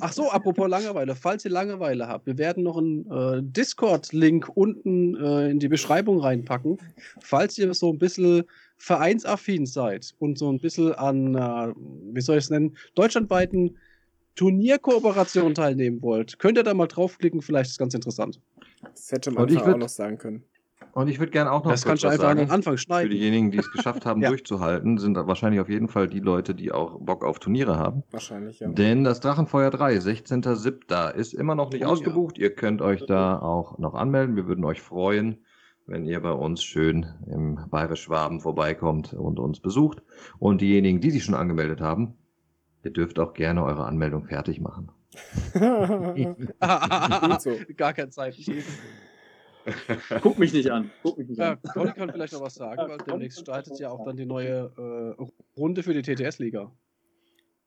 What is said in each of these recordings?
Ach so, apropos Langeweile. Falls ihr Langeweile habt, wir werden noch einen äh, Discord-Link unten äh, in die Beschreibung reinpacken. Falls ihr so ein bisschen vereinsaffin seid und so ein bisschen an, äh, wie soll ich es nennen, deutschlandweiten Turnierkooperationen teilnehmen wollt, könnt ihr da mal draufklicken. Vielleicht ist es ganz interessant. Das hätte man auch noch sagen können. Und ich würde gerne auch noch das kannst du einfach sagen. am Anfang schneiden. Für diejenigen, die es geschafft haben, ja. durchzuhalten, sind wahrscheinlich auf jeden Fall die Leute, die auch Bock auf Turniere haben. Wahrscheinlich, ja. Denn das Drachenfeuer 3, 16.07. ist immer noch nicht oh, ausgebucht. Ja. Ihr könnt euch da auch noch anmelden. Wir würden euch freuen, wenn ihr bei uns schön im Bayerisch Schwaben vorbeikommt und uns besucht. Und diejenigen, die sich schon angemeldet haben, ihr dürft auch gerne eure Anmeldung fertig machen. so. Gar keine Zeit. Guck mich nicht an. Guck mich nicht ja, an. Conny kann vielleicht noch was sagen, weil demnächst startet ja auch dann die neue äh, Runde für die TTS-Liga.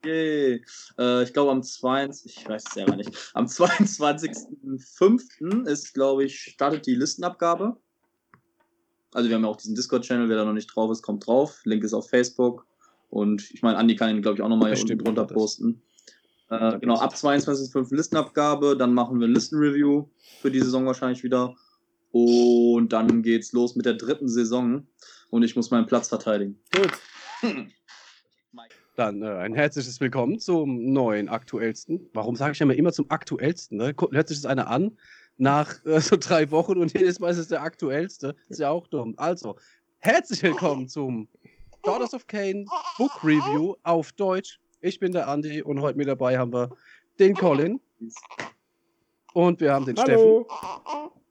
Yay. Äh, ich glaube am 22. Ich weiß es selber nicht. Am 22.05. ist, glaube ich, startet die Listenabgabe. Also wir haben ja auch diesen Discord-Channel, wer da noch nicht drauf ist, kommt drauf. Link ist auf Facebook. Und ich meine, Andi kann ihn, glaube ich, auch nochmal hier unten drunter posten. Äh, genau, ab 22.05. Listenabgabe, dann machen wir ein Listenreview für die Saison wahrscheinlich wieder. Und dann geht's los mit der dritten Saison und ich muss meinen Platz verteidigen. Gut. Dann äh, ein herzliches Willkommen zum neuen, aktuellsten. Warum sage ich ja immer zum aktuellsten? Ne? Hört sich das einer an nach äh, so drei Wochen und jedes Mal ist es der aktuellste. Ist ja auch dumm. Also, herzlich willkommen zum Daughters of Kane Book Review auf Deutsch. Ich bin der Andi und heute mit dabei haben wir den Colin. Und wir haben den Hallo. Steffen.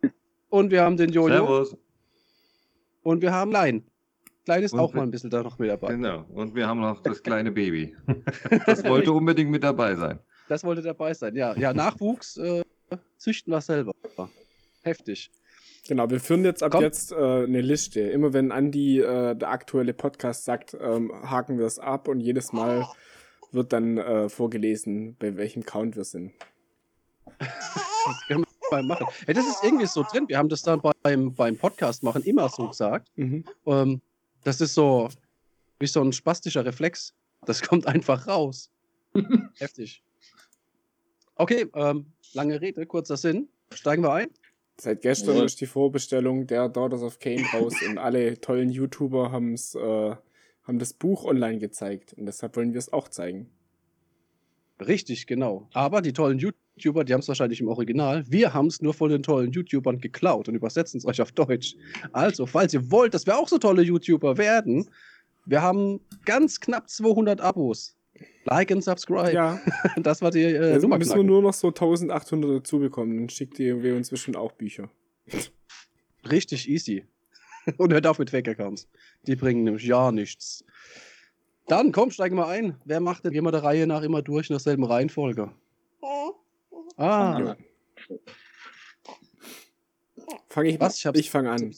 Und wir haben den Jojo. Servus. Und wir haben Klein. Klein ist und auch mal ein bisschen da noch mit dabei. Genau. Und wir haben noch das kleine Baby. Das wollte unbedingt mit dabei sein. Das wollte dabei sein, ja. Ja, Nachwuchs äh, züchten wir selber. Heftig. Genau, wir führen jetzt ab Komm. jetzt äh, eine Liste. Immer wenn Andi äh, der aktuelle Podcast sagt, ähm, haken wir es ab und jedes Mal wird dann äh, vorgelesen, bei welchem Count wir sind. beim Machen. Ja, das ist irgendwie so drin. Wir haben das dann beim, beim Podcast machen immer so gesagt. Mhm. Ähm, das ist so wie so ein spastischer Reflex. Das kommt einfach raus. Heftig. Okay, ähm, lange Rede, kurzer Sinn. Steigen wir ein. Seit gestern ja. ist die Vorbestellung der Daughters of Cain raus und alle tollen YouTuber haben's, äh, haben das Buch online gezeigt und deshalb wollen wir es auch zeigen. Richtig, genau. Aber die tollen YouTuber YouTuber, die haben es wahrscheinlich im Original. Wir haben es nur von den tollen YouTubern geklaut und übersetzen es euch auf Deutsch. Also, falls ihr wollt, dass wir auch so tolle YouTuber werden, wir haben ganz knapp 200 Abos. Like and subscribe. Ja. Das war die äh, Nummer. müssen wir nur noch so 1800 dazu bekommen. Dann schickt ihr wir inzwischen auch Bücher. Richtig easy. Und hört auf mit Fake-Accounts. Die bringen nämlich ja nichts. Dann komm, steigen wir ein. Wer macht denn? Gehen wir der Reihe nach immer durch in derselben Reihenfolge. Ah. Fange ich Was? Ich, ich fange an.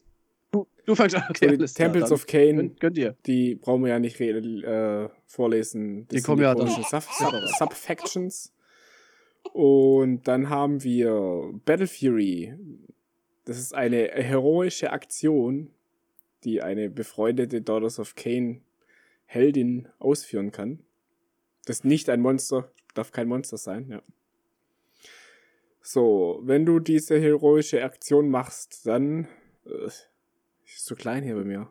Du, du fängst an. Okay, so Temples of Cain. Könnt, ihr. Die brauchen wir ja nicht äh, vorlesen. Das die kommen ja dann. Sub, Sub, Subfactions. Und dann haben wir Battle Fury. Das ist eine heroische Aktion, die eine befreundete Daughters of Cain Heldin ausführen kann. Das ist nicht ein Monster, darf kein Monster sein, ja. So, wenn du diese heroische Aktion machst, dann äh, ist so klein hier bei mir.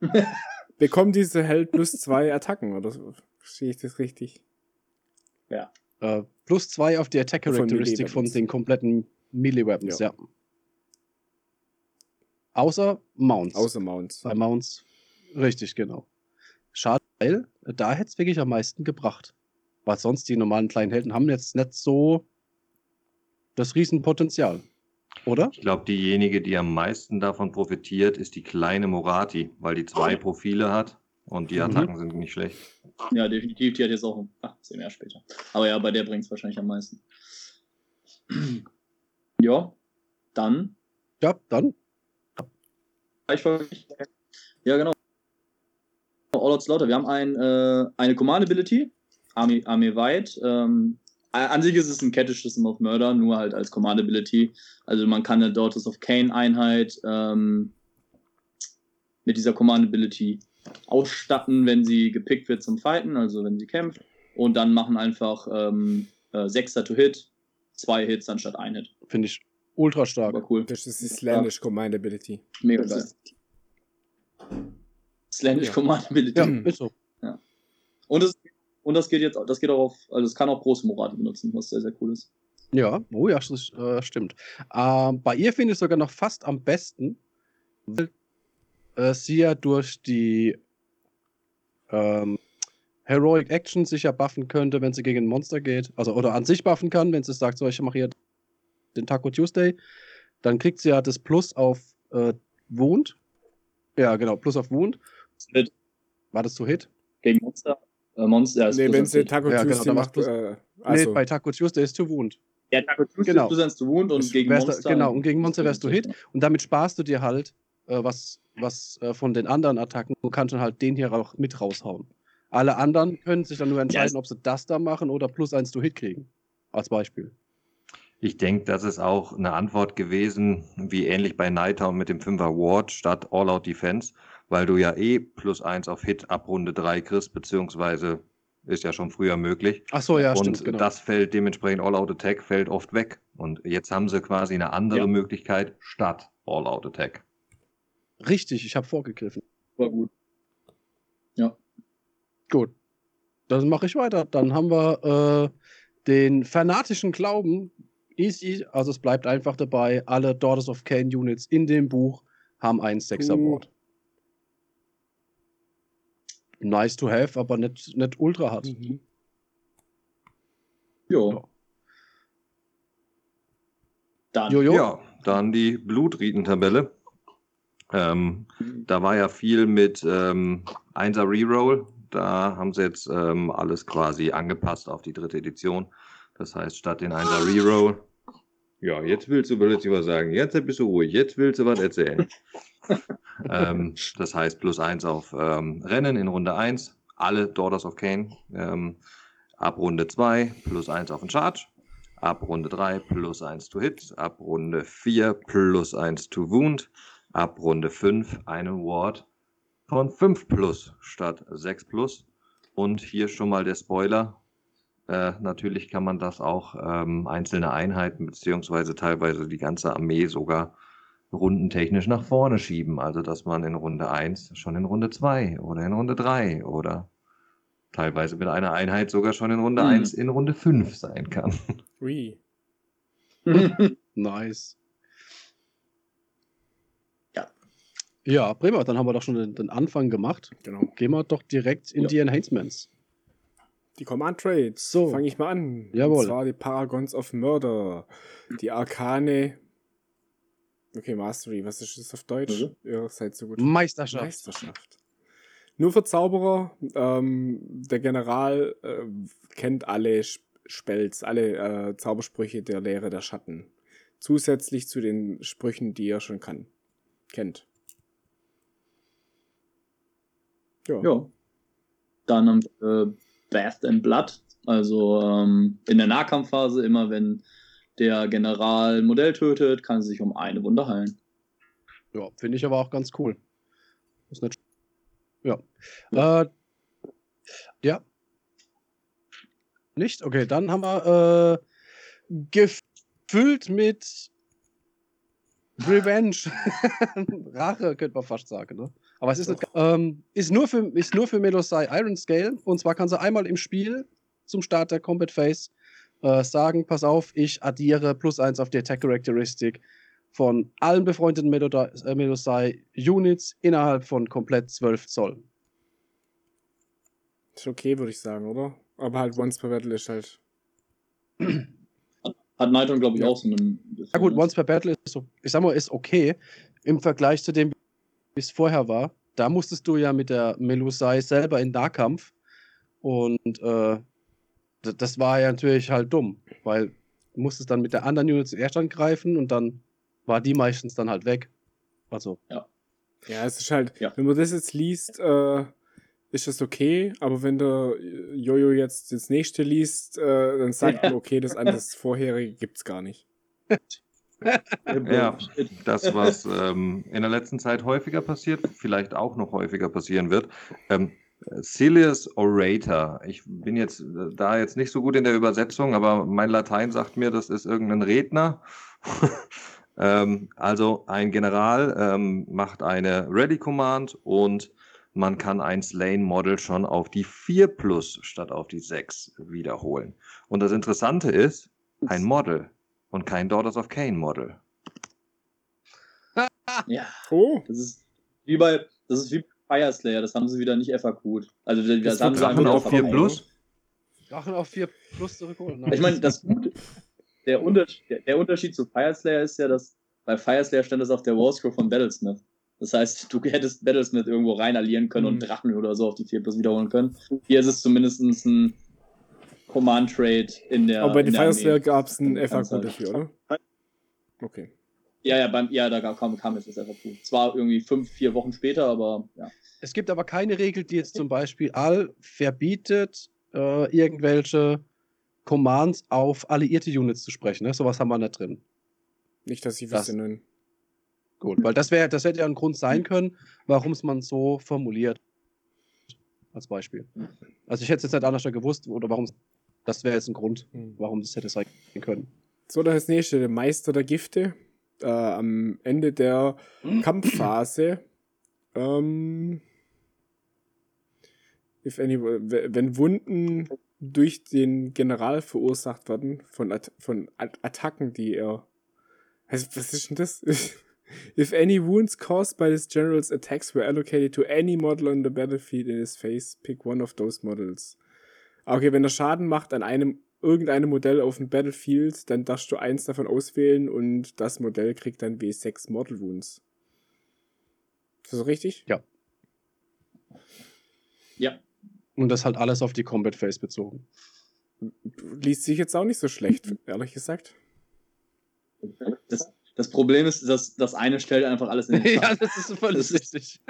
Bekommt diese Held plus zwei Attacken, oder so? Verstehe ich das richtig? Ja. Äh, plus zwei auf die Attack Characteristic von, von, den kompletten Melee Weapons, ja. ja. Außer Mounts. Außer Mounts. Bei Mounts. Richtig, genau. Schade, weil da hätte es wirklich am meisten gebracht. Weil sonst die normalen kleinen Helden haben jetzt nicht so das Riesenpotenzial. Oder? Ich glaube, diejenige, die am meisten davon profitiert, ist die kleine Morati, weil die zwei Profile hat und die mhm. Attacken mhm. sind nicht schlecht. Ja, definitiv. Die hat jetzt auch ach, zehn mehr später. Aber ja, bei der bringt es wahrscheinlich am meisten. ja, dann. Ja, dann. Ja, genau. All Out Slaughter. Wir haben ein, äh, eine Command Ability, Army, Army Wide. Ähm, an sich ist es ein Catch System of Murder, nur halt als Command Ability. Also man kann eine Daughters of Cain Einheit ähm, mit dieser Command Ability ausstatten, wenn sie gepickt wird zum Fighten, also wenn sie kämpft. Und dann machen einfach ähm, äh, Sechser to Hit, zwei Hits anstatt ein Hit. Finde ich ultra stark. Aber cool. Das ist die Slanish ja. Command Ability. Mega geil. Slanish ja. Command Ability. Ja, ist so. Ja. Und das, und das geht jetzt, das geht auch auf, also es kann auch große Morate benutzen, was sehr, sehr cool ist. Ja, oh ja, das äh, stimmt. Äh, bei ihr finde ich sogar noch fast am besten, weil äh, sie ja durch die ähm, Heroic Action sicher buffen könnte, wenn sie gegen ein Monster geht. Also, oder an sich buffen kann, wenn sie sagt, so, ich mache hier den Taco Tuesday. Dann kriegt sie ja das Plus auf äh, Wound. Ja, genau, Plus auf Wound. Hit. War das zu Hit? Gegen Monster? Äh, Monster ist nee, wenn sie Taco ja, genau, Tuesday genau, macht. Äh, also. Nee, bei Taco Tuesday ist zu Wound. Ja, Taco Tuesday genau. ist zu Wound und gegen Monster. Genau, und gegen Monster wärst du Hit. Und damit sparst du dir halt äh, was, was äh, von den anderen Attacken. Du kannst dann halt den hier auch mit raushauen. Alle anderen können sich dann nur entscheiden, yes. ob sie das da machen oder plus eins to Hit kriegen. Als Beispiel. Ich denke, das ist auch eine Antwort gewesen, wie ähnlich bei Nighttown mit dem 5er Ward statt All-Out Defense, weil du ja eh plus eins auf Hit ab Runde 3 kriegst, beziehungsweise ist ja schon früher möglich. Ach so, ja, und stimmt. Genau. das fällt dementsprechend All-Out Attack fällt oft weg. Und jetzt haben sie quasi eine andere ja. Möglichkeit statt All-Out Attack. Richtig, ich habe vorgegriffen. War gut. Ja. Gut. Dann mache ich weiter. Dann haben wir äh, den fanatischen Glauben. Easy, also es bleibt einfach dabei. Alle Daughters of Cain Units in dem Buch haben einen Sex Award. Nice to have, aber nicht, nicht ultra hart. Mhm. Jo. Ja. Dann. Jojo. Ja, dann die Blutriten-Tabelle. Ähm, mhm. Da war ja viel mit ähm, 1er Reroll. Da haben sie jetzt ähm, alles quasi angepasst auf die dritte Edition. Das heißt, statt den 1er Reroll. Ja, jetzt willst du plötzlich was sagen. Jetzt bist du ruhig. Jetzt willst du was erzählen. ähm, das heißt, plus 1 auf ähm, Rennen in Runde 1. Alle Daughters of Cain. Ähm, ab Runde 2 plus 1 auf den Charge. Ab Runde 3 plus 1 to Hit. Ab Runde 4 plus 1 to Wound ab Runde 5 einen Ward von 5 plus statt 6 plus. Und hier schon mal der Spoiler. Äh, natürlich kann man das auch ähm, einzelne Einheiten beziehungsweise teilweise die ganze Armee sogar rundentechnisch nach vorne schieben. Also dass man in Runde 1 schon in Runde 2 oder in Runde 3 oder teilweise mit einer Einheit sogar schon in Runde mhm. 1 in Runde 5 sein kann. Ui. nice. Ja, prima, dann haben wir doch schon den, den Anfang gemacht. Genau. Gehen wir doch direkt in ja. die Enhancements. Die Command Trades. So. Fange ich mal an. Jawohl. Und zwar die Paragons of Murder. Die Arkane. Okay, Mastery. Was ist das auf Deutsch? Mhm. Ihr seid so gut. Meisterschaft. Meisterschaft. Nur für Zauberer. Ähm, der General äh, kennt alle Spells, alle äh, Zaubersprüche der Lehre der Schatten. Zusätzlich zu den Sprüchen, die er schon kann. Kennt. Ja. ja. Dann haben wir äh, Bath and Blood. Also ähm, in der Nahkampfphase, immer wenn der General Modell tötet, kann er sich um eine Wunde heilen. Ja, finde ich aber auch ganz cool. Ist nicht. Ja. Ja. Äh, ja. Nicht? Okay, dann haben wir äh, gefüllt mit Revenge. Rache, könnte man fast sagen, ne? Aber es ist, nicht, ähm, ist, nur für, ist nur für Melosai Iron Scale. Und zwar kann sie einmal im Spiel zum Start der Combat Phase äh, sagen: Pass auf, ich addiere plus eins auf die Attack Characteristic von allen befreundeten Melosai äh, Units innerhalb von komplett 12 Zoll. Ist okay, würde ich sagen, oder? Aber halt Once per Battle ist halt. Hat Nitron, glaube ich, ja. auch so einen. Ja, gut, Once per Battle ist, so, ich sag mal, ist okay. Im Vergleich zu dem, wie es vorher war. Da musstest du ja mit der Melusai selber in Nahkampf. Und äh, das war ja natürlich halt dumm, weil du musstest dann mit der anderen Unit zuerst angreifen und dann war die meistens dann halt weg. Also. Ja. Ja, es ist halt, ja. wenn man das jetzt liest, äh, ist das okay, aber wenn der Jojo jetzt das nächste liest, äh, dann sagt ja. man, okay, das andere das vorherige gibt's gar nicht. ja, das, was ähm, in der letzten Zeit häufiger passiert, vielleicht auch noch häufiger passieren wird. Ähm, Cilius Orator. Ich bin jetzt äh, da jetzt nicht so gut in der Übersetzung, aber mein Latein sagt mir, das ist irgendein Redner. ähm, also ein General ähm, macht eine Ready Command und man kann ein Slane-Model schon auf die 4 plus statt auf die 6 wiederholen. Und das Interessante ist, ein Model und kein Daughters of Cain Model. ja. Oh. Das ist wie bei, das ist wie Fire Slayer, das haben sie wieder nicht FAQ. Also das, das haben sie Drachen auf 4 plus? Drachen auf 4 plus zurückholen. Ich meine, das Gute, der, Unterschied, der Unterschied zu Fire Slayer ist ja, dass bei Fire Slayer stand es auf der Wallscroll von Battlesmith. Das heißt, du hättest Battlesmith irgendwo reinallieren können mhm. und Drachen oder so auf die 4 plus wiederholen können. Hier ist es zumindest ein Command Trade in der. Aber bei den Fire Slayer gab es ein FAQ dafür, oder? Okay. Ja, ja, beim, ja da kam, kam jetzt das FAQ. Zwar irgendwie fünf, vier Wochen später, aber ja. Es gibt aber keine Regel, die jetzt zum Beispiel all verbietet, äh, irgendwelche Commands auf alliierte Units zu sprechen. Ne? Sowas haben wir nicht drin. Nicht, dass ich wüsste, nein. Gut, weil das wäre, das hätte ja ein Grund sein können, warum es man so formuliert. Als Beispiel. Also ich hätte es jetzt nicht anders gewusst, oder warum das wäre jetzt ein Grund, hm. warum das hätte sein können. So, das nächste, der Meister der Gifte äh, am Ende der Kampfphase, ähm, if any, wenn Wunden durch den General verursacht werden von, At von At Attacken, die er. Also, was ist denn das? if any wounds caused by this general's attacks were allocated to any model on the battlefield in his face, pick one of those models. Okay, wenn er Schaden macht an einem irgendeinem Modell auf dem Battlefield, dann darfst du eins davon auswählen und das Modell kriegt dann W6 Mortal Wounds. Ist das richtig? Ja. Ja. Und das halt alles auf die Combat Phase bezogen. Liest sich jetzt auch nicht so schlecht, ehrlich gesagt. Das, das Problem ist, dass das eine stellt einfach alles in den Ja, das ist völlig das richtig.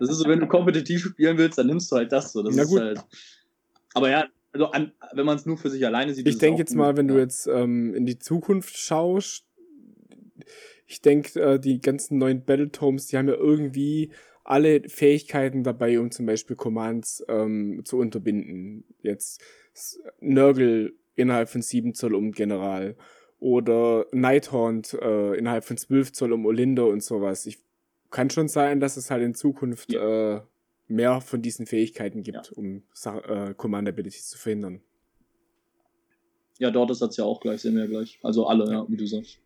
das ist so, wenn du kompetitiv spielen willst, dann nimmst du halt das so. Das Na gut. Halt, aber ja, also wenn man es nur für sich alleine sieht. Ich denke jetzt mal, wenn du jetzt ähm, in die Zukunft schaust, ich denke, äh, die ganzen neuen Battletomes, die haben ja irgendwie alle Fähigkeiten dabei, um zum Beispiel Commands ähm, zu unterbinden. Jetzt Nurgle innerhalb von 7 Zoll um General oder Nighthorn äh, innerhalb von 12 Zoll um Olinda und sowas. Ich kann schon sein, dass es halt in Zukunft ja. äh, mehr von diesen Fähigkeiten gibt, ja. um äh, Command Abilities zu verhindern. Ja, dort ist das ja auch gleich, sehen wir ja gleich. Also alle, ja, wie du sagst.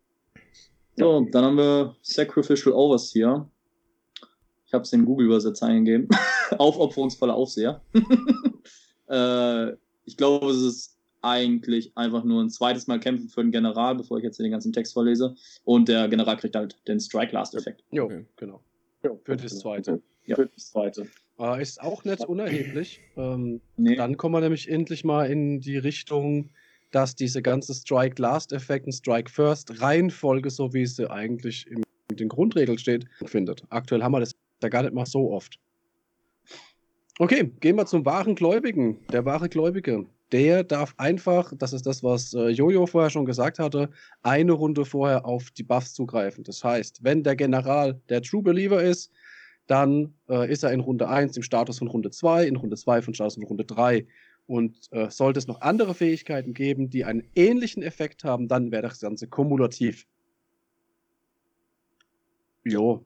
So, dann haben wir Sacrificial Overseer. Ich habe es in Google-Übersetzer eingegeben. Aufopferungsvoller Aufseher. äh, ich glaube, es ist eigentlich einfach nur ein zweites Mal kämpfen für den General, bevor ich jetzt den ganzen Text vorlese. Und der General kriegt halt den Strike-Last-Effekt. Jo, okay. genau. Für das zweite. Ja. Für das zweite. Äh, ist auch nicht unerheblich. Ähm, nee. Dann kommen wir nämlich endlich mal in die Richtung, dass diese ganze Strike-Last-Effekt und Strike-First-Reihenfolge, so wie sie eigentlich in den Grundregeln steht, findet. Aktuell haben wir das ja gar nicht mal so oft. Okay, gehen wir zum wahren Gläubigen. Der wahre Gläubige, der darf einfach, das ist das, was äh, Jojo vorher schon gesagt hatte, eine Runde vorher auf die Buffs zugreifen. Das heißt, wenn der General der True Believer ist, dann äh, ist er in Runde 1 im Status von Runde 2, in Runde 2 von Status von Runde 3. Und äh, sollte es noch andere Fähigkeiten geben, die einen ähnlichen Effekt haben, dann wäre das Ganze kumulativ. Jo.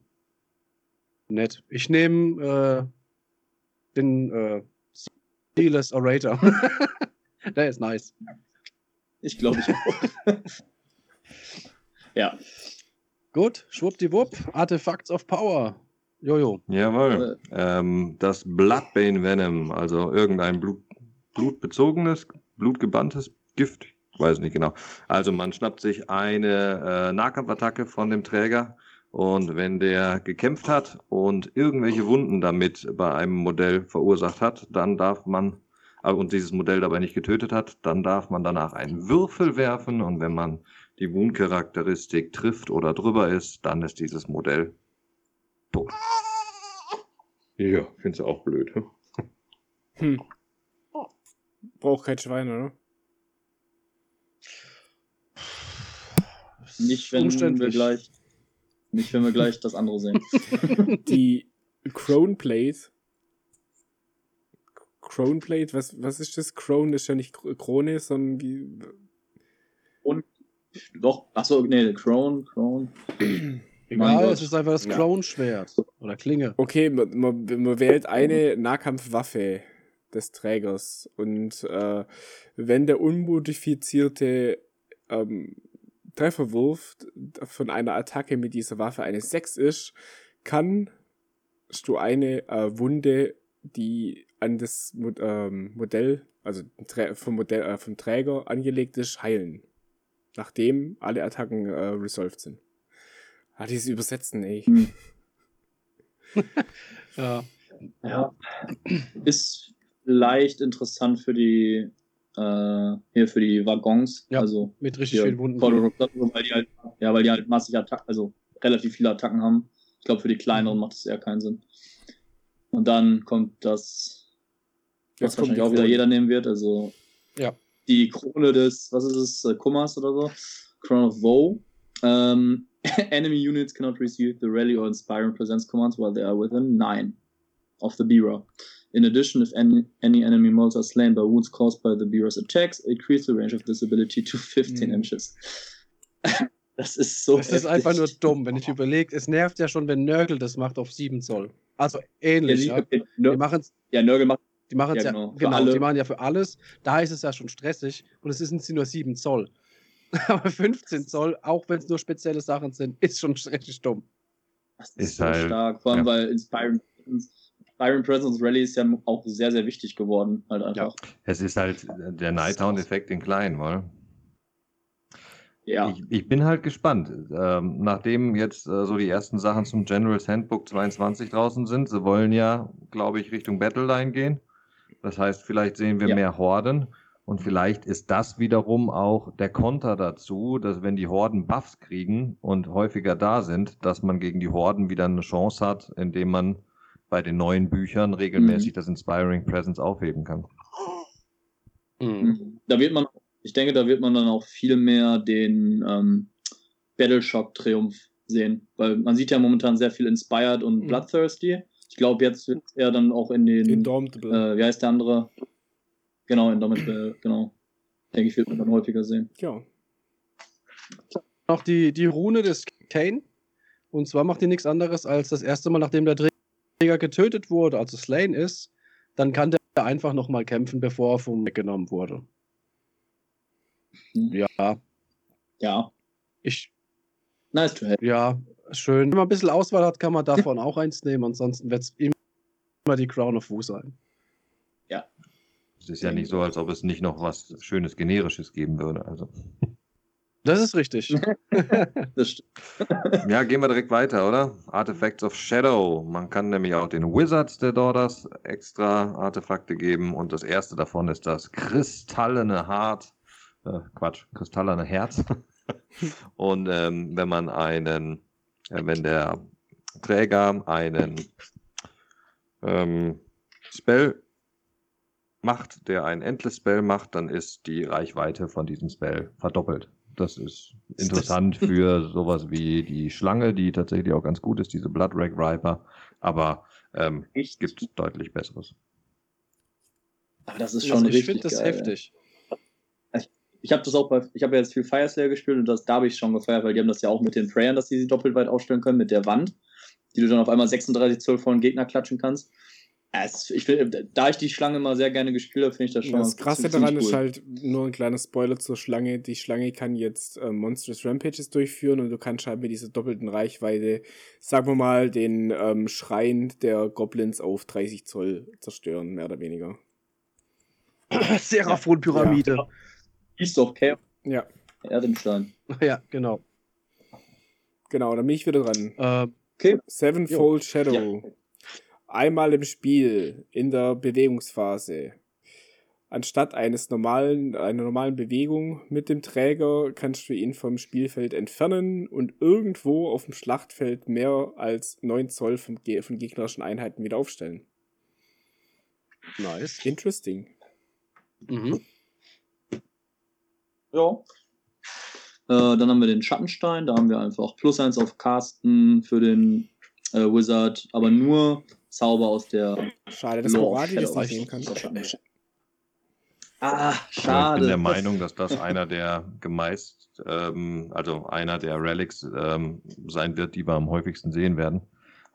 Nett. Ich nehme äh, den äh, Sealess Orator. Der ist nice. Ich glaube ich auch. ja. Gut, schwuppdiwupp, Artifacts of Power. Jojo. Jawohl. Ähm, das Bloodbane Venom, also irgendein Blut, blutbezogenes, blutgebanntes Gift. Weiß nicht genau. Also man schnappt sich eine äh, Nahkampfattacke von dem Träger und wenn der gekämpft hat und irgendwelche Wunden damit bei einem Modell verursacht hat, dann darf man, äh, und dieses Modell dabei nicht getötet hat, dann darf man danach einen Würfel werfen und wenn man die Wundcharakteristik trifft oder drüber ist, dann ist dieses Modell tot. Ja, findest du auch blöd. Hm? hm. Braucht kein Schwein, oder? Nicht, wenn wir gleich, nicht, wenn wir gleich das andere sehen. Die Crown Plate Crownblade, was, was ist das? Crown ist ja nicht Krone, sondern wie. Und doch, achso, nee, Crown, Crown. Egal, es ist einfach das ja. Crown-Schwert oder Klinge. Okay, man, man, man, wählt eine Nahkampfwaffe des Trägers und äh, wenn der unmodifizierte ähm, Trefferwurf von einer Attacke mit dieser Waffe eine 6 ist, kann du eine äh, Wunde, die an das ähm, Modell, also vom, Modell, äh, vom Träger angelegt ist, heilen. Nachdem alle Attacken äh, resolved sind. Ah, dieses Übersetzen, ey. Hm. ja. ja. Ist leicht interessant für die äh, hier für die Waggons. Ja, also mit richtig vielen Wunden. Weil die halt, ja, weil die halt massig Attacken, also relativ viele Attacken haben. Ich glaube, für die kleineren mhm. macht das eher keinen Sinn. Und dann kommt das, was Jetzt wahrscheinlich auch wieder jeder nehmen wird. Also ja. die Krone des, was ist es, äh, Kummers oder so? Crown of Woe. Um, enemy units cannot receive the rally or inspiring presence commands while they are within nine of the Bira. In addition, if any, any enemy models are slain by wounds caused by the Bira's attacks, increase the range of this ability to 15 mhm. inches. das ist so. Das heftig. ist einfach nur dumm, wenn ich überlege. Es nervt ja schon, wenn Nörgel das macht auf 7 Zoll. Also ähnlich. Ja, die, ja. die machen's, ja Nörgel macht. Die machen es ja, genau, genau die machen ja für alles. Da ist es ja schon stressig und es sind nur 7 Zoll. Aber 15 Zoll, auch wenn es nur spezielle Sachen sind, ist schon richtig dumm. Das ist, ist so halt, stark. Vor allem, ja. weil Inspiring Byron Presence Rally ist ja auch sehr, sehr wichtig geworden. Halt einfach. Ja. Es ist halt der Nighthound-Effekt in klein, oder? Ja. Ich, ich, bin halt gespannt. Ähm, nachdem jetzt äh, so die ersten Sachen zum General's Handbook 22 draußen sind, sie wollen ja, glaube ich, Richtung Battleline gehen. Das heißt, vielleicht sehen wir ja. mehr Horden. Und vielleicht ist das wiederum auch der Konter dazu, dass wenn die Horden Buffs kriegen und häufiger da sind, dass man gegen die Horden wieder eine Chance hat, indem man bei den neuen Büchern regelmäßig mhm. das Inspiring Presence aufheben kann. Mhm. Da wird man, ich denke, da wird man dann auch viel mehr den ähm, Battleshock-Triumph sehen, weil man sieht ja momentan sehr viel Inspired und mhm. Bloodthirsty. Ich glaube, jetzt wird er dann auch in den. Äh, wie heißt der andere? Genau, Indomitable, genau. Denke ich, wird man dann häufiger sehen. Ja. Noch die, die Rune des Kane. Und zwar macht die nichts anderes als das erste Mal, nachdem der Träger getötet wurde, also slain ist, dann kann der einfach nochmal kämpfen, bevor er vom weggenommen wurde. Hm. Ja. Ja. Ich. Nice to have. Ja, schön. Wenn man ein bisschen Auswahl hat, kann man davon auch eins nehmen. Ansonsten wird es immer die Crown of Wu sein. Es ist ja nicht so, als ob es nicht noch was Schönes Generisches geben würde. Also. Das ist richtig. das stimmt. ja, gehen wir direkt weiter, oder? Artifacts of Shadow. Man kann nämlich auch den Wizards der Daughters extra Artefakte geben und das erste davon ist das kristallene Hart. Äh, Quatsch, kristallene Herz. und ähm, wenn man einen, äh, wenn der Träger einen ähm, Spell macht, der ein Endless Spell macht, dann ist die Reichweite von diesem Spell verdoppelt. Das ist interessant ist für sowas wie die Schlange, die tatsächlich auch ganz gut ist, diese Blood Rag Riper. Aber ähm, es gibt deutlich Besseres. Aber das ist schon also ich richtig. Ich finde das geil, heftig. Ich, ich habe das auch bei, ich habe ja jetzt viel Fire Slayer gespielt und das, da habe ich schon gefeiert, weil die haben das ja auch mit den Prayern, dass die sie doppelt weit aufstellen können, mit der Wand, die du dann auf einmal 36 Zoll vor den Gegner klatschen kannst. Es, ich will, da ich die Schlange mal sehr gerne gespielt habe, finde ich das schon. Das Krasse daran cool. ist halt nur ein kleiner Spoiler zur Schlange. Die Schlange kann jetzt äh, Monstrous Rampages durchführen und du kannst halt mit dieser doppelten Reichweite, sagen wir mal, den ähm, Schrein der Goblins auf 30 Zoll zerstören, mehr oder weniger. Seraphon-Pyramide. Ja. East of Chaos. Ja. Erdenstein. Ja, genau. Genau, dann bin ich wieder dran. Äh, okay. Sevenfold jo. Shadow. Ja einmal im Spiel in der Bewegungsphase. Anstatt eines normalen, einer normalen Bewegung mit dem Träger kannst du ihn vom Spielfeld entfernen und irgendwo auf dem Schlachtfeld mehr als 9 Zoll vom, von gegnerischen Einheiten wieder aufstellen. Nice. Interesting. Mhm. Ja. Äh, dann haben wir den Schattenstein, da haben wir einfach plus eins auf Casten für den äh, Wizard, aber nur Zauber aus der. Schade, dass Morati das nicht sehen kann. Ah, schade. Ich bin der Meinung, dass das einer der gemeist, ähm, also einer der Relics ähm, sein wird, die wir am häufigsten sehen werden,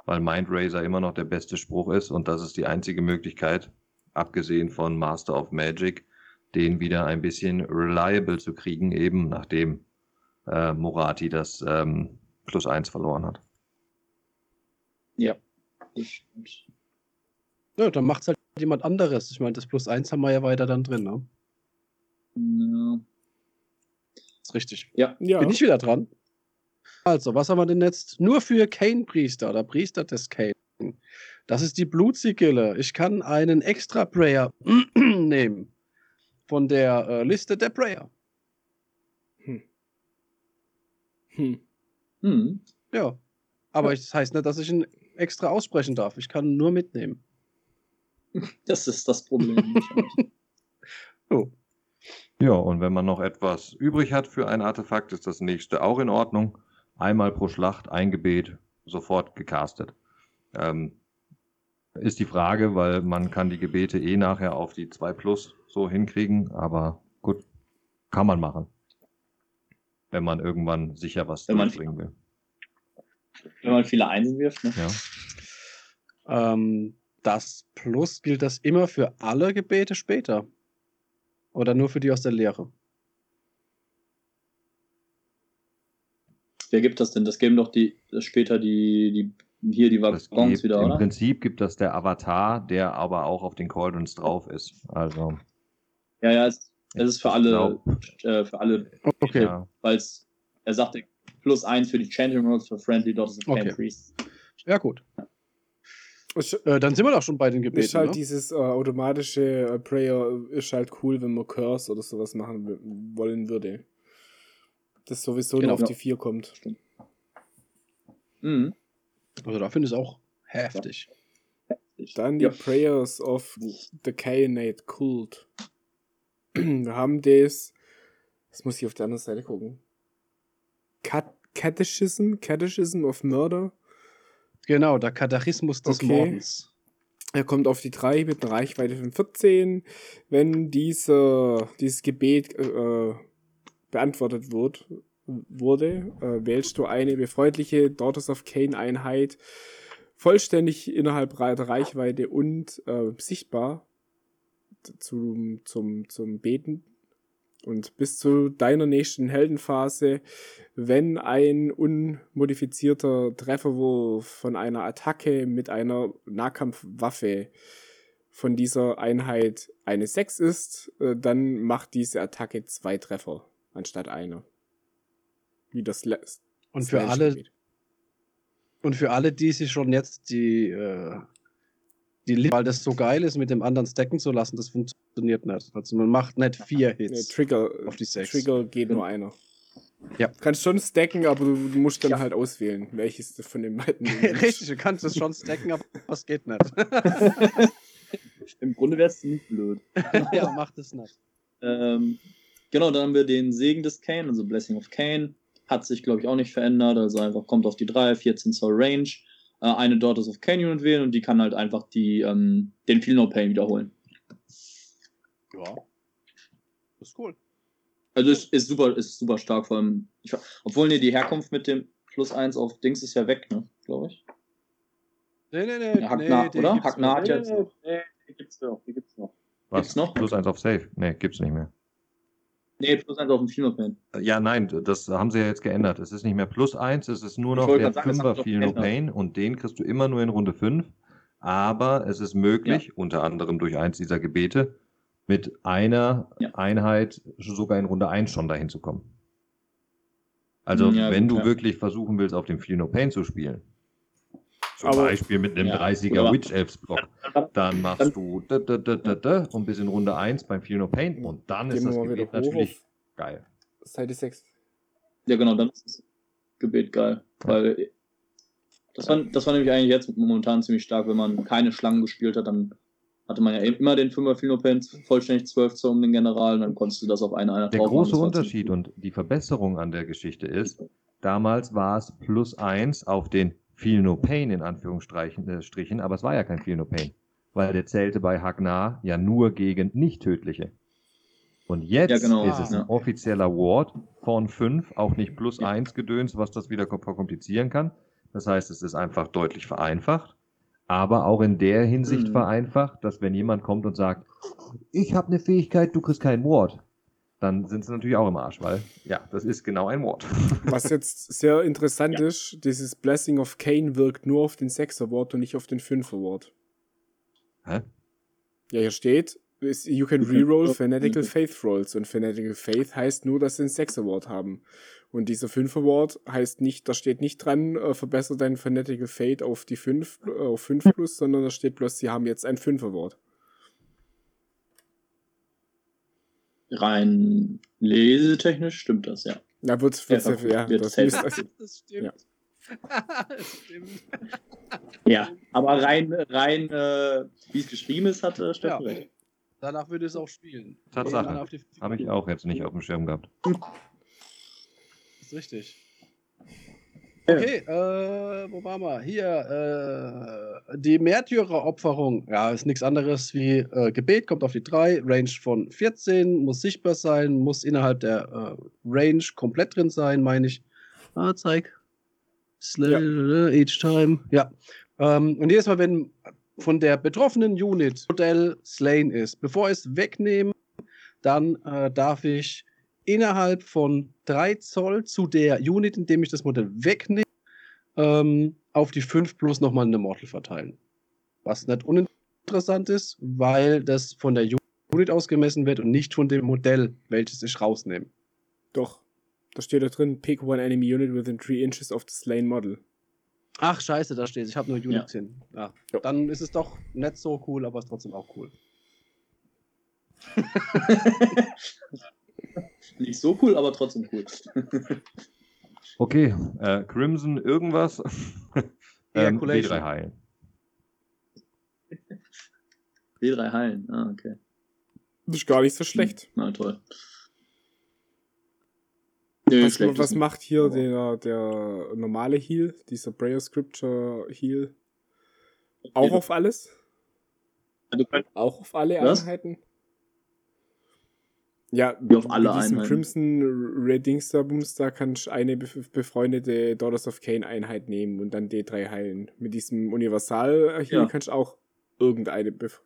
weil Mind Razor immer noch der beste Spruch ist und das ist die einzige Möglichkeit, abgesehen von Master of Magic, den wieder ein bisschen reliable zu kriegen, eben nachdem äh, Morati das ähm, Plus 1 verloren hat. Ja. Ja, dann macht es halt jemand anderes. Ich meine, das Plus 1 haben wir ja weiter dann drin, ne? Ja. ist richtig. Ja. Ja. Bin ich wieder dran? Also, was haben wir denn jetzt? Nur für Kane-Priester oder Priester des Kane. Das ist die Blutsigille. Ich kann einen extra Prayer nehmen. Von der äh, Liste der Prayer. Hm. Hm. Ja. Aber das heißt nicht, dass ich ihn extra aussprechen darf. Ich kann nur mitnehmen. Das ist das Problem. Oh. Ja, und wenn man noch etwas übrig hat für ein Artefakt, ist das nächste auch in Ordnung. Einmal pro Schlacht ein Gebet, sofort gecastet. Ähm, ist die Frage, weil man kann die Gebete eh nachher auf die 2 Plus so hinkriegen, aber gut, kann man machen. Wenn man irgendwann sicher was durchbringen will. Wenn man viele Einsen wirft, ne? Ja. Ähm, das Plus gilt das immer für alle Gebete später. Oder nur für die aus der Lehre? Wer gibt das denn? Das geben doch die das später die, die hier die Waggons wieder, Im oder? Prinzip gibt das der Avatar, der aber auch auf den Cauldrons drauf ist. Also, Ja, ja, es, es ist für alle, glaub, äh, für alle, Okay. ja, weil es, er sagte, plus eins für die Chanting Rolls für Friendly Daughters of Okay. Priests. Ja, gut. Ist, Äh, dann sind wir doch schon bei den Gebeten. ist halt ne? dieses äh, automatische äh, Prayer ist halt cool, wenn man Curse oder sowas machen wollen würde. Das sowieso Genau. nur auf Ja. die 4 kommt. Mhm. Also da finde ich es auch heftig. Dann die Ja. Prayers of the Kainate Cult. Wir haben das. Das muss ich auf der anderen Seite gucken. Cat Catechism? Catechism of Murder. Genau, der Katechismus des Okay. Mordens. Er kommt auf die 3 mit einer Reichweite von 14. Wenn diese, dieses Gebet äh, beantwortet wird, wurde, äh, wählst du eine befreundliche Daughters of Cain Einheit vollständig innerhalb der Reichweite und äh, sichtbar zum, zum, zum Beten. Und bis zu deiner nächsten Heldenphase, wenn ein unmodifizierter Trefferwurf von einer Attacke mit einer Nahkampfwaffe von dieser Einheit eine 6 ist, äh, dann macht diese Attacke zwei Treffer anstatt einer. Wie das lässt. Und für alle, und für alle, die sich schon jetzt die, äh, die weil das so geil ist, mit dem anderen stacken zu lassen, das funktioniert nicht. Also man macht nicht vier Nee, Hits. Trigger, auf die sechs. Trigger geht nur einer. Ja. Du kannst schon stacken, aber du, musst dann Ja. halt auswählen, welches von den beiden. Richtig, du kannst es schon stacken, aber es geht nicht. Im Grunde wäre es ziemlich blöd. ja, macht es nicht. Ähm, genau, dann haben wir den Segen des Kane, also Blessing of Kane. Hat sich, glaube ich, auch nicht verändert. Also einfach kommt auf die 3, 14 Zoll Range. Äh, eine Daughters of Kane Unit wählen und die kann halt einfach die, ähm, den Feel No Pain wiederholen. Ja. Das ist cool. Also ist, ist super, ist super stark, vor allem. Ich, obwohl, ne, die Herkunft mit dem Plus 1 auf Dings ist ja weg, ne, glaube ich. Nee, nee, nee. Ja, Hack nee, oder? gibt's Hack nach noch. jetzt noch. Nee, die gibt's noch, die gibt's noch. was? Gibt's noch? Plus eins auf Safe? Nee, gibt's nicht mehr. Nee, Plus 1 auf dem Feel No Pain. Ja, nein, das haben sie ja jetzt geändert. Es ist nicht mehr plus eins, es ist nur noch der sagen, das haben Fünfer sie doch Feel No geändert. Pain und den kriegst du immer nur in Runde 5. Aber es ist möglich, unter anderem durch eins dieser Gebete, mit einer Ja. Einheit sogar in Runde 1 schon dahin zu kommen. Also, Ja, wenn gut, du ja. wirklich versuchen willst, auf dem Feel No Pain zu spielen, zum Aber- Beispiel mit einem Ja, 30er aber- Witch Elves Block, dann machst du da, da, da, da, da, und bis in Runde 1 beim Feel No Pain und dann ist das Gebet natürlich geil. Seite 6. Ja, genau, dann ist das Gebet geil. Weil das war, das war nämlich eigentlich jetzt momentan ziemlich stark, wenn man keine Schlangen gespielt hat, dann hatte man ja eben immer den 5er Philopens vollständig 12 Zoll um den General dann konntest du das auf eine Einheit Der große Unterschied und die Verbesserung an der Geschichte ist, damals war es plus eins auf den Feel No Pain in Anführungsstrichen, äh, Strichen, aber es war ja kein Feel No Pain, weil der zählte bei Hagnar ja nur gegen nicht tödliche. Und jetzt Ja, genau, ist es ein offizieller Ward von 5, auch nicht plus 1 Gedöns, was das wieder kom- verkomplizieren kann. Das heißt, es ist einfach deutlich vereinfacht, aber auch in der Hinsicht Mhm. vereinfacht, dass wenn jemand kommt und sagt, ich habe eine Fähigkeit, du kriegst keinen Ward, dann sind sie natürlich auch im Arsch, weil ja, das ist genau ein Ward. Was jetzt sehr interessant ist, dieses Blessing of Cain wirkt nur auf den 6 Award und nicht auf den 5 Award. Hä? Ja, hier steht, you can reroll Fanatical Faith Rolls und Fanatical Faith heißt nur, dass sie einen 6 Award haben. Und dieser 5 Award heißt nicht, da steht nicht dran, äh, verbessere deinen Fanatical Fate auf die 5, äh, auf 5 plus, sondern da steht bloß, sie haben jetzt einen 5 Award. Rein lesetechnisch stimmt das, ja. Da wird's, Ja, wird's, ja, wird- wird das müsste, also, Das stimmt. Ja. stimmt. Ja, aber rein, rein äh, wie es geschrieben ist, hat äh, Steffen Ja. recht. Danach würde es auch spielen. Tatsache. Habe ich auch jetzt nicht auf dem Schirm gehabt. Ist richtig. Okay, äh, wo waren wir? Hier, äh, die Märtyreropferung. Ja, ist nichts anderes wie äh, Gebet, kommt auf die 3, Range von 14, muss sichtbar sein, muss innerhalb der äh, Range komplett drin sein, meine ich. Ah, zeig. Slay, Each time. Ja. Ähm, und jedes Mal, wenn von der betroffenen Unit Modell slain ist, bevor ich es wegnehme, dann äh, darf ich innerhalb von 3 Zoll zu der Unit, in dem ich das Modell wegnehme, ähm, auf die 5 plus nochmal eine Mortal verteilen. Was nicht uninteressant ist, weil das von der Unit ausgemessen wird und nicht von dem Modell, welches ich rausnehme. doch. Da steht da drin, pick one enemy unit within 3 inches of the slain model. Ach, scheiße, da steht Ich habe nur Units hin. Ja. Ja. Dann ist es doch nicht so cool, aber ist trotzdem auch cool. Nicht so cool, aber trotzdem cool. Okay, äh, Crimson irgendwas. ähm, Ejaculation. B3 heilen. W3 heilen. Ah, okay. Das ist gar nicht so schlecht. Na toll. Nö, Was, was macht hier aber- der, der normale Heal, dieser Prayer Scripture Heal? Auch auf alles? Du könnt, Auch auf alle Was? Einheiten? Ja, Wie auf alle mit diesem Einheiten. Crimson Redingster Bums, da kannst du eine bef- befreundete Daughters of Cain Einheit nehmen und dann D3 heilen. Mit diesem Universal Heal Ja. kannst du auch irgendeine bef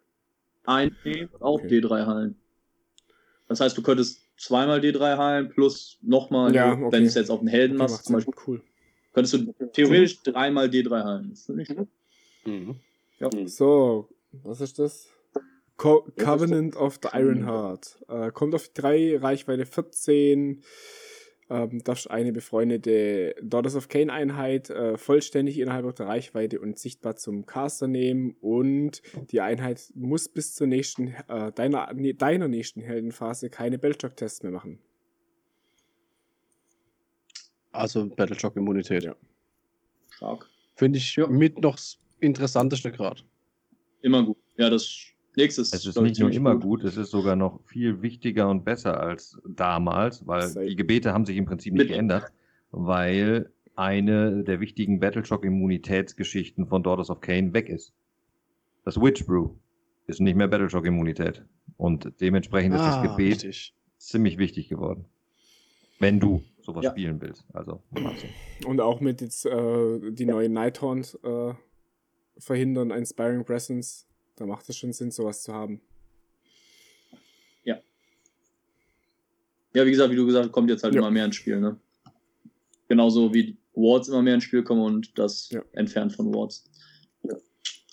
und auch Okay. D3 heilen. Das heißt, du könntest zweimal D3 heilen plus nochmal, Ja, okay. wenn du es jetzt auf den Helden Okay, machst, zum Beispiel, cool. könntest du theoretisch dreimal D3 heilen. Das ist nicht schlecht. Ja. So, was ist das? Co Covenant of the Iron Heart. Äh, kommt auf die 3, Reichweite 14. Ähm, darfst eine befreundete Daughters of Cain Einheit äh, vollständig innerhalb der Reichweite und sichtbar zum Caster nehmen und die Einheit muss bis zur nächsten, äh, deiner, nee, deiner nächsten Heldenphase keine Bellshock-Tests mehr machen. Also Battleshock-Immunität. Ja. Stark. Finde ich mit noch das interessanteste gerade. Immer gut. Ja, das nächstes. Es ist nicht nur immer gut. gut, es ist sogar noch viel wichtiger und besser als damals, weil Safe. die Gebete haben sich im Prinzip nicht Mit- geändert, weil eine der wichtigen Battleshock-Immunitätsgeschichten von Daughters of Cain weg ist. Das Witch Brew ist nicht mehr Battleshock-Immunität. Und dementsprechend ist das Gebet Ah, richtig. ziemlich wichtig geworden. Wenn du sowas Ja. spielen willst. Also. Und auch mit jetzt äh, die neuen Nighthaunt äh, verhindern, Inspiring Presence. Da macht es schon Sinn, sowas zu haben. Ja, wie gesagt, wie du gesagt hast, kommt jetzt halt Ja. immer mehr ins Spiel, ne? Genauso wie Wards immer mehr ins Spiel kommen und das Ja. Entfernen von Wards.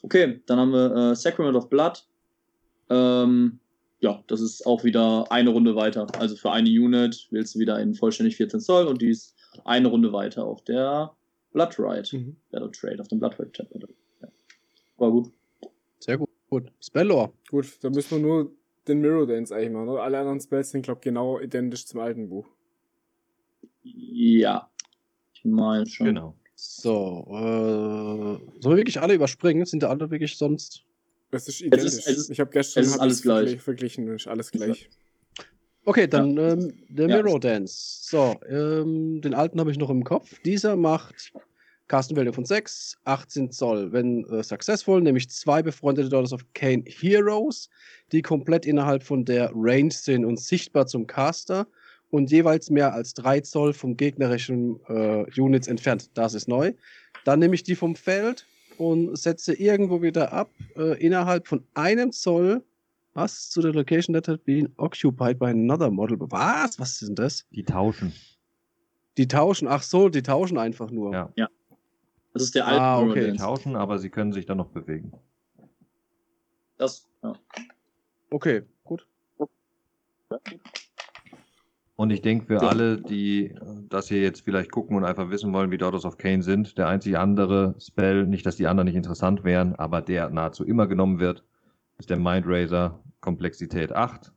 Okay, dann haben wir äh, Sacrament of Blood. Ähm, ja, das ist auch wieder eine Runde weiter. Also für eine Unit wählst du wieder in vollständig 14 Zoll und die ist eine Runde weiter auf der Blood Ride. Mhm. Battle Trade, auf dem Blood Ride Chat. Ja. War gut. Gut. Spellor. Gut, da müssen wir nur den Mirror Dance eigentlich machen. Oder? Alle anderen Spells sind, glaube ich, genau identisch zum alten Buch. Ja. Ich meine schon. Genau. So, äh, sollen wir wirklich alle überspringen? Sind da alle wirklich sonst? Es ist identisch. es ist- ich habe gestern es ist hab alles gleich. verglich- verglichen, ist alles gleich. Okay, dann ähm, der Ja. Mirror Dance. So, ähm, den alten habe ich noch im Kopf. Dieser macht Casten Value von 6, 18 Zoll. Wenn äh, successful, nämlich zwei befreundete Daughters of Cain Heroes, die komplett innerhalb von der Range sind und sichtbar zum Caster und jeweils mehr als 3 Zoll vom gegnerischen äh, Units entfernt. Das ist neu. Dann nehme ich die vom Feld und setze irgendwo wieder ab, äh, innerhalb von einem Zoll. Was? Zu der Location that had been occupied by another model. Was? Was ist denn das? Die tauschen. Die tauschen. Ach so, die tauschen einfach nur. Ja. Das ist der alte Ah, okay. Die Dance. tauschen, aber sie können sich dann noch bewegen. Das, ja. Okay, gut. Und ich denke, für Ja. alle, die äh, das hier jetzt vielleicht gucken und einfach wissen wollen, wie Daughters of Cain sind, der einzige andere Spell, nicht, dass die anderen nicht interessant wären, aber der nahezu immer genommen wird, ist der Mind Razor Komplexität 8,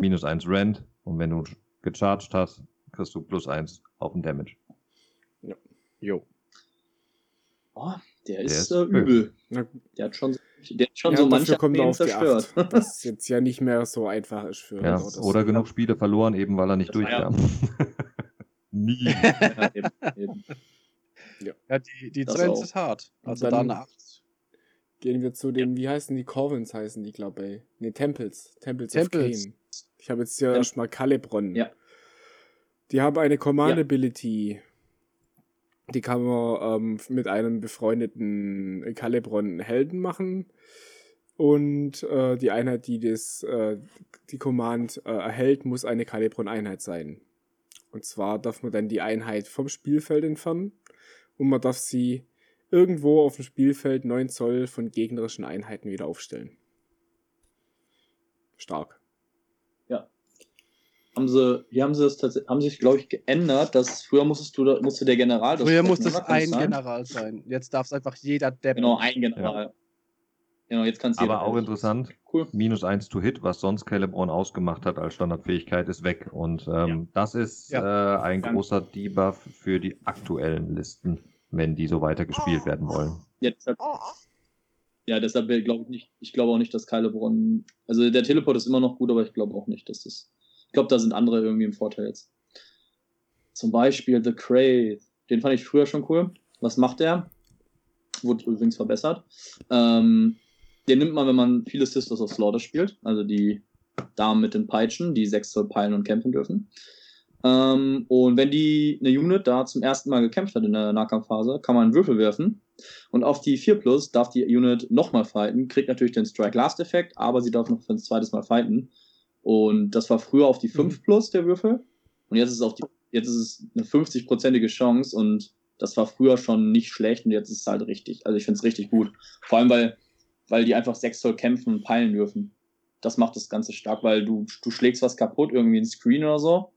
minus 1 Rend. Und wenn du gecharged hast, kriegst du plus 1 auf den Damage. Jo. Oh, der Der ist, ist äh, übel. Na, Der hat schon, der hat schon ja, so manche kommt auf die zerstört. 8. Was jetzt ja nicht mehr so einfach ist für Ja, Daughters. oder genug Spiele verloren, eben weil er nicht Das durchkam. Nie. ja, eben, eben. Ja, die, die Das Trends ist hart. Also dann- da eine 8. Gehen wir zu den, wie heißen die? Corvins heißen die, glaube ich. Ne, Temples. Temples, Temples. of Cain. Ich habe jetzt hier Ja. erstmal Calibron. Ja. Die haben eine Command Ja. Ability. Die kann man ähm, mit einem befreundeten Calibron Helden machen. Und äh, die Einheit, die das, äh, die Command äh, erhält, muss eine Calibron-Einheit sein. Und zwar darf man dann die Einheit vom Spielfeld entfernen und man darf sie irgendwo auf dem Spielfeld 9 Zoll von gegnerischen Einheiten wieder aufstellen. Stark. Haben sie, hier haben sie es tatsächlich, haben sich, glaube ich, geändert, dass früher musstest du, musste der General das Früher musste es ein sein? General sein. Jetzt darf es einfach jeder Depp. Genau, ein General. Genau, jetzt kannst du Aber auch interessant, Cool. minus 1 to Hit, was sonst Calibron ausgemacht hat als Standardfähigkeit, ist weg. Und ähm, das ist Ja. äh, ein Danke. großer Debuff für die aktuellen Listen, wenn die so weiter gespielt werden wollen. Ja, deshalb, ja, deshalb glaube ich nicht, ich glaube auch nicht, dass Calibron, also der Teleport ist immer noch gut, aber ich glaube auch nicht, dass das, ich glaube, da sind andere irgendwie im Vorteil jetzt. Zum Beispiel The Cray, den fand ich früher schon cool. Was macht der? Wurde übrigens verbessert. Ähm, den nimmt man, wenn man viele Sisters of Slaughter spielt, also die Damen mit den Peitschen, die 6 Zoll peilen und kämpfen dürfen. Ähm, und wenn die eine Unit da zum ersten Mal gekämpft hat in der Nahkampfphase, kann man einen Würfel werfen. Und auf die 4 Plus darf die Unit nochmal fighten, kriegt natürlich den Strike Last Effekt, aber sie darf noch für ein zweites Mal fighten. Und das war früher auf die 5 Plus der Würfel. Und jetzt ist es auf die, jetzt ist es eine 50-prozentige Chance und das war früher schon nicht schlecht und jetzt ist es halt richtig. Also ich finde es richtig gut. Vor allem, weil, weil die einfach 6 Zoll kämpfen und peilen dürfen. Das macht das Ganze stark, weil du, du schlägst was kaputt, irgendwie ein Screen oder so.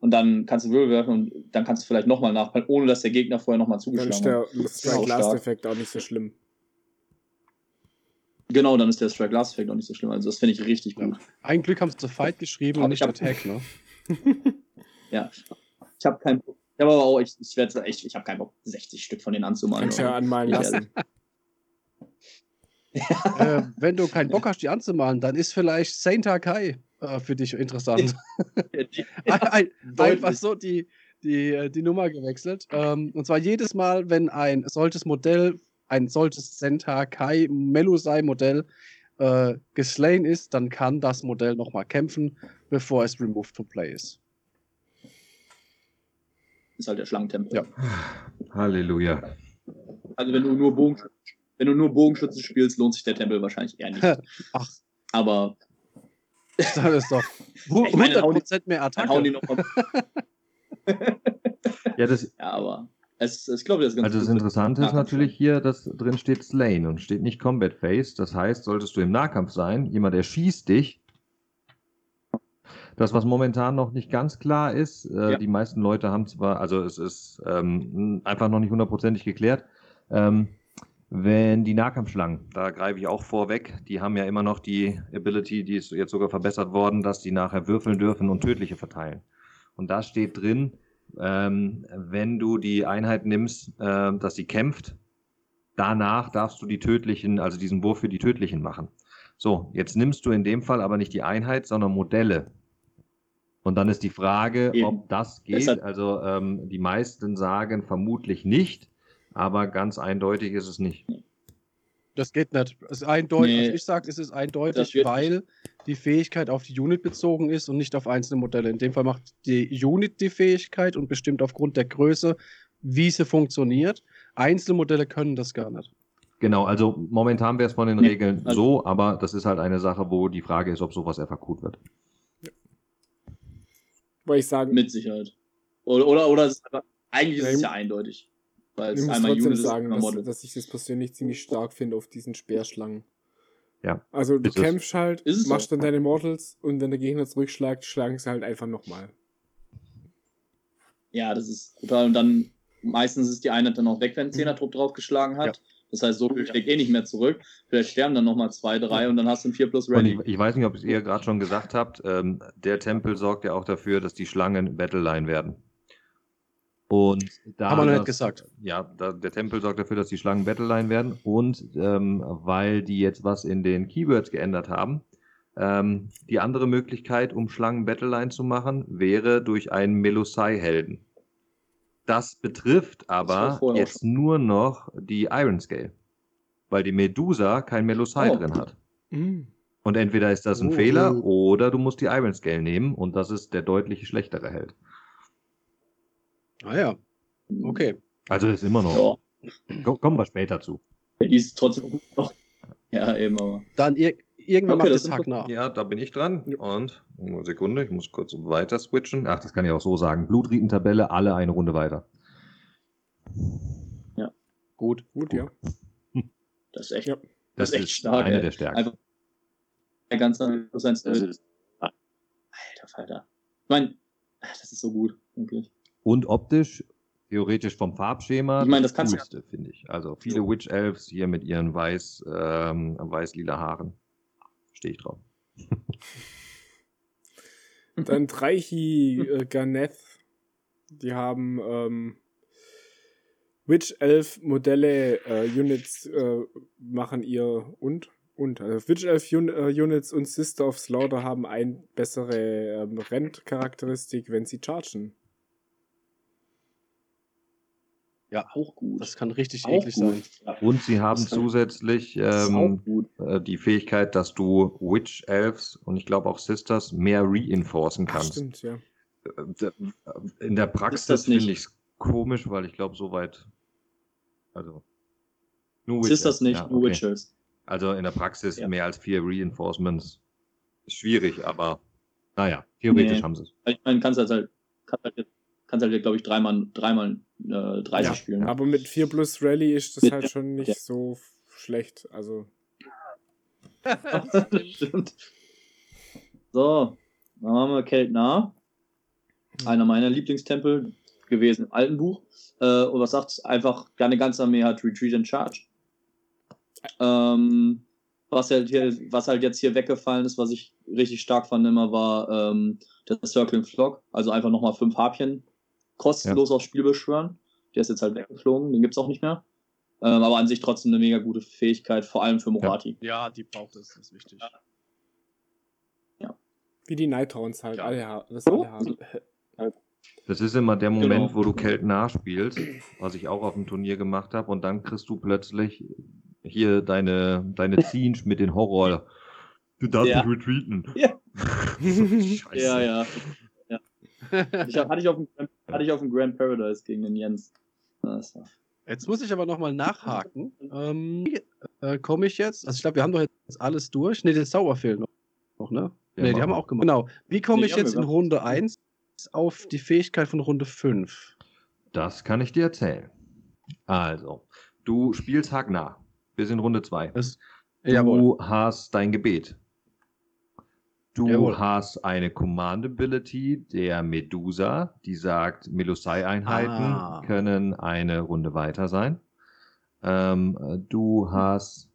Und dann kannst du Würfel werfen und dann kannst du vielleicht nochmal nachpeilen, ohne dass der Gegner vorher nochmal Dann zugeschlagen ist hat. der ist Strike auch Last stark. Effekt auch nicht so schlimm. Genau, dann ist der Strike Last Effekt auch nicht so schlimm. Also das finde ich richtig gut. Ein Glück haben sie zu Fight geschrieben Aber und ich nicht hab- Attack, ne? Ja. Ich habe keinen Bock. Ich habe aber auch, ich, ich werde echt, ich habe keinen Bock, 60 Stück von denen anzumalen. Kannst ja anmalen Ja. lassen. äh, wenn du keinen Bock hast, die anzumalen, dann ist vielleicht Saint Kai äh, für dich interessant. ein, einfach so die, die, äh, die Nummer gewechselt. Ähm, und zwar jedes Mal, wenn ein solches Modell, ein solches Senta Kai Melusai Modell äh, geslain ist, dann kann das Modell nochmal kämpfen, bevor es removed from play ist. ist halt der Schlangentempel. Ja. Halleluja. Also wenn du nur Bogenschützen, wenn du nur Bogenschützen spielst, lohnt sich der Tempel wahrscheinlich eher nicht. Ach, Aber das ist doch hu- Ich meine, hauen die- 100% mehr dann hauen die Attacke. noch mal. Ja, das, Ja, aber es, ich glaube, das also das. Interessante ist natürlich hier, dass drin steht Slain und steht nicht Combat Phase. Das heißt, solltest du im Nahkampf sein, jemand erschießt dich. Das, was momentan noch nicht ganz klar ist, äh, Ja. die meisten Leute haben zwar, also es ist ähm, einfach noch nicht hundertprozentig geklärt, ähm, wenn die Nahkampfschlangen, da greife ich auch vorweg, die haben ja immer noch die Ability, die ist jetzt sogar verbessert worden, dass die nachher würfeln dürfen und tödliche verteilen. Und da steht drin, ähm, wenn du die Einheit nimmst, äh, dass sie kämpft, danach darfst du die tödlichen, also diesen Wurf für die tödlichen machen. So, jetzt nimmst du in dem Fall aber nicht die Einheit, sondern Modelle. Und dann ist die Frage, Eben. ob das geht. Deshalb- Also ähm, die meisten sagen vermutlich nicht. aber ganz eindeutig ist es nicht. Das geht nicht. Es ist eindeutig. Nee. Also ich sage, es ist Das eindeutig, weil die Fähigkeit auf die Unit bezogen ist und nicht auf einzelne Modelle. In dem Fall macht die Unit die Fähigkeit und bestimmt aufgrund der Größe, wie sie funktioniert. Einzelmodelle können das gar nicht. Genau, also momentan wäre es von den Nee, Regeln also- so, aber das ist halt eine Sache, wo die Frage ist, ob sowas FAQ wird. Weil ich sagen, Mit Sicherheit. Oder, oder, oder ist eigentlich ist Ja, es ja eindeutig. Weil ich es muss einmal trotzdem Unit ist, sagen, einmal dass, dass ich das persönlich ziemlich stark finde auf diesen Speerschlangen. Ja, Also du ist es. kämpfst halt, Ist es machst dann deine Mortals und wenn der Gegner zurückschlägt, schlagen sie halt einfach nochmal. Ja, das ist brutal. Und dann meistens ist die Einheit dann auch weg, wenn ein Mhm. Zehner-Trupp draufgeschlagen hat. Das heißt, so viel schlägt eh nicht mehr zurück. Vielleicht sterben dann nochmal zwei, drei und dann hast du ein 4 plus ready. ich, ich weiß nicht, ob es ihr gerade schon gesagt habt, ähm, der Tempel sorgt ja auch dafür, dass die Schlangen Battleline werden. Und da Haben wir noch das- nicht gesagt. Ja, da, der Tempel sorgt dafür, dass die Schlangen Battleline werden. Und ähm, weil die jetzt was in den Keywords geändert haben, ähm, die andere Möglichkeit, um Schlangen Battleline zu machen, wäre durch einen Melusai-Helden. Das betrifft aber auch jetzt nur noch die Iron Scale. Weil die Medusa kein Melusai Oh. drin hat. Mhm. Und entweder ist das ein Oh. Fehler oder du musst die Iron Scale nehmen und das ist der deutlich schlechtere Held. Ah ja, okay. Also ist immer noch. Ja, Ko- Kommen wir später zu. die ist trotzdem gut noch. Ja, eben, aber. Dann ir irgendwann Okay, macht das es ist Hack nach. Ja, da bin ich dran. Und eine Sekunde, ich muss kurz weiter switchen. Ach, das kann ich auch so sagen. Blutritentabelle, alle eine Runde weiter. Gut. Gut, ja. Das ist echt, Ja. das ist echt stark. eine ey. der Stärken. Einfach der Prozent. Das Alter ist, Falter. Ich meine, das ist so gut, wirklich. Und optisch, theoretisch vom Farbschema, Ich meine, das kannst du- coolste, finde ich. Also viele Witch Elves hier mit ihren weiß, ähm, weiß-lila Haaren. Stehe ich drauf. Dann Dreichi äh, Garneth. Die haben ähm, Witch Elf Modelle, äh, Units äh, machen ihr und und also Witch Elf Un Units und Sister of Slaughter haben ein bessere ähm, Rent-Charakteristik, wenn sie chargen. Ja, Auch gut. das kann richtig auch eklig gut. sein. Und sie haben zusätzlich ähm, auch gut. äh, die Fähigkeit, dass du Witch Elves und ich glaube auch Sisters mehr reinforcen Ach, kannst. stimmt, ja. Äh, d- In der Praxis finde ich es komisch, weil ich glaube, soweit. Also. Nur das Elves, nicht, ja, nur okay. Witches. Also in der Praxis Ja. mehr als vier Reinforcements. Ist schwierig, aber naja, theoretisch Nee. haben sie es. Ich meine, kannst halt, kannst halt, kannst halt glaube ich, dreimal, dreimal äh, 30 Ja, spielen. Aber mit 4 plus Rally ist das Mit- halt schon nicht ja. so schlecht. Also, Stimmt. So, dann haben wir Keltnar. Einer meiner Lieblingstempel gewesen im alten Buch. Äh, und was sagt es? Einfach, deine ganze Armee hat Retreat and Charge. Ähm, was, halt hier, was halt jetzt hier weggefallen ist, was ich richtig stark fand immer, war ähm, der Circling Flock. Also einfach nochmal fünf Harpien kostenlos aufs Spiel beschwören. Der ist jetzt halt weggeflogen, den gibt's auch nicht mehr. Ähm, aber an sich trotzdem eine mega gute Fähigkeit, vor allem für Morati. Ja, die braucht es, das ist wichtig. wie die Nighthorns halt, Ja. alle, ha- das So. alle haben. Das ist immer der Moment, Genau. wo du Kelt nachspielst, was ich auch auf dem Turnier gemacht habe, und dann kriegst du plötzlich hier deine, deine Zinch mit den Horror. Du darfst Ja. nicht retreaten. Ja. Scheiße. Ja, ja. Ich hab, hatte, ich auf dem, hatte ich auf dem Grand Paradise gegen den Jens. Jetzt muss ich aber nochmal nachhaken. Ähm, äh, Komme ich jetzt? Also ich glaube, wir haben doch jetzt alles durch. Ne, der Zauber fehlt noch, noch ne? Ja, ne, die haben wir wir. auch gemacht. Genau. Wie komme ich jetzt wir in. Runde 1 auf die Fähigkeit von Runde 5? Das kann ich dir erzählen. Also, du spielst Hagnar bis in Runde 2. Das, Du jawohl. hast dein Gebet. Du Jawohl. hast eine Command Ability der Medusa, die sagt, Melusai-Einheiten Ah. können eine Runde weiter sein. Ähm, du hast,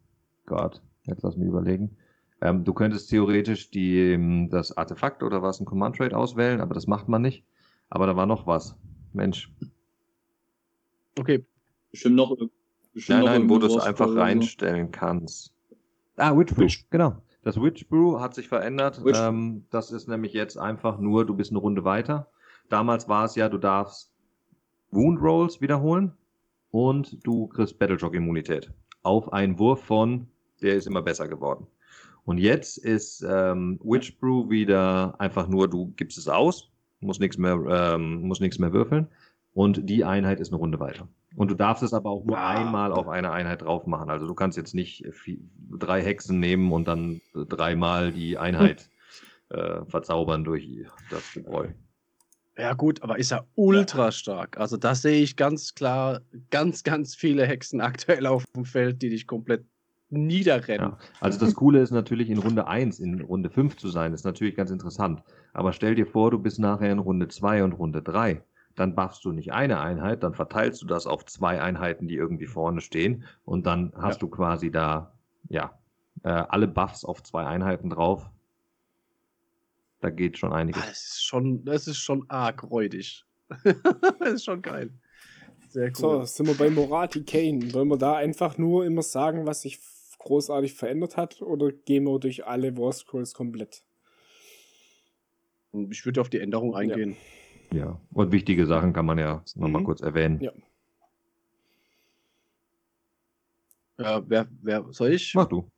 Gott, jetzt lass mich überlegen. Ähm, du könntest theoretisch die, ähm, das Artefakt oder was, ein Command Trade auswählen, aber das macht man nicht. Aber da war noch was. Mensch. Okay. Bestimmt noch. Bestimmt Nein, noch nein, wo irgendwie du es einfach so. reinstellen kannst. Ah, Witch Brew, genau. Das Witch Brew hat sich verändert. Ähm, das ist nämlich jetzt einfach nur, du bist eine Runde weiter. Damals war es ja, du darfst Wound Rolls wiederholen. und du kriegst Battlejock-Immunität. Auf einen Wurf von, der ist immer besser geworden. Und jetzt ist ähm, Witch Brew wieder einfach nur, du gibst es aus, musst nichts mehr, ähm, musst nichts mehr würfeln und die Einheit ist eine Runde weiter. Und du darfst es aber auch nur Ah. einmal auf eine Einheit drauf machen. Also du kannst jetzt nicht vi- drei Hexen nehmen und dann dreimal die Einheit äh, verzaubern durch das Gebräu. Ja, gut, aber ist ja ultra stark. Also, da sehe ich ganz klar ganz, ganz viele Hexen aktuell auf dem Feld, die dich komplett niederrennen. Ja. Also das Coole ist natürlich in Runde 1, in Runde 5 zu sein, ist natürlich ganz interessant. Aber stell dir vor, du bist nachher in Runde 2 und Runde 3. Dann buffst du nicht eine Einheit, dann verteilst du das auf zwei Einheiten, die irgendwie vorne stehen. Und dann hast Ja. du quasi da, ja, äh, alle Buffs auf zwei Einheiten drauf. Da geht schon Ah, einiges. Das ist schon, das ist schon arg räudig. das ist schon geil. Sehr So, cool. sind wir bei Morati Kane. Wollen wir da einfach nur immer sagen, was sich großartig verändert hat, oder gehen wir durch alle War Scrolls komplett? Ich würde auf die Änderung eingehen. Ja. Und wichtige Sachen kann man ja nochmal Mhm. kurz erwähnen. Ja. Ja, wer, wer, soll ich? Mach du.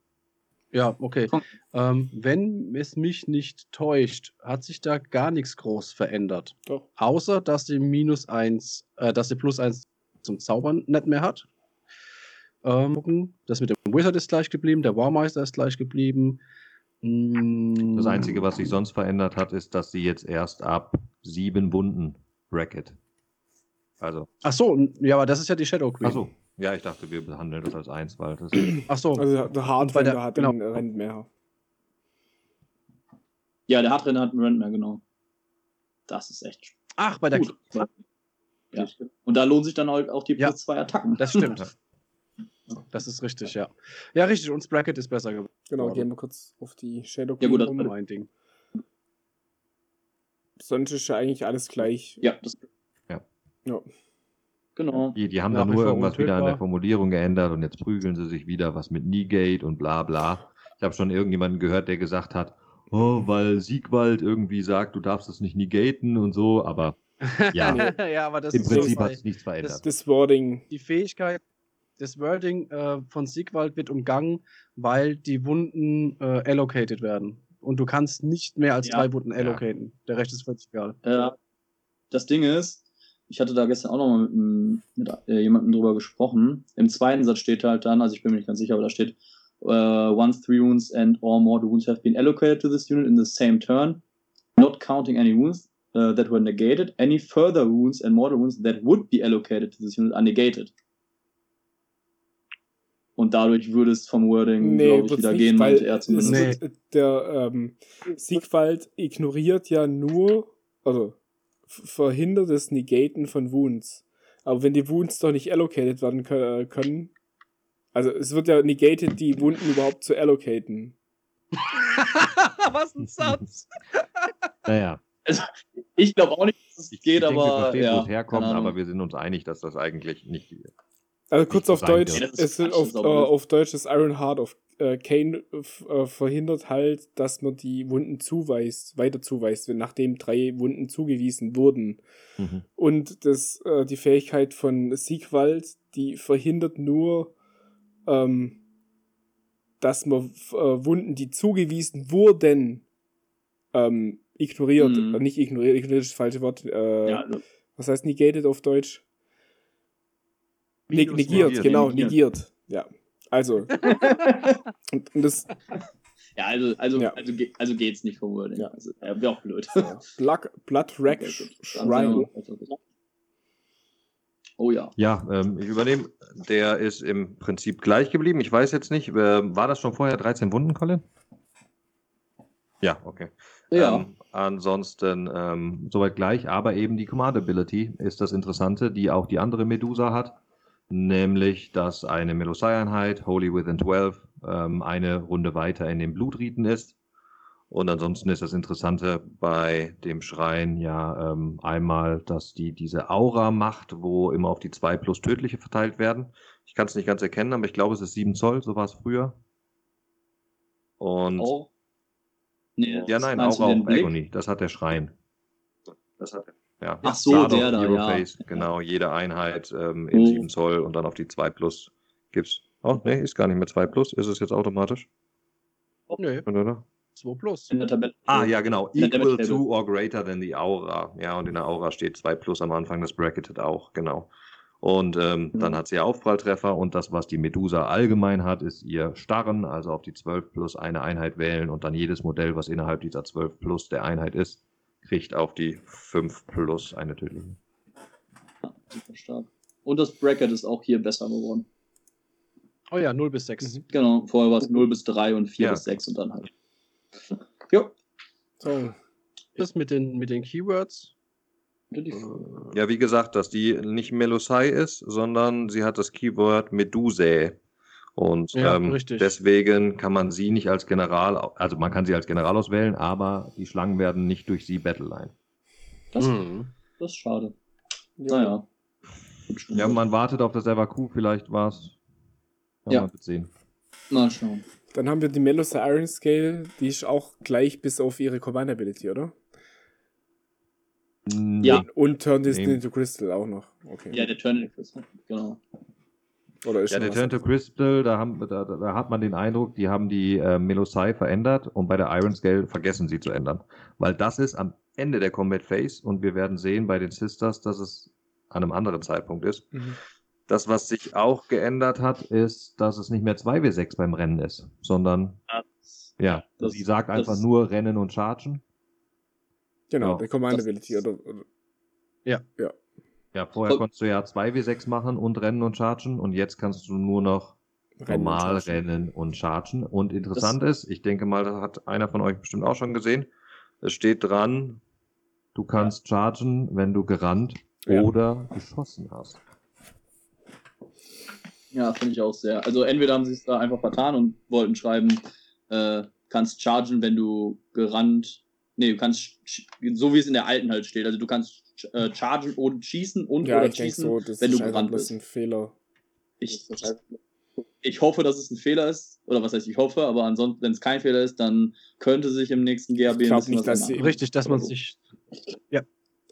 Ja, okay. Ähm, wenn es mich nicht täuscht, hat sich da gar nichts groß verändert. Doch. Außer, dass sie minus eins, äh, dass sie plus eins zum Zaubern nicht mehr hat. Ähm, das mit dem Wizard ist gleich geblieben, der Warmeister ist gleich geblieben. Das Einzige, was sich sonst verändert hat, ist, dass sie jetzt erst ab sieben Wunden Bracket. Also, Ach so, ja, aber das ist ja die Shadow Queen. ach so. Ja, ich dachte, wir behandeln das als eins, weil das Ach so. Also der Hardware hat genau. einen Rent mehr. Ja, der Hardrenner hat einen Rent mehr, genau. Das ist echt Ach, bei der gut. Ja. Und da lohnen sich dann halt auch die Ja. plus zwei Attacken. Das stimmt. Das ist richtig, ja. Ja, richtig. Und das Bracket ist besser geworden. Genau, gehen wir kurz auf die Shadow Ja, gut, das- rum. mein Ding. Sonst ist ja eigentlich alles gleich. Ja, das, Ja. genau. Die, die haben da nur irgendwas wieder an der. Formulierung geändert und jetzt prügeln sie sich wieder was mit Negate und bla bla. Ich habe schon irgendjemanden gehört, der gesagt hat, oh, weil Siegwald irgendwie sagt, du darfst es nicht negaten und so, aber ja, ja, aber das im ist Prinzip so, hat es nichts verändert. Das Wording. die Fähigkeit, das Wording äh, von Sigwald wird umgangen, weil die Wunden äh, allocated werden. Und du kannst nicht mehr als Ja. drei Wunden allocaten. Der Rest ist völlig egal. Äh, das Ding ist, ich hatte da gestern auch noch mal mit, mit äh, jemandem drüber gesprochen. Im zweiten Satz steht halt dann, also ich bin mir nicht ganz sicher, aber da steht, uh, once three wounds and or more wounds have been allocated to this unit in the same turn, not counting any wounds uh, that were negated, any further wounds and mortal wounds that would be allocated to this unit are negated. Und dadurch würde es vom Wording, Nee, glaube ich, wieder nicht, gehen, weil meinte er es zumindest. wird- der ähm, Siegwald ignoriert ja nur, also verhindert das Negaten von Wounds. Aber wenn die Wounds doch nicht allocated werden äh, können, also es wird ja negated, die Wunden überhaupt zu allocaten. Was ein Satz! Naja, Ich glaube auch nicht, dass es ich, geht, ich denke, aber verstehen, ja, wo es herkommt, aber wir sind uns einig, dass das eigentlich nicht. Also kurz auf Deutsch, es ist auf, äh, ist auf Deutsch das Iron Heart of äh, Kane äh, verhindert halt, dass man die Wunden zuweist, weiter zuweist, wenn nachdem drei Wunden zugewiesen wurden. Mhm. Und das, äh, die Fähigkeit von Siegwald, die verhindert nur, ähm, dass man äh, Wunden, die zugewiesen wurden, ähm, ignoriert. Mhm. Äh, nicht ignoriert, ignoriert ist das falsche Wort. Äh, ja, also, Was heißt negated auf Deutsch? Ne Minus negiert, negiert. genau, Negiert. negiert. Ja. Also. und, und das ja, also, also, Ja. also, ge- also geht's nicht vom Wording. Ja. Also, ja, wäre auch blöd. Blood, Blood Rack. Shrine. Oh ja. Ja, ähm, ich übernehme. Der ist im Prinzip gleich geblieben. Ich weiß jetzt nicht, äh, war das schon vorher 13 Wunden, Colin? Ja, okay. Ja. Ähm, ansonsten ähm, soweit gleich, aber eben die Command Ability ist das Interessante, die auch die andere Medusa hat, nämlich dass eine Melusai-Einheit, Holy Within 12, ähm, eine Runde weiter in den Blutriten ist. Und ansonsten ist das Interessante bei dem Schrein ja ähm, einmal, dass die diese Aura macht, wo immer auf die 2 plus tödliche verteilt werden. Ich kann es nicht ganz erkennen, aber ich glaube, es ist 7 Zoll, so war es früher. Und Auch. Nee, ja, nein, den auf? Agony. Das hat der Schrein. Das hat er. Ja. Ach so, Start der da, Europace, ja. genau, jede Einheit ähm, in Oh. 7 Zoll und dann auf die 2 Plus gibt's. Oh, nee, ist gar nicht mehr 2 Plus, ist es jetzt automatisch? Nee, Oder? 2 Plus. In der Tabelle. Ah, ja, genau. Equal to or greater than the Aura. Ja, und in der Aura steht 2 Plus am Anfang, das bracketed auch, genau. Und ähm, Mhm. dann hat sie ja Aufpralltreffer und das, was die Medusa allgemein hat, ist ihr Starren, also auf die 12 Plus eine Einheit wählen und dann jedes Modell, was innerhalb dieser 12 Plus der Einheit ist, kriegt auf die 5 Plus eine tödliche. Super stark. Und das Bracket ist auch hier besser geworden. Oh ja, 0 bis 6. Mhm. Genau, vorher war es 0 bis 3 und 4 Ja. bis 6 und dann halt. Jo. So, Das mit den, mit den Keywords. Ja, wie gesagt, dass die nicht Melosai ist, sondern sie hat das Keyword Medusae. Und Ja, ähm, deswegen kann man sie nicht als General, also man kann sie als General auswählen, aber die Schlangen werden nicht durch sie Battleline. Das, Mhm. das ist schade. ja. Naja. Ja, man wartet auf das Evaku, vielleicht war's. Ja, Ja. Mal sehen. Mal schauen. Dann haben wir die Melosa Iron Scale, die ist auch gleich bis auf ihre Command Ability, oder? Ja. Und Turn This Nee. into Crystal auch noch. Okay. Ja, der Turn genau. Oder ist Ja, schon der was Turn to Crystal, da, haben, da, da da hat man den Eindruck, die haben die äh, Melosai verändert und bei der Iron Scale vergessen sie zu ändern. Weil das ist am Ende der Combat Phase und wir werden sehen bei den Sisters, dass es an einem anderen Zeitpunkt ist. Mhm. Das, was sich auch geändert hat, ist, dass es nicht mehr 2w6 beim Rennen ist, sondern ja, Das- sie sagt einfach das- nur Rennen und Chargen. Genau, Ja, der Command das- Ability, oder? oder Ja, vorher Voll- konntest du ja 2w6 machen und Rennen und Chargen und jetzt kannst du nur noch Rennen und normal Chargen. rennen und chargen. Und interessant ist, ich denke mal, das hat einer von euch bestimmt auch schon gesehen. Es steht dran, du kannst chargen, wenn du gerannt Ja. oder geschossen hast. Ja, finde ich auch sehr. Also entweder haben sie es da einfach vertan und wollten schreiben, äh, kannst chargen, wenn du gerannt. Nee, du kannst, so wie es in der alten halt steht. Also du kannst äh, chargen und schießen und Ja, oder ich schießen, so, das wenn du gerannt bist. ein Fehler. Ich, ich hoffe, dass es ein Fehler ist. Oder was heißt ich hoffe, aber ansonsten, wenn es kein Fehler ist, dann könnte sich im nächsten GHB Ich ein bisschen nicht, was dass sie- Richtig, dass man sich.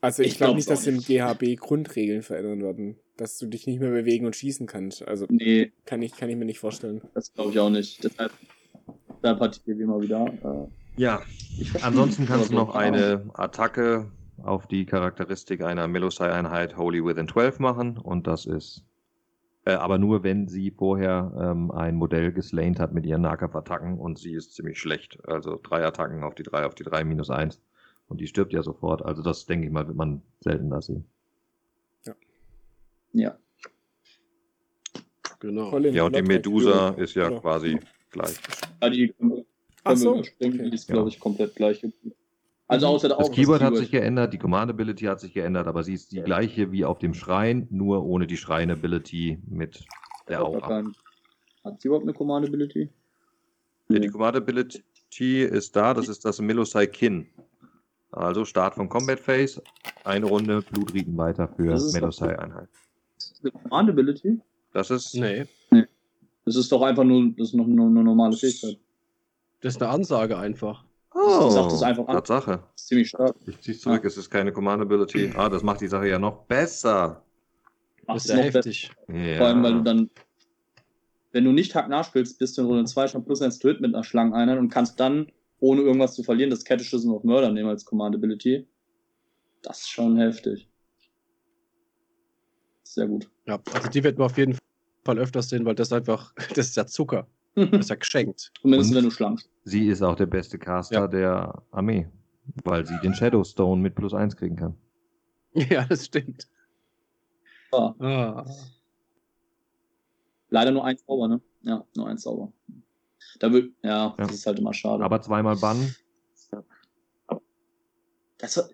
Also ich, Ich glaube nicht, dass im. GHB Grundregeln verändern werden. Dass du dich nicht mehr bewegen und schießen kannst. Also Nee, kann ich, kann ich mir nicht vorstellen. das glaube ich auch nicht. Deshalb, deshalb hat die GHB mal wieder. Äh, Ja, ich ansonsten kannst du noch eine Attacke auf die Charakteristik einer Melosai-Einheit Holy Within 12 machen und das ist äh, aber nur, wenn sie vorher ähm, ein Modell geslaned hat mit ihren Nahkampfattacken und sie ist ziemlich schlecht. Also drei Attacken auf die drei, auf die drei minus eins. Und die stirbt ja sofort. Also das, denke ich mal, wird man seltener sehen. Ja. Genau. Colin, Ja, und die Medusa ist ja Oder? quasi gleich. Ja, die können wir Ach so, überspringen. okay. Die ist, Ja. glaube ich, komplett gleich. Also außer Das auch Keyword hat sich geändert, die Command Ability hat sich geändert, aber sie ist die Ja. gleiche wie auf dem Schrein, nur ohne die Schrein Ability mit der Aura. Hat sie überhaupt eine Command Ability? Ja, die Command Ability ist da, das ist das Melosai Kin. Also Start vom Combat Phase, eine Runde Blutrieden weiter für Das ist doch Melosai Einheit. Ist das eine Command Ability? Das ist Nee, Das ist doch einfach nur, das ist noch eine normale Fähigkeit. das ist eine Ansage einfach. Oh, Ich sag das einfach an. Tatsache. Das ist ziemlich stark. Ich zieh's zurück, es ist keine Command Ability. Ah, das macht die Sache ja noch besser. Macht Das ist ja heftig. Ja. Vor allem, weil du dann, wenn du nicht Hack nachspielst, bist du in Runde 2 schon plus 1 Töt mit einer Schlangeneinheit und kannst dann, ohne irgendwas zu verlieren, das Kettenschüssen auf Mörder nehmen als Command Ability. Das ist schon heftig. Sehr gut. Ja, also die wird man auf jeden Fall öfters sehen, weil das einfach, das ist ja Zucker. Das ist ja geschenkt. Zumindest wenn du schlank. Sie ist auch der beste Caster Ja. der Armee, weil sie den Shadowstone mit plus eins kriegen kann. Ja, das stimmt. Ja. Ah. Leider nur ein Zauber, ne? Ja, nur ein Zauber. Da will, ja, das Ja. ist halt immer schade. Aber zweimal bannen, das,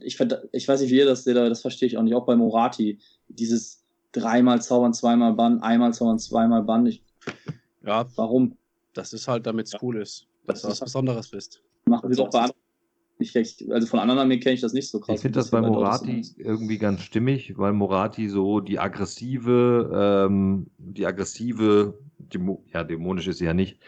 ich, ich weiß nicht, wie ihr das seht, aber das verstehe ich auch nicht. Auch bei Morati. Dieses dreimal zaubern, zweimal bannen, einmal zaubern, zweimal bannen. Ich, Ja, warum? das ist halt, damit es cool ist. Dass Das du was Besonderes bist. Machen sie doch bei anderen. Ich, also von anderen Armeen kenne ich das nicht so krass. Ich finde das bei Morati irgendwie ganz stimmig, weil Morati so die aggressive, ähm, die aggressive, demo ja, dämonisch ist sie ja nicht,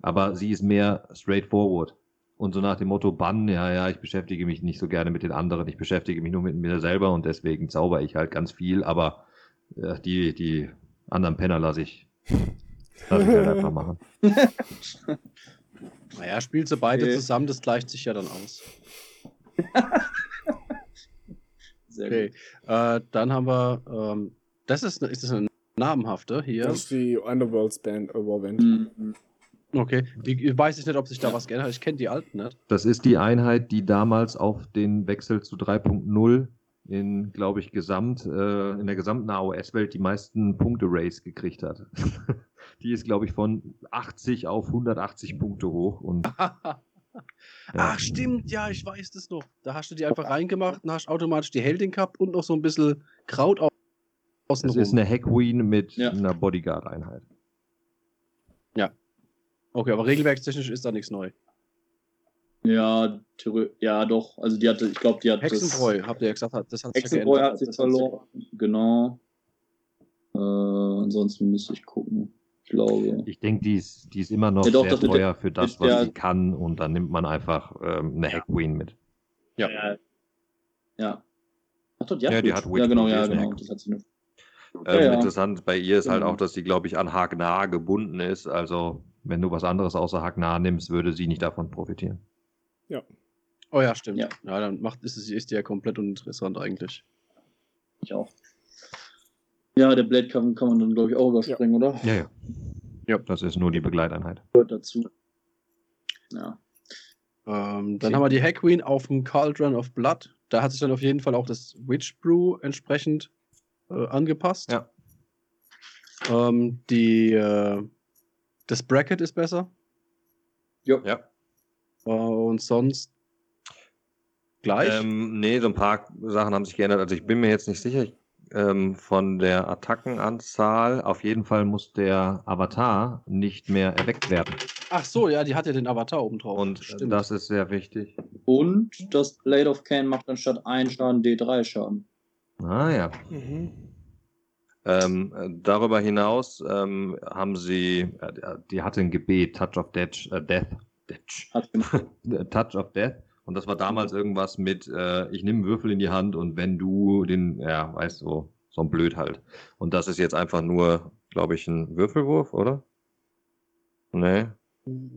aber sie ist mehr straightforward. Und so nach dem Motto, Bann, ja, ja, ich beschäftige mich nicht so gerne mit den anderen, ich beschäftige mich nur mit mir selber und deswegen zauber ich halt ganz viel, aber äh, die, die anderen Penner lasse ich, lass ich halt einfach machen. Naja, spielt sie beide Okay. zusammen, das gleicht sich ja dann aus. Sehr Okay. Äh, dann haben wir, ähm, das ist, ist das eine namenhafte hier. Das ist die Underworlds Band Overwent. gut. Mhm. Okay. Die, weiß ich nicht, ob sich da was geändert hat. Ich kenne die alten nicht. Das ist die Einheit, die damals auf den Wechsel zu 3.0 in, glaube ich, gesamt, äh, in der gesamten AOS-Welt die meisten Punkte-Race gekriegt hat. die ist, glaube ich, von 80 auf 180 Punkte hoch und Ach, stimmt, ja, ich weiß das noch. Da hast du die einfach reingemacht und hast automatisch die Heldin gehabt und noch so ein bisschen Kraut au- es außenrum. ist eine Hackween mit Ja. einer Bodyguard-Einheit. okay, aber regelwerkstechnisch ist da nichts neu. Ja, ja, doch. Also die hatte, ich glaube, die hat Hexenbräu, habt ihr ja gesagt, hat- das hat Das, sich ja Hexenbräu geändert. hat sich Das hat sich- verloren. Genau. Äh, ansonsten müsste ich gucken. Ich glaube. Ich denke, die ist, die ist immer noch Ja, doch, sehr das teuer für das, der- was sie kann und dann nimmt man einfach ähm, eine Hackween mit. Ja. Ja. Ach doch, die hat Ja, die Witch. hat Ja, Witch, genau, die ja, genau. Das hat sie noch. Ähm, ja. Interessant bei ihr ist halt Genau. auch, dass sie, glaube ich, an Hagnar gebunden ist. Also, wenn du was anderes außer Hagnar nimmst, würde sie nicht davon profitieren. Oh ja, stimmt. Ja. Ja, dann macht, ist, es- ist die ja komplett uninteressant eigentlich. Ich auch. Ja, der Blade kann, kann man dann, glaube ich, auch überspringen, oder? Ja, ja. Ja. Das ist nur die Begleiteinheit. Gehört dazu. Ja. Ähm, dann Sie- haben wir die Hack Queen auf dem Cauldron of Blood. Da hat sich dann auf jeden Fall auch das Witch Brew entsprechend äh, angepasst. Ja. Ähm, die, äh, das Bracket ist besser. Jo. Ja. Äh, und sonst gleich. Ähm, nee, so ein paar Sachen haben sich geändert. Also, ich bin mir jetzt nicht sicher. Ich, ähm, von der Attackenanzahl, auf jeden Fall muss der Avatar nicht mehr erweckt werden. Ach so, ja, die hat ja den Avatar oben drauf. Und Stimmt. das ist sehr wichtig. Und das Blade of Cain macht anstatt 1 Schaden D3 Schaden. Ah ja. Mhm. Ähm, äh, darüber hinaus ähm, haben sie, äh, die hatte ein Gebet, Touch of Death, äh, Death, Death, Hat gemacht. Touch of Death. Und das war damals irgendwas mit, äh, ich nehme einen Würfel in die Hand und wenn du den, ja, weißt du, so ein Blöd halt. Und das ist jetzt einfach nur, glaube ich, ein Würfelwurf, oder? Nee.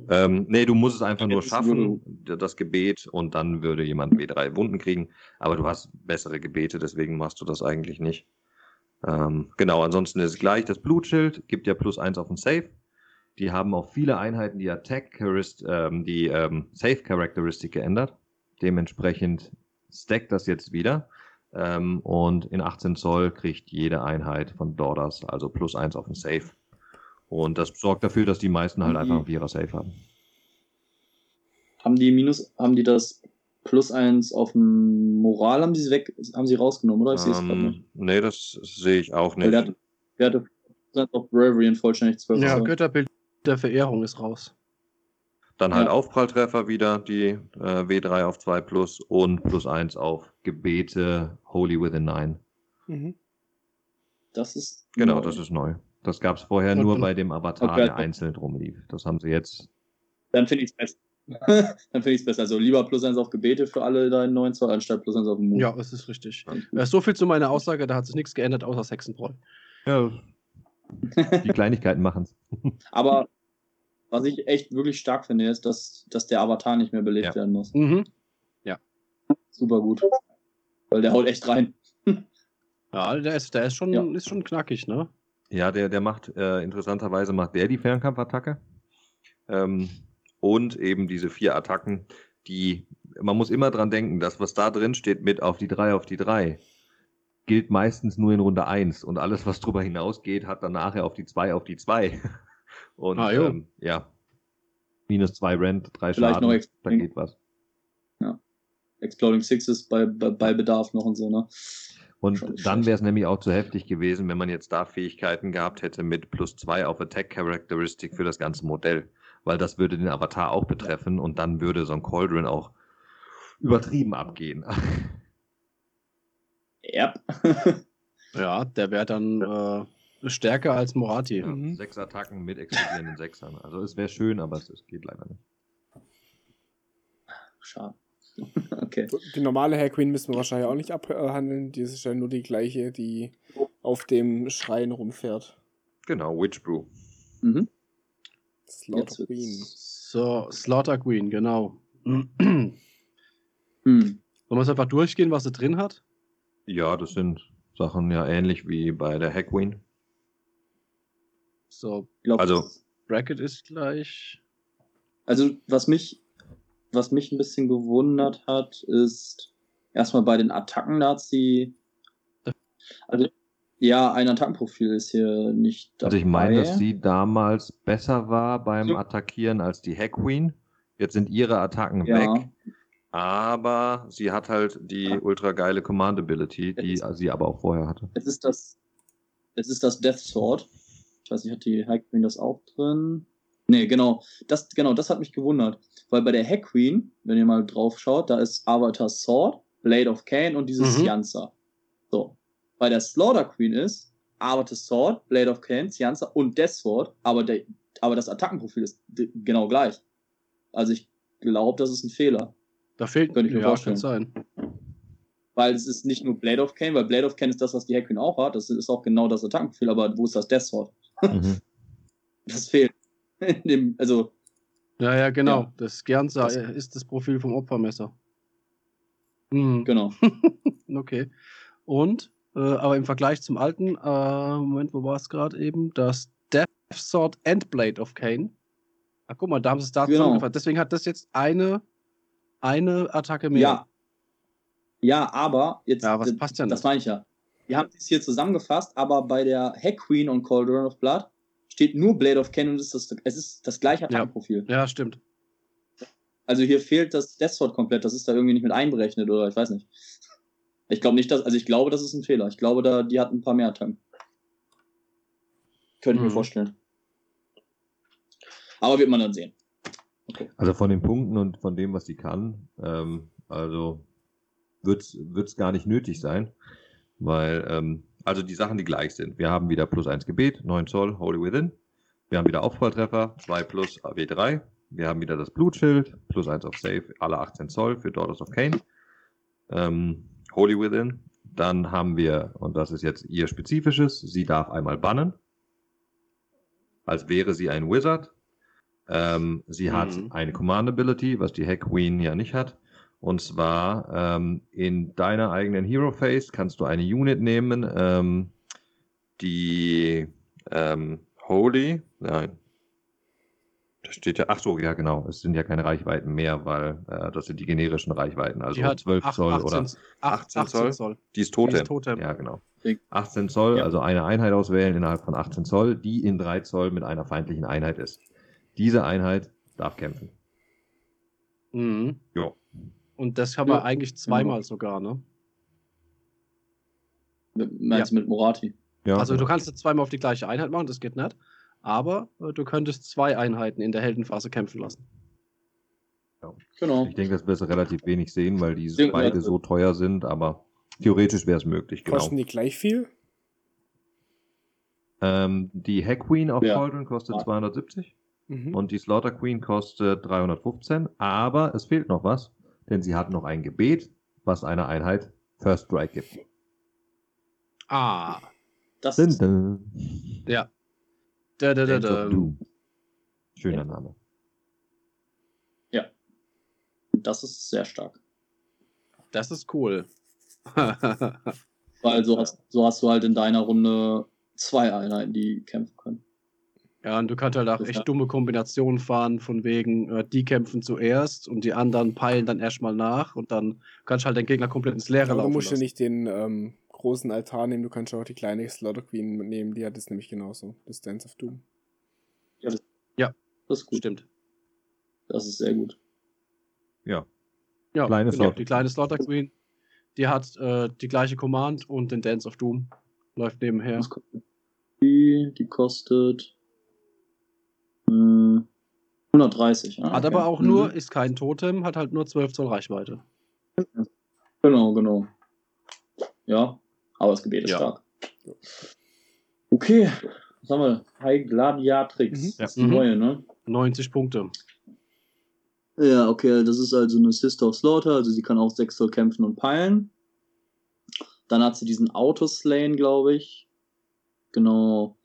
Ähm, nee, du musst es einfach nur schaffen, das Gebet, und dann würde jemand W3 Wunden kriegen. Aber du hast bessere Gebete, deswegen machst du das eigentlich nicht. Ähm, genau, ansonsten ist es gleich. Das Blutschild gibt ja plus eins auf den Save. Die haben auch viele Einheiten die Attack Charist- ähm, die ähm, Save Charakteristik geändert. Dementsprechend stackt das jetzt wieder. Ähm, und in 18 Zoll kriegt jede Einheit von Daughters also plus eins auf den Save. Und das sorgt dafür, dass die meisten halt Mhm. einfach einen Vierer Save haben. Haben die Minus, haben die das plus 1 auf dem Moral, haben die sie weg, haben sie rausgenommen, oder? Ich sehe es gerade nicht. Ähm, nee, das sehe ich auch nicht. der hatte, der hatte plus 1 auf Bravery und vollständig 12 ja. Götterbild der Verehrung ist raus. Dann halt Ja. Aufpralltreffer wieder, die äh, W3 auf 2 plus und plus 1 auf Gebete Holy Within 9. Mhm. Das ist. Genau, neu. das ist neu. Das gab es vorher Und- nur bei dem Avatar, Okay. der einzeln rumlief. Das haben sie jetzt. Dann finde ich es besser. Dann finde ich es besser. Also lieber plus 1 auf Gebete für alle da in 9 Zoll, anstatt plus 1 auf den Mut. Ja, es ist richtig. Äh, so viel zu meiner Aussage, da hat sich nichts geändert, außer Hexenbräu. Ja, die Kleinigkeiten machen's. Aber was ich echt wirklich stark finde, ist, dass, dass der Avatar nicht mehr belebt Ja. werden muss. Mhm. Super gut. Weil der haut echt rein. Ja, der ist, der ist schon, Ja. ist schon knackig, ne? Ja, der, der macht, äh, interessanterweise macht der die Fernkampfattacke. Ähm, und eben diese vier Attacken, die, man muss immer dran denken, das, was da drin steht mit auf die drei, auf die drei, gilt meistens nur in Runde eins und alles, was drüber hinausgeht, hat dann nachher auf die zwei, auf die zwei. Und Ah, ähm, ja, minus zwei Rent, drei Vielleicht Schaden, noch da geht was. Exploding Sixes bei, bei, bei Bedarf noch und so, ne? Und dann wäre es nämlich auch zu heftig gewesen, wenn man jetzt da Fähigkeiten gehabt hätte mit plus zwei auf Attack Characteristic für das ganze Modell. Weil das würde den Avatar auch betreffen und dann würde so ein Cauldron auch übertrieben abgehen. Yep. Ja, der wäre dann äh, stärker als Morati. Ja, Mhm. Sechs Attacken mit explodierenden Sechsern. Also es wäre schön, aber es, es geht leider nicht. schade. okay. Die normale Hair Queen müssen wir wahrscheinlich auch nicht abhandeln. Die ist ja nur die gleiche, die auf dem Schrein rumfährt. Genau, Witch Brew. Mhm. Slaughter Queen. So, Slaughter Queen, genau. Hm. Sollen wir es einfach durchgehen, was sie drin hat? Ja, das sind Sachen ja ähnlich wie bei der Hack Queen. So, glaub, Also- Bracket ist gleich. Also, was mich, was mich ein bisschen gewundert hat, ist erstmal bei den Attacken, sie. Also, ja, ein Attackenprofil ist hier nicht dabei. Also ich meine, dass sie damals besser war beim. Attackieren als die Hack Queen. Jetzt sind ihre Attacken Ja. weg. Aber sie hat halt die ultra geile Command Ability, die Jetzt- sie aber auch vorher hatte. Es ist das, es ist das Death Sword. Ich weiß nicht, hat die Hack Queen das auch drin? Nee, genau. Das, genau, das hat mich gewundert. Weil bei der Hack Queen, wenn ihr mal drauf schaut, da ist Avatar Sword, Blade of Cain und dieses Mhm. Cianza. So. Bei der Slaughter Queen ist Avatar Sword, Blade of Cain, Cianza und Death Sword, aber, der, aber das Attackenprofil ist genau gleich. Also ich glaube, das ist ein Fehler. Da fehlt Könnte ich mir ja, vorstellen. sein. Weil es ist nicht nur Blade of Cain, weil Blade of Cain ist das, was die Queen auch hat. Das ist auch genau das Attackenprofil, aber wo ist das Death Sword? Mhm. Das fehlt. In dem, also, Ja, ja, genau. Ja. Das Gernsa Das- ist das Profil vom Opfermesser. Mhm. genau. Okay. Und, äh, aber im Vergleich zum alten, äh, Moment, wo war es gerade eben? Das Death Sword and Blade of Cain. Ach, guck mal, da haben sie es da Genau. zusammengefasst. Deswegen hat das jetzt eine, eine Attacke mehr. Ja. Ja, aber jetzt. Ja, was passt ja Das meine ich ja. Wir haben es hier zusammengefasst, aber bei der Hack Queen und Cauldron of Blood steht nur Blade of Cain und es ist das, es ist das gleiche Attackenprofil. Ja, stimmt. Also hier fehlt das Death Sword komplett. Das ist da irgendwie nicht mit einberechnet oder ich weiß nicht. Ich glaube nicht, dass. Also ich glaube, das ist ein Fehler. Ich glaube, da, die hat ein paar mehr Attacken. Könnte ich mir Mhm. vorstellen. Aber wird man dann sehen. Also von den Punkten und von dem, was sie kann, ähm, also wird's wird's gar nicht nötig sein, weil ähm, also die Sachen, die gleich sind. Wir haben wieder plus 1 Gebet, 9 Zoll, Holy Within. Wir haben wieder Aufpralltreffer, 2 plus AW3. Wir haben wieder das Blutschild, plus 1 auf Save, alle 18 Zoll für Daughters of Cain. Ähm, Holy Within. Dann haben wir, und das ist jetzt ihr spezifisches, sie darf einmal bannen. Als wäre sie ein Wizard. Ähm, sie hat Mhm. eine Command Ability, was die Hack Queen ja nicht hat. Und zwar ähm, in deiner eigenen Hero Phase kannst du eine Unit nehmen, ähm, die ähm, Holy, nein, da steht ja, ach so, ja genau, es sind ja keine Reichweiten mehr, weil äh, das sind die generischen Reichweiten, also die hat 12 acht- Zoll 18, oder 18, 18 Zoll. die ist Totem. Die ist Totem. Ja, genau. Ding. 18 Zoll, Ja. also eine Einheit auswählen innerhalb von 18 Zoll, die in 3 Zoll mit einer feindlichen Einheit ist. Diese Einheit darf kämpfen. Mhm. Ja. Und das haben wir Ja. eigentlich zweimal sogar, ne? Mit- Meinst du mit Morati? ja Also du kannst es zweimal auf die gleiche Einheit machen, das geht nicht. Aber äh, du könntest zwei Einheiten in der Heldenphase kämpfen lassen. Genau. Ich denke, das wirst du relativ wenig sehen, weil die Ja, beide ja. so teuer sind, aber theoretisch wäre es möglich, genau. Kosten die gleich viel? Ähm, die Hack Queen auf Ja. Cauldron kostet Ja. 270 Mhm. und die Slaughter Queen kostet 315, aber es fehlt noch was, denn sie hat noch ein Gebet, was einer Einheit First Strike gibt. Ah. Das Dun, ist, dun. Ja. Da, da, da, da. Schöner Ja. Name. das ist sehr stark. Das ist cool. Weil so hast, so hast du halt in deiner Runde zwei Einheiten, die kämpfen können. Ja, und du kannst halt auch Das echt ja- dumme Kombinationen fahren, von wegen, äh, die kämpfen zuerst und die anderen peilen dann erstmal nach und dann kannst du halt den Gegner komplett ins Leere Aber du laufen musst ja nicht den ähm, großen Altar nehmen, du kannst auch die kleine Slaughter Queen nehmen, die hat es nämlich genauso. Das Dance of Doom. Das ist gut. Stimmt. Das ist sehr gut. Ja. Ja, Kleine genau. Slaughter Die kleine Slaughter Queen, die hat äh, die gleiche Command und den Dance of Doom. Läuft nebenher. Die? Die kostet äh, 130. Ah, Hat okay. aber auch Mhm. nur, ist kein Totem, hat halt nur 12 Zoll Reichweite. Genau, genau. Ja, aber das Gebet ist Ja. stark. Okay, was haben wir? High Gladiatrix. Mhm. Das ist die Mhm. neue, ne? 90 Punkte. Ja, okay, das ist also eine Sister of Slaughter, also sie kann auch 6 Zoll kämpfen und peilen. Dann hat sie diesen Autoslain, glaube ich. Genau.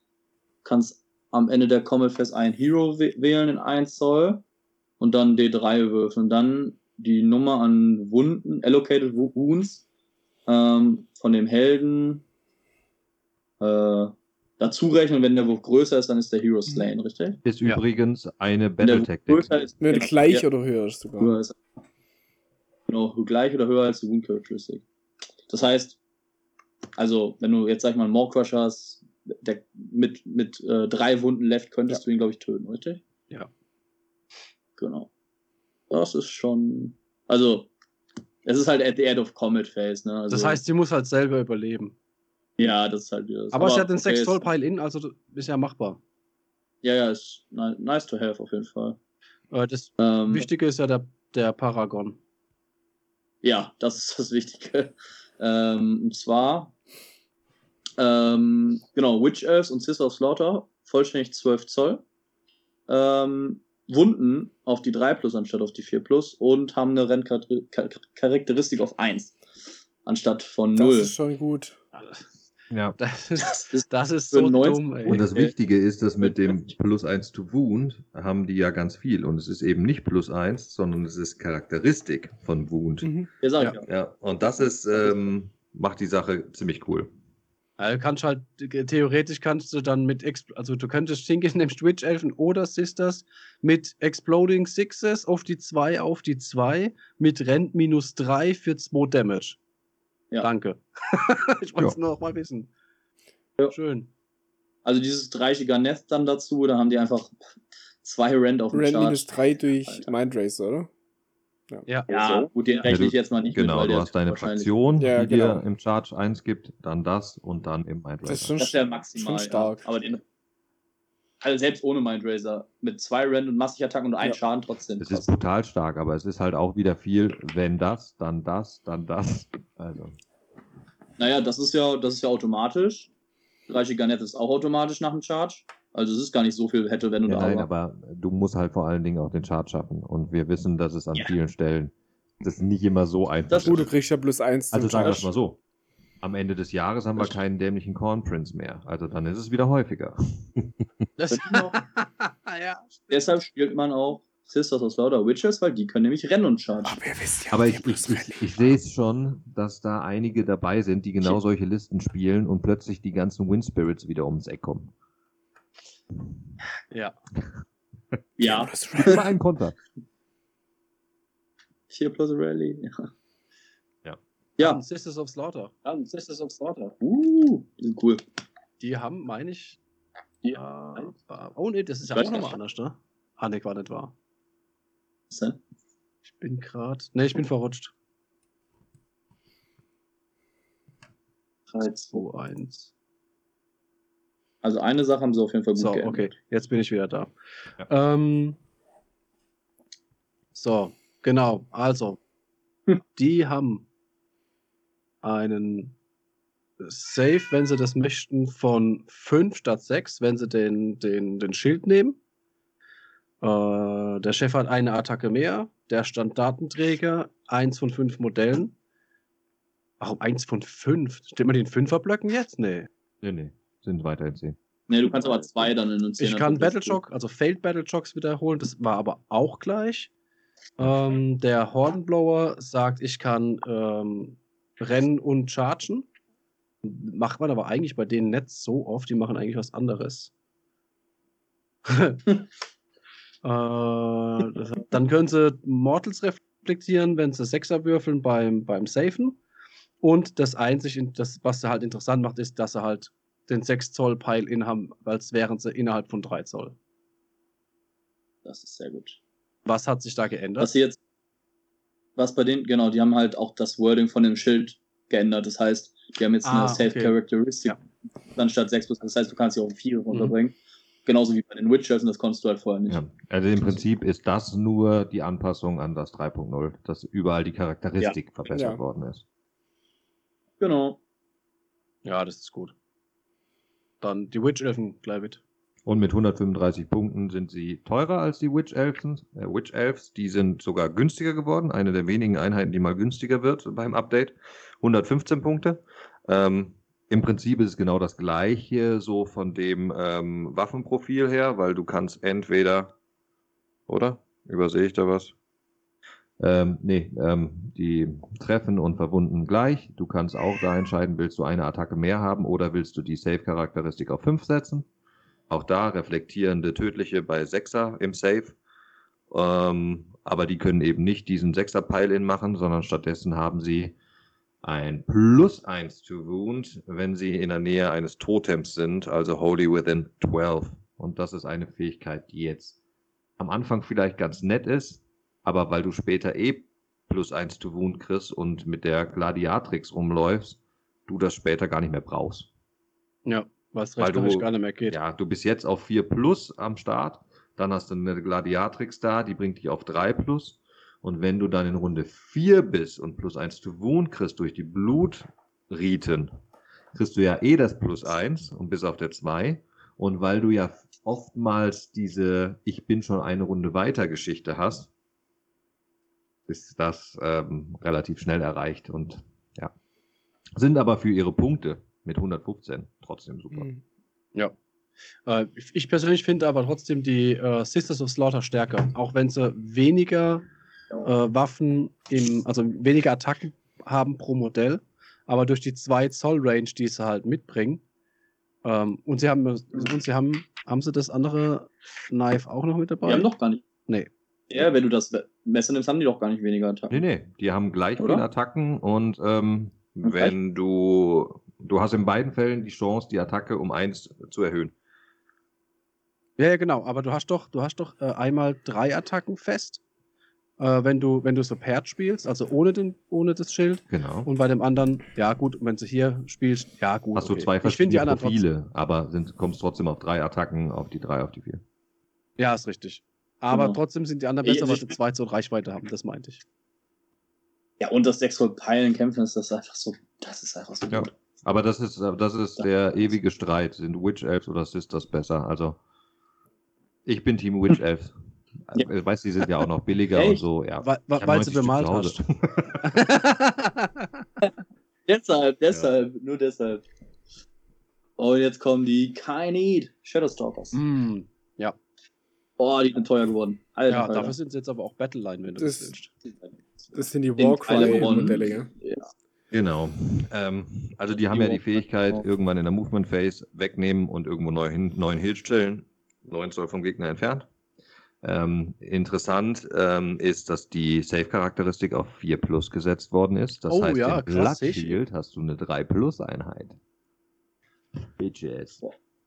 Kannst am Ende der Combat Phase einen Hero wählen in 1 Zoll und dann D3 würfeln. Und dann die Nummer an Wunden, Allocated Wounds ähm, von dem Helden äh, dazu rechnen. Wenn der Wurf größer ist, dann ist der Hero slain, richtig? Ist Ja. übrigens eine Battle-Tactic. Wenn genau, gleich ja, oder höher ist sogar. höher ist. Genau, gleich oder höher als die Wound Characteristic. Das heißt, also, wenn du jetzt, sag ich mal, einen Maw Crusher hast, der, mit, mit äh, drei Wunden left, könntest du ihn, glaube ich, töten, richtig? Ja. Genau. Das ist schon. Also, es ist halt at the end of Comet Phase, ne? Also, Das heißt, sie muss halt selber überleben. ja, das ist halt wieder das. Aber, sie hat den okay, 6 ist- Zoll Pile in, also ist ja machbar. Ja, ja, ist ni- nice to have auf jeden Fall. Äh, das Ähm, Wichtige ist ja der, der Paragon. Ja, das ist das Wichtige. Ähm, und zwar, ähm, genau, Witch Elves und Sister of Slaughter, vollständig 12 Zoll. Ähm, Wunden auf die 3 plus anstatt auf die 4 plus und haben eine Renncharakteristik auf 1 anstatt von Das 0. ist schon gut. Ja. Das ist, Das ist das so 90 dumm, ey. Und das Wichtige ist, dass mit dem plus 1 to Wound haben die ja ganz viel. Und es ist eben nicht plus 1, sondern es ist Charakteristik von Wound. Mhm. Ja, sag ich ja. Ja, und das ist, ähm, macht die Sache ziemlich cool. Ja, du kannst halt, theoretisch kannst du dann mit, Expl- also du könntest hingehen, nimmst Witch Elfen oder Sisters mit Exploding Sixes auf die 2 auf die 2 mit Rent minus 3 für 2 Damage. Ja. Danke. ich wollte es Ja. nur noch mal wissen. Ja. Schön. Also dieses dreichiger Nest dann dazu, da haben die einfach zwei Rent auf dem Rand Chart. minus 3 durch Alter. Mindrace, oder? Ja. Ja, gut, den rechne ich jetzt mal nicht Genau, mit, weil du hast deine Fraktion, Ja, die genau. dir im Charge 1 gibt, dann das und dann im Mind Das ist schon, Das wäre maximal. schon stark. Ja. Aber den, also selbst ohne Mindracer, mit zwei Rand und Massig-Attacken und einem Ja. Schaden trotzdem. Es ist brutal stark, aber es ist halt auch wieder viel, wenn das, dann das, dann das. Also, Naja, das ist ja, das ist ja automatisch. Dreichiger Net ist auch automatisch nach dem Charge. Also es ist gar nicht so viel hätte, wenn du ja, da nein, aber. aber du musst halt vor allen Dingen auch den Chart schaffen. Und wir wissen, dass es an Ja. vielen Stellen das nicht immer so einfach Das- Gut, du ist. kriegst ja plus 1 Also sagen wir es mal so. Am Ende des Jahres haben wir Das- keinen dämlichen Corn Prince mehr. Also dann ist es wieder häufiger. Das, Das noch- ja. Deshalb spielt man auch Sisters of Slaughter Witches, weil die können nämlich rennen und chargen. Aber ihr wisst ja, Aber ich, ich, ich, ich sehe es schon, dass da einige dabei sind, die genau solche Listen spielen und plötzlich die ganzen Wind Spirits wieder ums Eck kommen. Ja. Ja, Rally. Immer ein Konter. 4 plus Rally. Ja. Ja. Ja, Sisters of Slaughter. Dann Sisters of Slaughter. uh, die sind cool. Die haben, meine ich. Ja. Äh, oh nee, das ist ja auch nochmal anders, ne? Ah, nee, war nicht wahr. Was denn? Ich bin gerade. Ne, ich bin verrutscht. 3, 2. 2, 1. Also eine Sache haben sie auf jeden Fall gut So, geändert. okay, jetzt bin ich wieder da. Ähm, so, genau, also, Hm. die haben einen Save, wenn sie das möchten, von 5 statt 6, wenn sie den, den, den Schild nehmen. Äh, der Chef hat eine Attacke mehr, der Standartenträger, eins von fünf Modellen. Warum eins von fünf? Steht man den Fünferblöcken jetzt? Nee. Nee, nee, sind weiterhin 10. Nee, du kannst aber zwei dann in den Ich kann Battle Shock, also Failed Battle Shocks wiederholen, das war aber auch gleich. Ähm, der Hornblower sagt, ich kann ähm, rennen und chargen. Macht man aber eigentlich bei denen nicht so oft, die machen eigentlich was anderes. äh, dann können sie Mortals reflektieren, wenn sie Sechser würfeln beim, beim Safen. Und das einzig, das, was sie halt interessant macht, ist, dass sie halt den 6 Zoll Pile in haben, als wären sie innerhalb von 3 Zoll. Das ist sehr gut. Was hat sich da Was geändert? sie jetzt, was bei denen, genau, die haben halt auch das Wording von dem Schild geändert. Das heißt, die haben jetzt Ah, eine Safe okay. Characteristic Ja. anstatt 6 plus. Das heißt, du kannst sie auch auf 4 Mhm. runterbringen. Genauso wie bei den Witchers und das konntest du halt vorher nicht. Ja. Also im Prinzip ist das nur die Anpassung an das 3.0, dass überall die Charakteristik verbessert Ja. worden ist. Genau. Ja, das ist gut. Dann die Witch Elfen gleich mit. Und mit 135 Punkten sind sie teurer als die Witch Elves. Äh, Witch Elves, die sind sogar günstiger geworden. Eine der wenigen Einheiten, die mal günstiger wird beim Update. 115 Punkte. Ähm, Im Prinzip ist es genau das gleiche, so von dem ähm, Waffenprofil her, weil du kannst entweder, oder? Übersehe ich da was? Ähm, nee, ähm, die treffen und verwunden gleich. Du kannst auch da entscheiden, willst du eine Attacke mehr haben oder willst du die Save-Charakteristik auf 5 setzen. Auch da reflektierende tödliche bei 6er im Save. Ähm, aber die können eben nicht diesen 6er Pile-In machen, sondern stattdessen haben sie ein Plus 1 to Wound, wenn sie in der Nähe eines Totems sind, also Holy Within 12. Und das ist eine Fähigkeit, die jetzt am Anfang vielleicht ganz nett ist, aber weil du später eh plus 1 to Wound kriegst und mit der Gladiatrix rumläufst, du das später gar nicht mehr brauchst. Ja, was Weil recht du- gar nicht mehr geht. Ja, du bist jetzt auf 4 plus am Start, dann hast du eine Gladiatrix da, die bringt dich auf 3 plus. Und wenn du dann in Runde 4 bist und plus 1 to Wound kriegst durch die Blutriten, kriegst du ja eh das plus 1 und bist auf der 2. Und weil du ja oftmals diese Ich bin schon eine Runde weiter Geschichte hast, ist das ähm, relativ schnell erreicht und ja. Sind aber für ihre Punkte mit 115 trotzdem super. Mhm. Äh, ich- ich persönlich finde aber trotzdem die äh, Sisters of Slaughter stärker, auch wenn sie weniger äh, Waffen im, also weniger Attacken haben pro Modell, aber durch die 2 Zoll Range, die sie halt mitbringen. Ähm, und sie haben und sie haben, haben sie das andere Knife auch noch mit dabei? Haben doch gar nicht. Nee. Ja, wenn du das Messer nimmst, haben die doch gar nicht weniger Attacken. Nee, nee, die haben gleich viele Attacken und ähm, Und wenn du, du hast in beiden Fällen die Chance, die Attacke um eins zu erhöhen. Ja, ja, genau, aber du hast doch, du hast doch äh, einmal drei Attacken fest, äh, wenn du, wenn du so paired spielst, also ohne, den, ohne das Schild. Genau. Und bei dem anderen, ja gut, wenn du hier spielst, ja gut. hast du okay. zwei Ich finde die verschiedene anderen trotzdem- Profile, aber sind, kommst trotzdem auf drei Attacken, auf die drei, auf die vier. Ja, ist richtig. Aber Genau. trotzdem sind die anderen besser, weil ich- sie zwei zur Reichweite haben, das meinte ich. Ja, und das 6 Zoll Peilen kämpfen ist das einfach so. Das ist einfach so Ja. gut. Aber das ist, das ist der ewige Streit. Sind Witch Elves oder Sisters besser? Also, ich bin Team Witch Elves. Ja. Ich weiß, die sind ja auch noch billiger und so, ja. Weil, weil sie 90 Stück bemalt zu hast. Deshalb, deshalb, nur deshalb. Und jetzt kommen die Kind Shadowstalkers. mm, ja, Oh, die sind teuer geworden. Alter, ja Alter. dafür sind sie jetzt aber auch Battleline, wenn du das, Das- willst. Das sind die Warcry-Modelle, ja. Ja. Genau. Ähm, also die haben Die ja die Fähigkeit, auch. irgendwann in der Movement Phase wegnehmen und irgendwo neu hin, neuen Hill stellen. 9 Zoll vom Gegner entfernt. Ähm, interessant ähm, ist, dass die Save-Charakteristik auf 4 Plus gesetzt worden ist. Das Oh heißt, ja, im ich. Blood-Shield hast du eine 3 Plus Einheit. Bitches.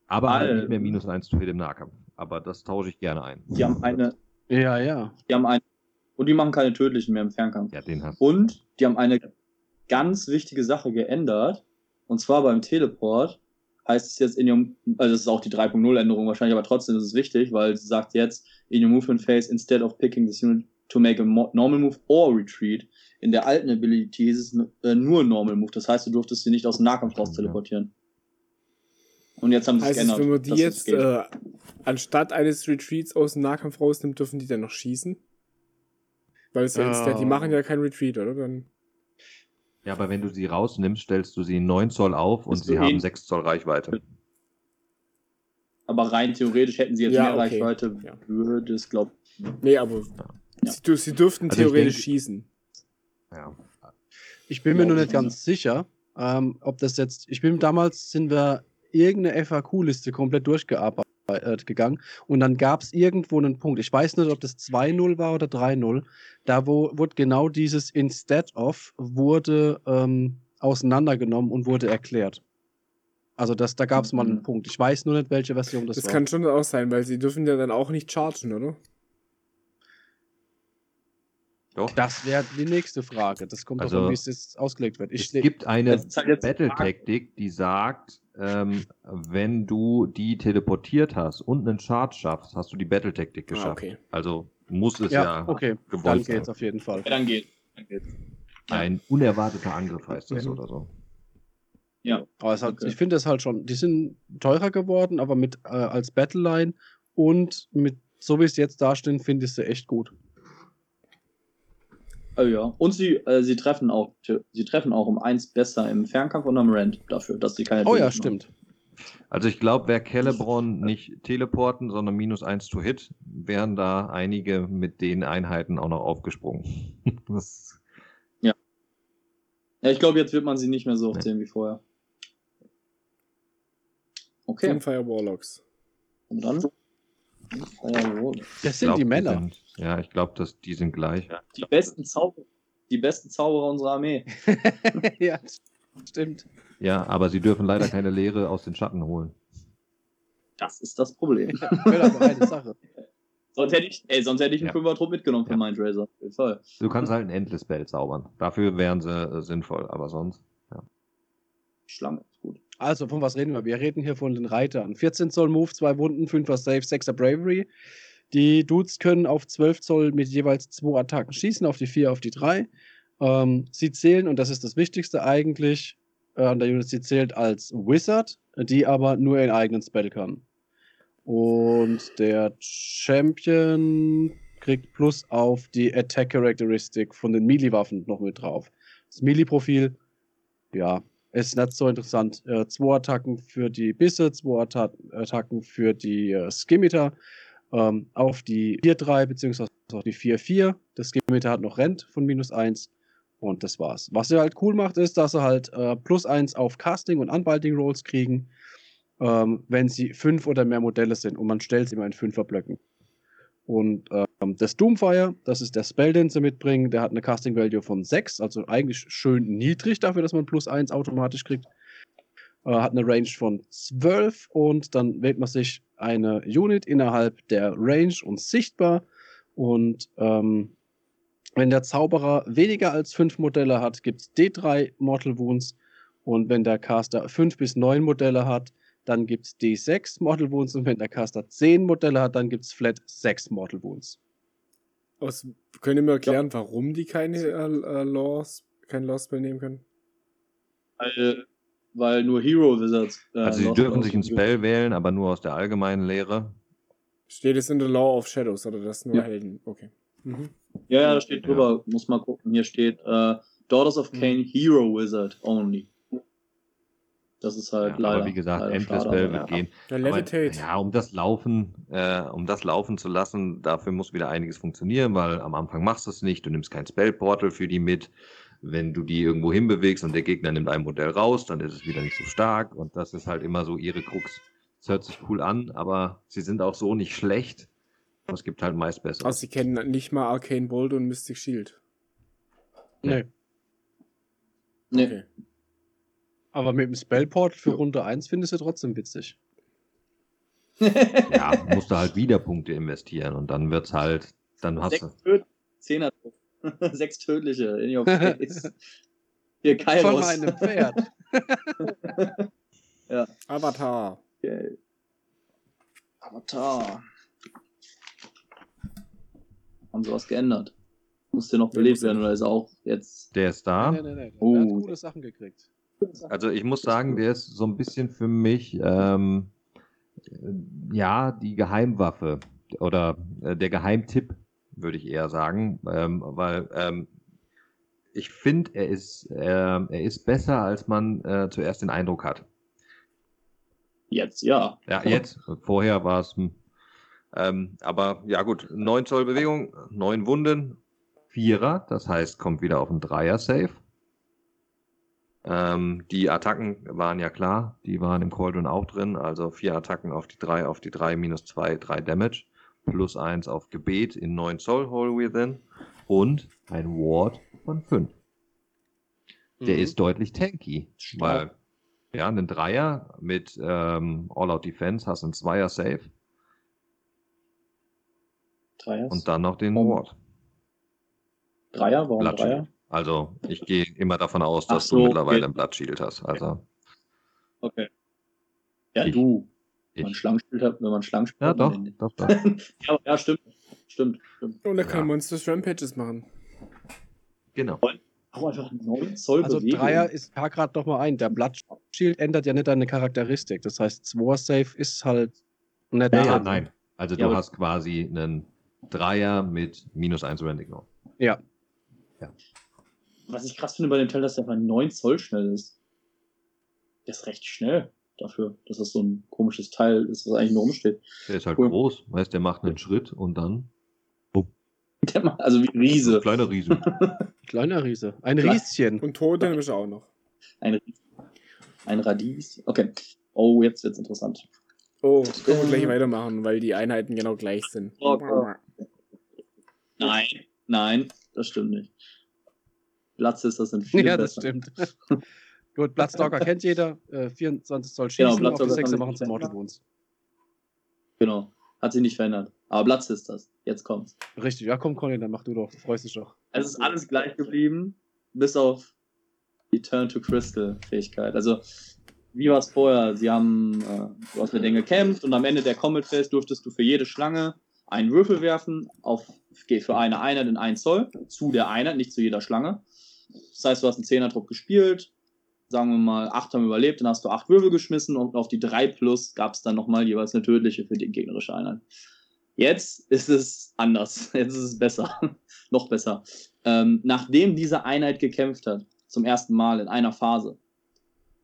Aber halt nicht mehr minus 1 zu Hit im Nahkampf. Aber das tausche ich gerne ein. Die haben eine, Ja, ja. die haben eine, und die machen keine tödlichen mehr im Fernkampf. Ja, den hast du. Und die haben eine ganz wichtige Sache geändert. Und zwar beim Teleport heißt es jetzt in ihrem, also das ist auch die 3.0 Änderung wahrscheinlich, aber trotzdem ist es wichtig, weil sie sagt jetzt, in your movement phase, instead of picking this unit to make a normal move or retreat, in der alten Ability ist es äh, nur normal move. Das heißt, du durftest sie nicht aus dem Nahkampf raus Ja. teleportieren. Und jetzt haben sie es Heißt es, geändert. wenn man die jetzt äh, anstatt eines Retreats aus dem Nahkampf rausnimmt, dürfen die dann noch schießen? Weil es ja Ja. instant, die machen ja kein Retreat, oder? Dann, Ja, aber wenn du sie rausnimmst, stellst du sie 9 Zoll auf und sie haben eh- 6 Zoll Reichweite. aber rein theoretisch hätten sie jetzt Ja, mehr okay. Reichweite, Ja. würde es, glaube nee, aber Ja. sie, sie dürften Also ich theoretisch denke- schießen. Ja. Ich bin mir nur nicht ganz sicher, ähm, ob das jetzt. Ich bin damals sind wir irgendeine FAQ-Liste komplett durchgearbeitet gegangen und dann gab es irgendwo einen Punkt. Ich weiß nicht, ob das 2-0 war oder 3-0. Da wo, wurde genau dieses Instead of wurde ähm, auseinandergenommen und wurde erklärt. Also das, da gab es mal einen Mhm. Punkt. Ich weiß nur nicht, welche Version das, Das, war. kann schon auch sein, weil sie dürfen ja dann auch nicht chargen, oder? Doch. das wäre die nächste Frage. Das kommt Also, davon, wie es jetzt ausgelegt wird. Ich es gibt eine Battle-Taktik, die sagt, ähm, wenn du die teleportiert hast und einen Charge schaffst, hast du die Battle-Taktik geschafft. Ah, okay. Also muss es ja, ja, okay, dann gewollt geht's sein. auf jeden Fall. Ja, dann geht. Dann geht's. Ein unerwarteter Angriff heißt das Mhm. oder so. Ja. Aber es hat, Okay. ich finde es halt schon, die sind teurer geworden, aber mit äh, als Battleline und mit so wie es jetzt dastehen, finde ich sie echt gut. Oh ja. Und sie, äh, sie treffen auch, sie treffen auch um eins besser im Fernkampf und am Rand dafür, dass sie keine Oh ja, stimmt. Also ich glaube, wäre Celebron nicht teleporten, sondern minus 1 to hit, wären da einige mit den Einheiten auch noch aufgesprungen. das, Ja, ich glaube, jetzt wird man sie nicht mehr so oft Nee. sehen wie vorher. Okay, Doomfire Warlocks. und dann? Das glaub, sind die Männer. Sind, ja, ich glaube, dass die sind gleich. Die besten Zauberer, die besten Zauberer unserer Armee. ja, stimmt. Ja, aber sie dürfen leider keine Lehre aus den Schatten holen. Das ist das Problem. Sache. sonst hätte ich, ey, sonst hätte ich einen Ja. Fünfer-Trupp mitgenommen für Ja. Mindraiser. Auf jeden Fall. Du kannst halt ein Endless Spell zaubern. Dafür wären sie äh, sinnvoll, aber sonst. Schlange, ist gut. Also, von was reden wir? Wir reden hier von den Reitern. 14 Zoll Move, 2 Wunden, 5er Save, 6er Bravery. Die Dudes können auf 12 Zoll mit jeweils 2 Attacken schießen, auf die 4, auf die 3. Ähm, sie zählen, und das ist das Wichtigste eigentlich äh, an der Unit, sie zählt als Wizard, die aber nur ihren eigenen Spell kann. Und der Champion kriegt Plus auf die Attack Characteristic von den Melee-Waffen noch mit drauf. Das Melee-Profil, ja, ist nicht so interessant. Äh, zwei Attacken für die Bisse, zwei Atta Attacken für die äh, Skimitar. Ähm, auf die 4-3 beziehungsweise auf die 4-4. Das Skimitar hat noch Rent von minus 1. Und das war's. Was sie halt cool macht, ist, dass sie halt äh, plus 1 auf Casting und Unbinding Rolls kriegen, ähm, wenn sie fünf oder mehr Modelle sind. Und man stellt sie immer in Fünferblöcken. Und ähm, das Doomfire, das ist der Spell, den sie mitbringen, der hat eine Casting Value von 6, also eigentlich schön niedrig dafür, dass man plus 1 automatisch kriegt. Äh, hat eine Range von 12 und dann wählt man sich eine Unit innerhalb der Range und sichtbar. Und ähm, wenn der Zauberer weniger als 5 Modelle hat, gibt es D3 Mortal Wounds. Und wenn der Caster 5 bis 9 Modelle hat, dann gibt es D6 Mortal Wounds. Und wenn der Caster 10 Modelle hat, dann gibt es flat 6 Mortal Wounds. Aus, könnt ihr mir erklären, warum die keine äh, äh, Laws, kein Law Spell nehmen können? Weil, weil nur Hero Wizards. äh, Also sie dürfen sich ein. Spell wählen, aber nur aus der allgemeinen Lehre. Steht es in der Law of Shadows oder das nur Ja. Helden? Okay. Mhm. Ja, ja, da steht drüber. Muss mal gucken. Hier steht äh, Daughters of Cain Hero Wizard only. Das ist halt Ja, leider. aber wie gesagt, leider Endless aber wird ja. gehen. Der Levitate. ja, um das laufen, äh, um das laufen zu lassen, dafür muss wieder einiges funktionieren, weil am Anfang machst du es nicht, du nimmst kein Spellportal für die mit. Wenn du die irgendwo hinbewegst und der Gegner nimmt ein Modell raus, dann ist es wieder nicht so stark und das ist halt immer so ihre Krux. Es hört sich cool an, aber sie sind auch so nicht schlecht. Es gibt halt meist besser. Also sie kennen nicht mal Arcane Bolt und Mystic Shield. Nee. Nee. Okay. Aber mit dem Spellport für Ja. Runde 1 findest du trotzdem witzig. ja, musst du halt wieder Punkte investieren und dann wird's halt, dann hast du. Sechs Töd Zehner. Sechs tödliche in your face. Hier Von Kairos. meinem Pferd. Avatar. Okay. Avatar. Haben sie was geändert? Muss der noch belebt werden oder ist er auch jetzt. Der ist da. Nee, nee, nee. Oh. Der hat coole Sachen gekriegt. Also ich muss sagen, der ist so ein bisschen für mich ähm, äh, ja die Geheimwaffe oder äh, der Geheimtipp, würde ich eher sagen, ähm, weil ähm, ich finde, er ist äh, er ist besser, als man äh, zuerst den Eindruck hat. Jetzt, ja. Ja, jetzt. Vorher war es. hm. Ähm, aber ja gut, 9 Zoll Bewegung, 9 Wunden, Vierer, das heißt, kommt wieder auf ein Dreier-Save. Ähm, die Attacken waren ja klar, die waren im Cauldron auch drin, also vier Attacken auf die 3, auf die 3, minus 2, 3 Damage, plus 1 auf Gebet in 9 Zoll Hole Within und ein Ward von 5. Der Mhm. ist deutlich tanky, Stark. weil ja, einen Dreier mit ähm, All-Out Defense hast einen Zweier Save Dreier. und dann noch den Ward. Dreier, warum Dreier? Also ich gehe immer davon aus, dass so, du mittlerweile okay. ein Blood Shield hast. Also Okay. Ja, Ich- du. Wenn man ich. Schlangenspiel hat, wenn man Schlangenspiel Ja, hat, doch, doch, doch. ja, ja, stimmt. Stimmt, stimmt. Und er kann Ja. Monsters Rampages machen. Genau. Auch einfach 9 Zoll Also Bewegung. Dreier ist ja gerade noch mal ein. Der Blood Shield ändert ja nicht deine Charakteristik. Das heißt, Zwar Safe ist halt nicht Ja, Ja, nein. Also Ja, du hast quasi einen Dreier mit minus 1 Randy noch. Ja. Was ich krass finde bei dem Teil, dass der einfach 9 Zoll schnell ist. Der ist recht schnell dafür, dass das so ein komisches Teil ist, was eigentlich nur rumsteht. Der ist halt Cool. groß, weißt der macht einen Schritt und dann Der macht also wie ein Riese. ein kleiner Riese. Kleiner Riese. Ein. Rieschen. Und Totem ist auch noch. Ein, ein Radies. Okay. Oh, jetzt wird's interessant. Oh, können wir gleich weitermachen, weil die Einheiten genau gleich sind. Oh, oh. Nein, nein, das stimmt nicht. Platz ist das sind viel Ja, das besser. stimmt. Gut, Bloodstalker kennt jeder. Äh, 24 Zoll Genau, schießen, auf die Bloodstalker 6 kann machen zum Mortal Wounds. Genau. Hat sich nicht verändert. Aber Platz ist das. Jetzt kommt's. Richtig, ja komm Conny, dann mach du doch. Du freust dich doch. Es ist alles gleich geblieben, bis auf die Turn to Crystal Fähigkeit. Also, wie war es vorher? Sie haben, äh, du hast mit denen gekämpft und am Ende der Combat Phase durftest du für jede Schlange einen Würfel werfen, auf, für eine Einheit in 1 Zoll, zu der Einheit, nicht zu jeder Schlange. Das heißt, du hast einen 10er-Trupp gespielt, sagen wir mal, 8 haben überlebt, dann hast du 8 Würfel geschmissen und auf die 3 plus gab es dann nochmal jeweils eine tödliche für die gegnerische Einheit. Jetzt ist es anders. Jetzt ist es besser. Noch besser. Ähm, nachdem diese Einheit gekämpft hat, zum ersten Mal in einer Phase,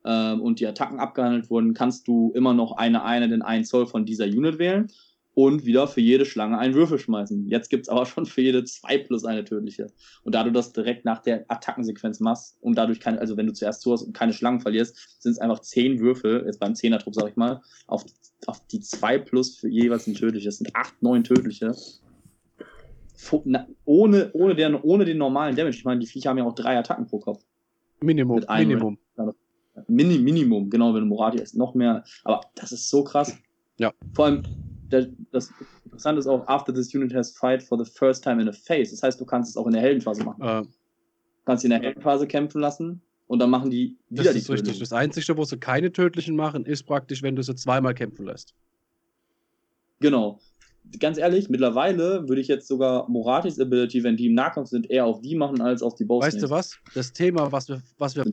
ähm, und die Attacken abgehandelt wurden, kannst du immer noch eine Einheit in 1 Zoll von dieser Unit wählen und wieder für jede Schlange einen Würfel schmeißen. Jetzt gibt es aber schon für jede 2 plus eine tödliche. Und da du das direkt nach der Attackensequenz machst und dadurch keine, also wenn du zuerst zu hast und keine Schlangen verlierst, sind es einfach 10 Würfel, jetzt beim 10er-Trupp sag ich mal, auf, auf die 2 plus für jeweils ein tödliches. Das sind 8, 9 tödliche. Na, ohne, ohne, den, ohne den normalen Damage. Ich meine, die Viecher haben ja auch drei Attacken pro Kopf. Minimum, Minimum. Mini, Minimum, genau, wenn du Morati ist, noch mehr. Aber das ist so krass. Ja. Vor allem, das Interessante ist auch, after this unit has fight for the first time in a phase. Das heißt, du kannst es auch in der Heldenphase machen. Äh, Du kannst sie in der Heldenphase kämpfen lassen und dann machen die wieder das die ist richtig. Tötung. Das Einzige, wo sie keine tödlichen machen, ist praktisch, wenn du sie zweimal kämpfen lässt. Genau. Ganz ehrlich, mittlerweile würde ich jetzt sogar Moratis Ability, wenn die im Nahkampf sind, eher auf die machen als auf die Boss. Weißt du was? Das Thema, was wir, was wir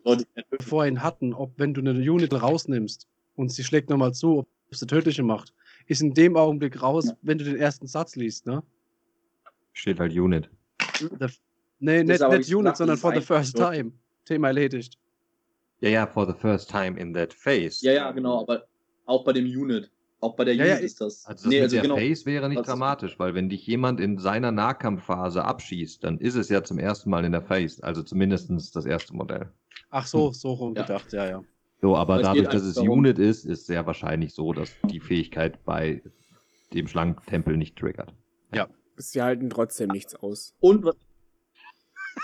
vorhin hatten, ob wenn du eine Unit rausnimmst und sie schlägt nochmal zu, ob sie tödliche macht, ist in dem Augenblick raus, Ja. wenn du den ersten Satz liest, ne? Steht halt Unit. The, nee, Das nicht, nicht Unit, gesagt, sondern for the first time. Thema erledigt. Ja, ja, for the first time in that phase. Ja, ja, genau, aber auch bei dem Unit. Auch bei der Ja, Unit ja, ist das. Also das mit der genau. Phase wäre nicht dramatisch, weil wenn dich jemand in seiner Nahkampfphase abschießt, dann ist es ja zum ersten Mal in der Phase, also zumindest das erste Modell. Ach so, so rum Ja. gedacht, ja, ja. So, aber Aber dadurch, dass es darum- Unit ist, ist sehr wahrscheinlich so, dass die Fähigkeit bei dem Schlangentempel nicht triggert. Sie halten trotzdem nichts aus. Und was,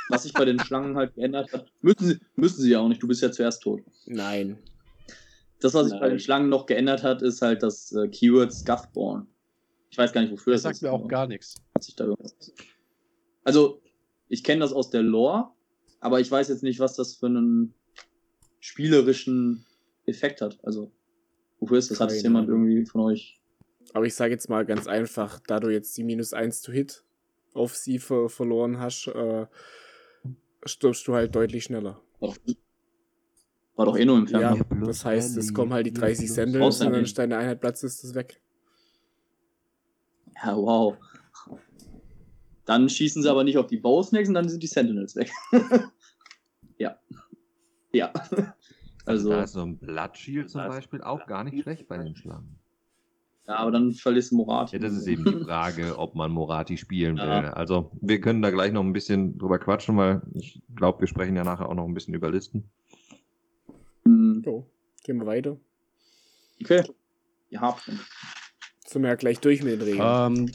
was sich bei den Schlangen halt geändert hat, müssen sie, müssen sie ja auch nicht, du bist ja zuerst tot. Nein. Das, was sich bei den Schlangen noch geändert hat, ist halt das äh, Keyword Scuffborn. Ich weiß gar nicht, wofür Das das sagt mir auch gar nichts. Hat sich da irgendwas- Also, ich kenne das aus der Lore, aber ich weiß jetzt nicht, was das für einen spielerischen Effekt hat. Also, wofür ist das? Hat es jemand irgendwie von euch? Aber ich sage jetzt mal ganz einfach, da du jetzt die minus 1 to Hit auf sie ver verloren hast, äh, stirbst du halt deutlich schneller. War doch eh nur im Ja, Fernsehen. plus das heißt, es kommen halt die vier 30 plus Sandals und dann ist deine Einheit Platz, ist das weg. Ja. wow. Dann schießen sie aber nicht auf die Bowsnakes und dann sind die Sentinels weg. ja. Ja. Also Also, da ist so ein Blood Shield zum Beispiel auch gar nicht schlecht bei den Schlangen. ja, aber dann verlierst du Morat. Ja, das ist eben die Frage, ob man Morati spielen will. Ja. Also wir können da gleich noch ein bisschen drüber quatschen, weil ich glaube, wir sprechen ja nachher auch noch ein bisschen über Listen. So, gehen wir weiter. Okay. Ihr habt schon. Sind wir ja gleich durch mit den Regeln. Ähm,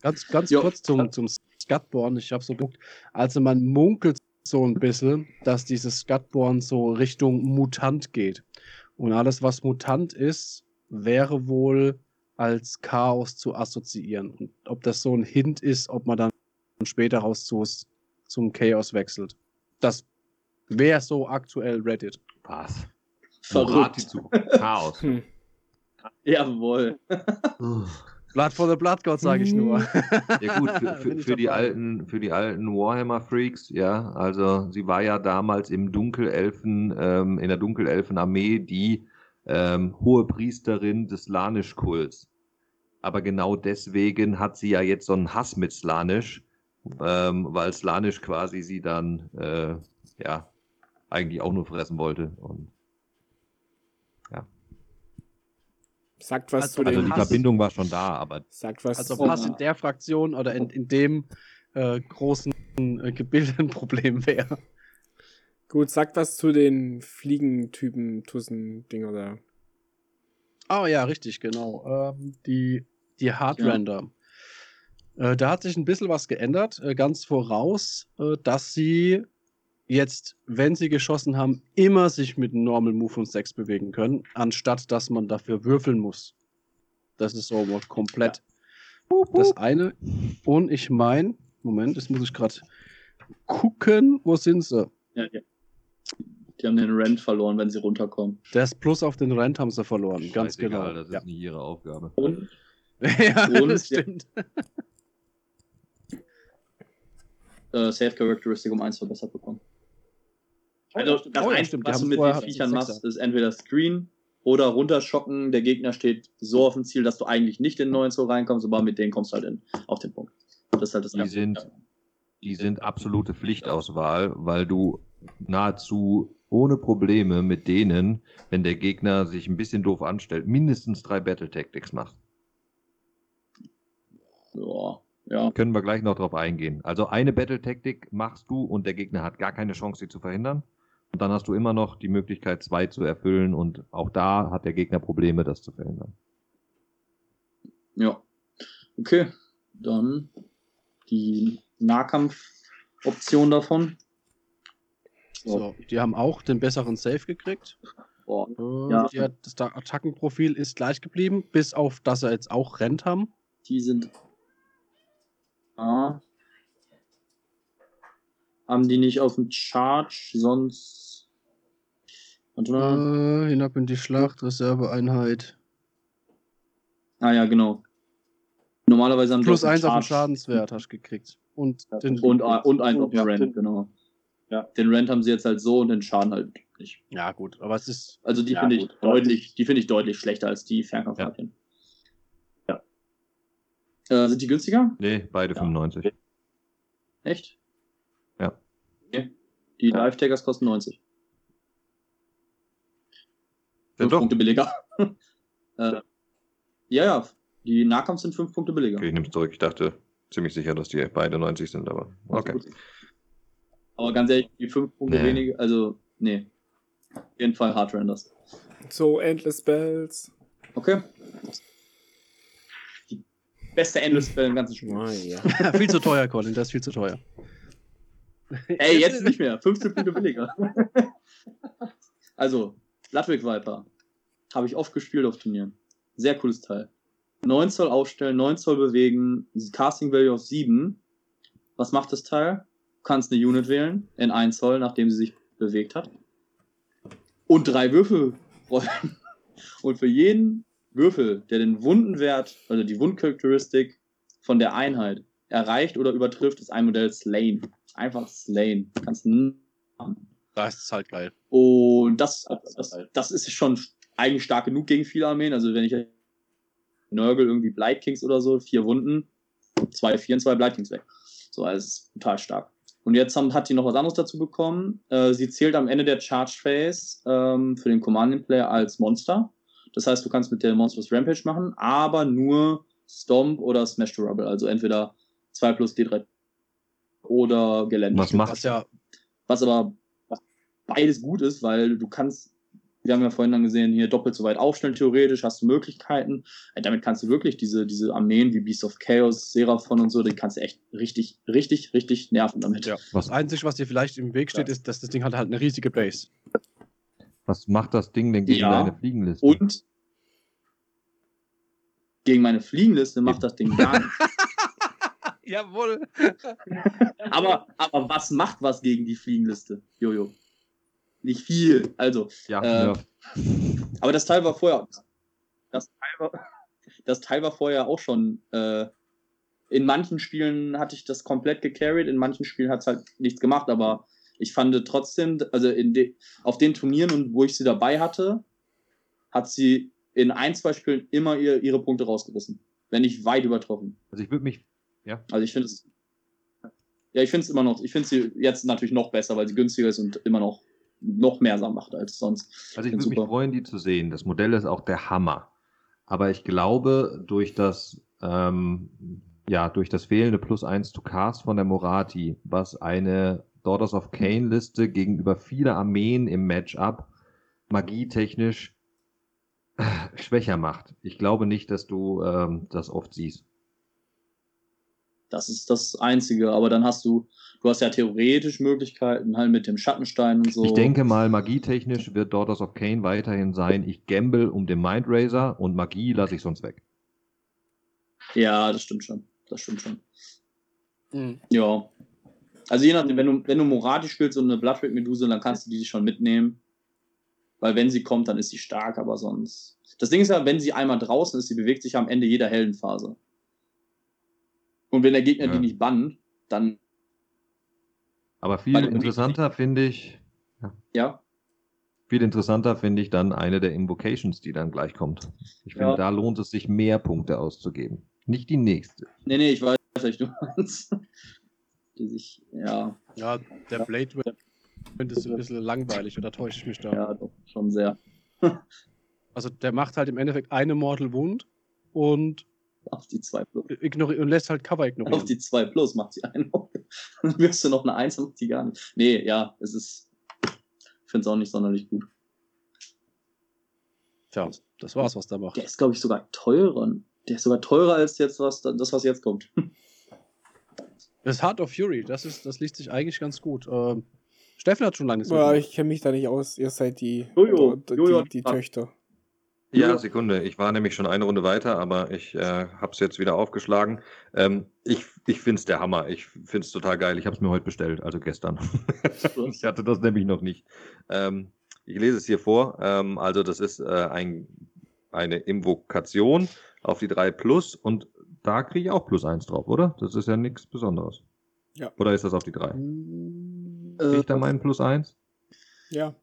ganz ganz Jo. kurz zum, zum Scatborn. Ich habe so geguckt, also man munkelt so ein bisschen, dass dieses Scatborn so Richtung Mutant geht. Und alles, was Mutant ist, wäre wohl als Chaos zu assoziieren. Und ob das so ein Hint ist, ob man dann später raus zu, zum Chaos wechselt. Das wäre so aktuell Reddit. Was? Verrückt. Chaos. Hm. Jawohl. Blood for the Blood God, sage ich nur. Ja gut, für, für, für die dabei. alten, für die alten Warhammer-Freaks, ja, also sie war ja damals im Dunkelelfen, ähm, in der Dunkelelfenarmee die ähm, hohe Priesterin des Slanisch-Kults. Aber genau deswegen hat sie ja jetzt so einen Hass mit Slanisch, ähm, weil Slanisch quasi sie dann, äh, ja, eigentlich auch nur fressen wollte. Und, Sagt was Also- zu also den die Hass- Verbindung war schon da, aber Sagt was Also was in der Fraktion oder in, in dem äh, großen äh, Gebilde ein Problem wäre. Gut, sagt was zu den Fliegentypen, Tussen, Dinger da. Ah ja, richtig, genau. Ähm, die die Hardrender. Äh, da hat sich ein bisschen was geändert. Äh, ganz voraus, äh, dass sie jetzt, wenn sie geschossen haben, immer sich mit einem Normal Move und 6 bewegen können, anstatt dass man dafür würfeln muss. Das ist so komplett das eine. Und ich meine, Moment, das muss ich gerade gucken, wo sind sie? Ja, ja. Die haben den Rent verloren, wenn sie runterkommen. Das Plus auf den Rent haben sie verloren, ganz scheißegal, genau. das ist Ja, nicht ihre Aufgabe. Und ja Und- das stimmt. äh, Save Characteristic um 1 verbessert bekommen. Also das Oh ja, Einzige, was du mit den Viechern machst, ist entweder Screen oder runterschocken. Der Gegner steht so auf dem Ziel, dass du eigentlich nicht in den 9 Zoll reinkommst, aber mit denen kommst du halt in, auf den Punkt. Das ist halt das Die sind, die sind absolute Pflichtauswahl, weil du nahezu ohne Probleme mit denen, wenn der Gegner sich ein bisschen doof anstellt, mindestens drei Battle Tactics machst. Ja, ja. Können wir gleich noch drauf eingehen. Also eine Battle Tactic machst du und der Gegner hat gar keine Chance, sie zu verhindern. Und dann hast du immer noch die Möglichkeit, zwei zu erfüllen und auch da hat der Gegner Probleme, das zu verhindern. Ja. Okay. Dann die Nahkampfoption davon. So, die haben auch den besseren Save gekriegt. Boah. Äh, Ja. hat, das da- Attackenprofil ist gleich geblieben, bis auf, dass sie jetzt auch Rent haben. Die sind. Ah. Haben die nicht auf dem Charge, sonst. Warte mal. Äh, hinab in die Schlacht, Reserveeinheit. Ah ja, genau. Normalerweise haben die Plus auf dem eins auf den Schadenswert hast du gekriegt. Und den, Und, und eins auf den Ja, Rent, den- genau. Ja. Den Rent haben sie jetzt halt so und den Schaden halt nicht. ja, gut, aber es ist. Also die Ja, finde ich deutlich, die finde ich deutlich schlechter als die Fernkampfraketen. Ja. Äh, sind die günstiger? Nee, beide Ja. 95. Echt? Ja. Okay. Die Ja. Live-Taggers kosten 90. Ja, Fünf doch. Punkte billiger. äh, ja, ja. Die Nahkampf sind 5 Punkte billiger. Okay, ich nehme es zurück. Ich dachte ziemlich sicher, dass die beide 90 sind, aber okay. Aber ganz ehrlich, die 5 Punkte Nee. weniger, also, nee. Auf jeden Fall Hard Renders. So, Endless Bells. Okay. Die beste Endless Spell im ganzen Spiel. Ah, ja. viel zu teuer, Colin, das ist viel zu teuer. Ey, jetzt nicht mehr. 15 Punkte billiger. also, Ludwig Viper. Habe ich oft gespielt auf Turnieren. Sehr cooles Teil. 9 Zoll aufstellen, 9 Zoll bewegen, Casting Value auf 7. Was macht das Teil? Du kannst eine Unit wählen in 1 Zoll, nachdem sie sich bewegt hat. Und drei Würfel rollen. Und für jeden Würfel, der den Wundenwert, also die Wundcharakteristik von der Einheit erreicht oder übertrifft, ist ein Modell Slain. Einfach Slain. Kannst Das ist halt geil. und das, das, das ist schon eigentlich stark genug gegen viele Armeen. Also wenn ich Nörgel irgendwie Blight Kings oder so, vier Wunden, zwei, vier und zwei Blight Kings weg. So, also total stark. Und jetzt haben, hat die noch was anderes dazu bekommen. Äh, sie zählt am Ende der Charge Phase ähm, für den Commanding Player als Monster. Das heißt, du kannst mit der Monstrous Rampage machen, aber nur Stomp oder Smash to Rubble. Also entweder 2 plus D3 oder Gelände. Was macht Was ja, Was aber was beides gut ist, weil du kannst, wir haben ja vorhin dann gesehen, hier doppelt so weit aufstellen, theoretisch hast du Möglichkeiten. Äh, Damit kannst du wirklich diese, diese Armeen wie Beast of Chaos, Seraphon und so, die kannst du echt richtig, richtig, richtig nerven damit. ja. Was, Das Einzige, was dir vielleicht im Weg steht, ist, dass das Ding hat halt eine riesige Base. was macht das Ding denn gegen Ja. deine Fliegenliste? Und gegen meine Fliegenliste macht das Ding gar nichts. Jawohl. aber, aber was macht was gegen die Fliegenliste? Jojo. Nicht viel. Also, ja, äh, ja. Aber das Teil war vorher. Das Teil war, das Teil war vorher auch schon. Äh, in manchen Spielen hatte ich das komplett gecarried, in manchen Spielen hat es halt nichts gemacht, aber ich fand trotzdem, also de, auf den Turnieren und wo ich sie dabei hatte, hat sie in ein, zwei Spielen immer ihr, ihre Punkte rausgerissen. Wenn nicht weit übertroffen. Also ich würde mich, ja. Also ich finde es. Ja, ich finde es immer noch, ich finde sie jetzt natürlich noch besser, weil sie günstiger ist und immer noch noch mehr macht als sonst. Also ich würde mich freuen, die zu sehen. Das Modell ist auch der Hammer. Aber ich glaube, durch das, ähm, ja, durch das fehlende Plus 1 to Cast von der Morati, was eine Daughters of Kane Liste gegenüber vieler Armeen im Matchup magietechnisch äh, schwächer macht. Ich glaube nicht, dass du ähm, das oft siehst. Das ist das Einzige, aber dann hast du, du hast ja theoretisch Möglichkeiten halt mit dem Schattenstein und so. Ich denke mal, magietechnisch wird Daughters of Kane weiterhin sein, ich gamble um den Mind Razor und Magie lasse ich sonst weg. Ja, das stimmt schon. Das stimmt schon. Mhm. Ja. Also je nachdem, wenn du, wenn du Morati spielst und eine Bloodred Meduse, dann kannst du die schon mitnehmen. Weil wenn sie kommt, dann ist sie stark, aber sonst. Das Ding ist ja, wenn sie einmal draußen ist, sie bewegt sich am Ende jeder Heldenphase. Und wenn der Gegner ja. die nicht bannt, dann. Aber viel interessanter finde ich. Ja. ja. Viel interessanter finde ich dann eine der Invocations, die dann gleich kommt. Ich finde, ja. da lohnt es sich mehr Punkte auszugeben. Nicht die nächste. Nee, nee, ich weiß, was du meinst. Die sich, ja. Ja, der Blade wird es ein bisschen langweilig, oder täusche ich mich da? Ja, doch, schon sehr. also der macht halt im Endeffekt eine Mortal Wound und auf die 2 Plus. Ignori und lässt halt Cover ignorieren. Auf die 2 Plus macht sie einen. Dann wirst du noch eine 1 und die gar nicht. Nee, ja, es ist. Ich finde es auch nicht sonderlich gut. Tja, das war's, was da macht. Der ist, glaube ich, sogar teurer. Der ist sogar teurer als jetzt was, das, was jetzt kommt. Das ist Heart of Fury, das, ist, das liest sich eigentlich ganz gut. Ähm, Steffen hat schon lange so. Ja, ich kenne mich da nicht aus. Ihr seid die, Jojo, die, Jojo die, die Töchter. Ja, Sekunde. Ich war nämlich schon eine Runde weiter, aber ich äh, habe es jetzt wieder aufgeschlagen. Ähm, ich ich finde es der Hammer. Ich finde es total geil. Ich habe es mir heute bestellt, also gestern. ich hatte das nämlich noch nicht. Ähm, ich lese es hier vor. Ähm, also das ist äh, ein, eine Invokation auf die 3 Plus und da kriege ich auch plus 1 drauf, oder? Das ist ja nichts Besonderes. Ja. Oder ist das auf die 3? Äh, kriege ich da meinen plus 1? Ja.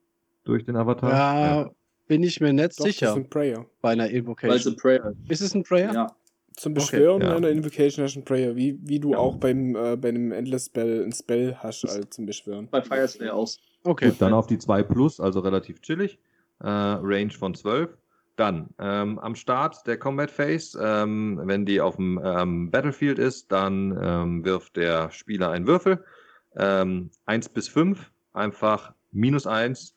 Durch den Avatar? ja. ja bin ich mir nicht Doch, sicher. Das ist ein Prayer. Bei einer Invocation. Weil es ein Prayer ist. es ein Prayer? Ja. Zum Beschwören okay, ja. einer Invocation hast du ein Prayer, wie, wie du ja. auch beim, äh, bei einem Endless Spell ein Spell hast also zum Beschwören. Bei Fire Slayer aus. Okay. Gut, dann auf die 2 Plus, also relativ chillig. Äh, Range von 12. Dann ähm, am Start der Combat Phase, ähm, wenn die auf dem ähm, Battlefield ist, dann ähm, wirft der Spieler einen Würfel. Ähm, 1 bis 5, einfach minus 1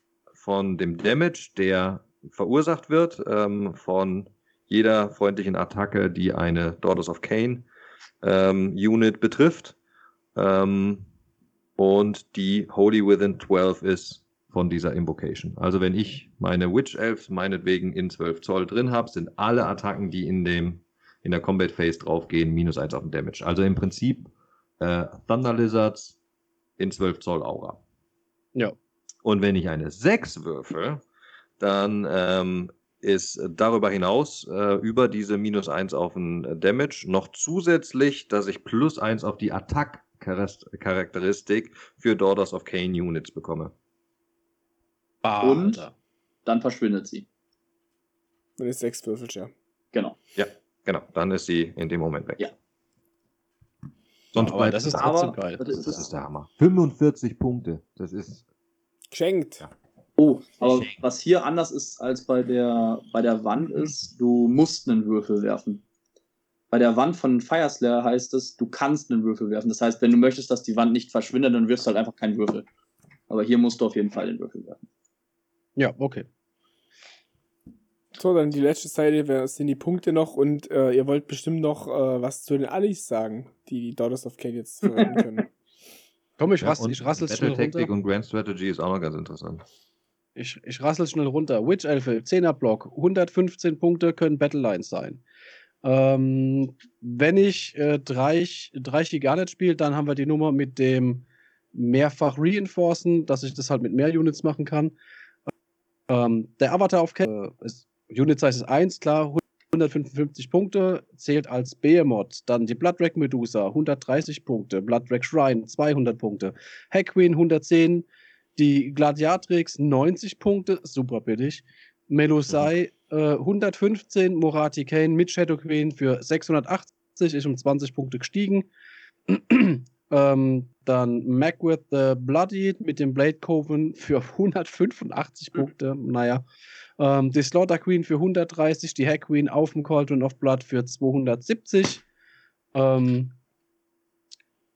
von dem Damage, der verursacht wird ähm, von jeder freundlichen Attacke, die eine Daughters of Cain ähm, Unit betrifft. Ähm, und die Holy Within 12 ist von dieser Invocation. Also wenn ich meine Witch Elves meinetwegen in 12 Zoll drin habe, sind alle Attacken, die in dem in der Combat Phase draufgehen, minus 1 auf den Damage. Also im Prinzip äh, Thunder Lizards in 12 Zoll Aura. Ja. Und wenn ich eine 6 würfel, dann ähm, ist darüber hinaus äh, über diese minus 1 auf den Damage noch zusätzlich, dass ich plus 1 auf die Attack-Charakteristik für Daughters of Cain Units bekomme. Ah, Und Alter. dann verschwindet sie. Wenn es 6 würfelt, ja. Genau. Ja, genau. Dann ist sie in dem Moment weg. Ja. Sonst aber das ist trotzdem geil. Das ist, das ist der Hammer. 45 Punkte. Das ist Geschenkt. Ja. Oh, aber was hier anders ist als bei der, bei der Wand ist, du musst einen Würfel werfen. Bei der Wand von Fireslayer heißt es, du kannst einen Würfel werfen. Das heißt, wenn du möchtest, dass die Wand nicht verschwindet, dann wirfst du halt einfach keinen Würfel. Aber hier musst du auf jeden Fall den Würfel werfen. Ja, okay. So, dann die letzte Seite sind die Punkte noch und äh, ihr wollt bestimmt noch äh, was zu den Allies sagen, die die Daughters of Kane jetzt verwenden können. Komm, ich, rass, ja, ich rassel schnell runter. Und Grand Strategy ist auch noch ganz interessant. Ich, ich rassel schnell runter. Witch Elfe, 10er Block, 115 Punkte können Battle Lines sein. Ähm, wenn ich äh, drei, drei Giganet spiele, dann haben wir die Nummer mit dem mehrfach Reinforcen, dass ich das halt mit mehr Units machen kann. Ähm, der Avatar auf Cat, äh, Unit Size ist 1, klar, 155 Punkte, zählt als Behemoth. Dann die Bloodwreck Medusa, 130 Punkte. Bloodwreck Shrine, 200 Punkte. Hack Queen, 110. Die Gladiatrix, 90 Punkte, super billig. Melusai, äh, 115. Morati Kane mit Shadow Queen für 680, ist um 20 Punkte gestiegen. ähm, dann Mac with the Bloodied mit dem Blade Coven für 185 Punkte. Naja. Ähm, die Slaughter Queen für 130, die Hack Queen auf dem Cauldron of Blood für 270. Ähm,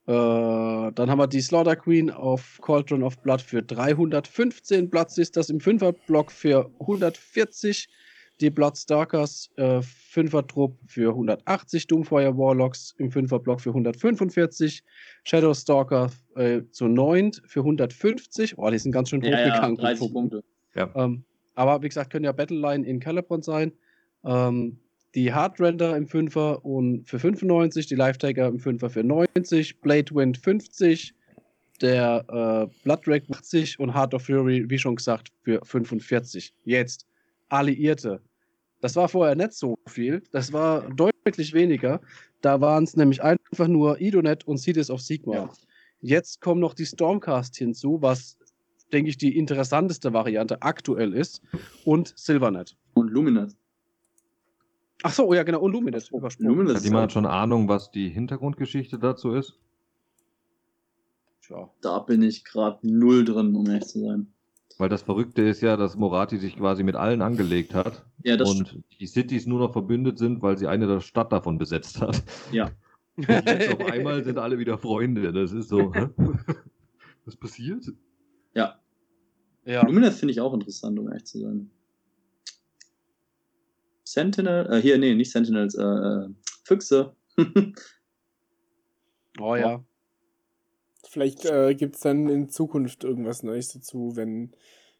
äh, dann haben wir die Slaughter Queen auf Cauldron of Blood für 315. Platz ist das im 5er-Block für 140. Die Bloodstalkers äh, 5er-Trupp für 180. Doomfire Warlocks im 5er-Block für 145. Shadowstalker äh, zu 9 für 150. Oh, die sind ganz schön Ja, ja, hochgegangen. 30 Punkte. Ähm, aber wie gesagt, können ja Battleline in Calibron sein. Ähm, die Hardrender im 5er und für 95, die Live-Taker im 5er für 90, Blade Wind 50, der äh, Blooddrake 80 und Heart of Fury, wie schon gesagt, für 45. Jetzt, Alliierte. Das war vorher nicht so viel, das war deutlich weniger. Da waren es nämlich einfach nur Idonet und Cities of Sigmar. Ja. Jetzt kommen noch die Stormcast hinzu, was, denke ich, die interessanteste Variante aktuell ist. Und Silvernet. Und Luminous. Ach so, oh ja, genau. Und Luminous. Übersprungen. Luminous Hat jemand schon Ahnung, was die Hintergrundgeschichte dazu ist? Tja. Da bin ich gerade null drin, um ehrlich zu sein. Weil das Verrückte ist ja, dass Morati sich quasi mit allen angelegt hat Ja, das und die Cities nur noch verbündet sind, weil sie eine der Stadt davon besetzt hat. Ja. Und jetzt auf einmal sind alle wieder Freunde. Das ist so, hä? Was passiert? Ja. Ja. Luminous finde ich auch interessant, um ehrlich zu sein. Sentinel, äh, hier, nee, nicht Sentinels, äh, äh, Füchse. Oh ja. Vielleicht äh, gibt es dann in Zukunft irgendwas Neues dazu, wenn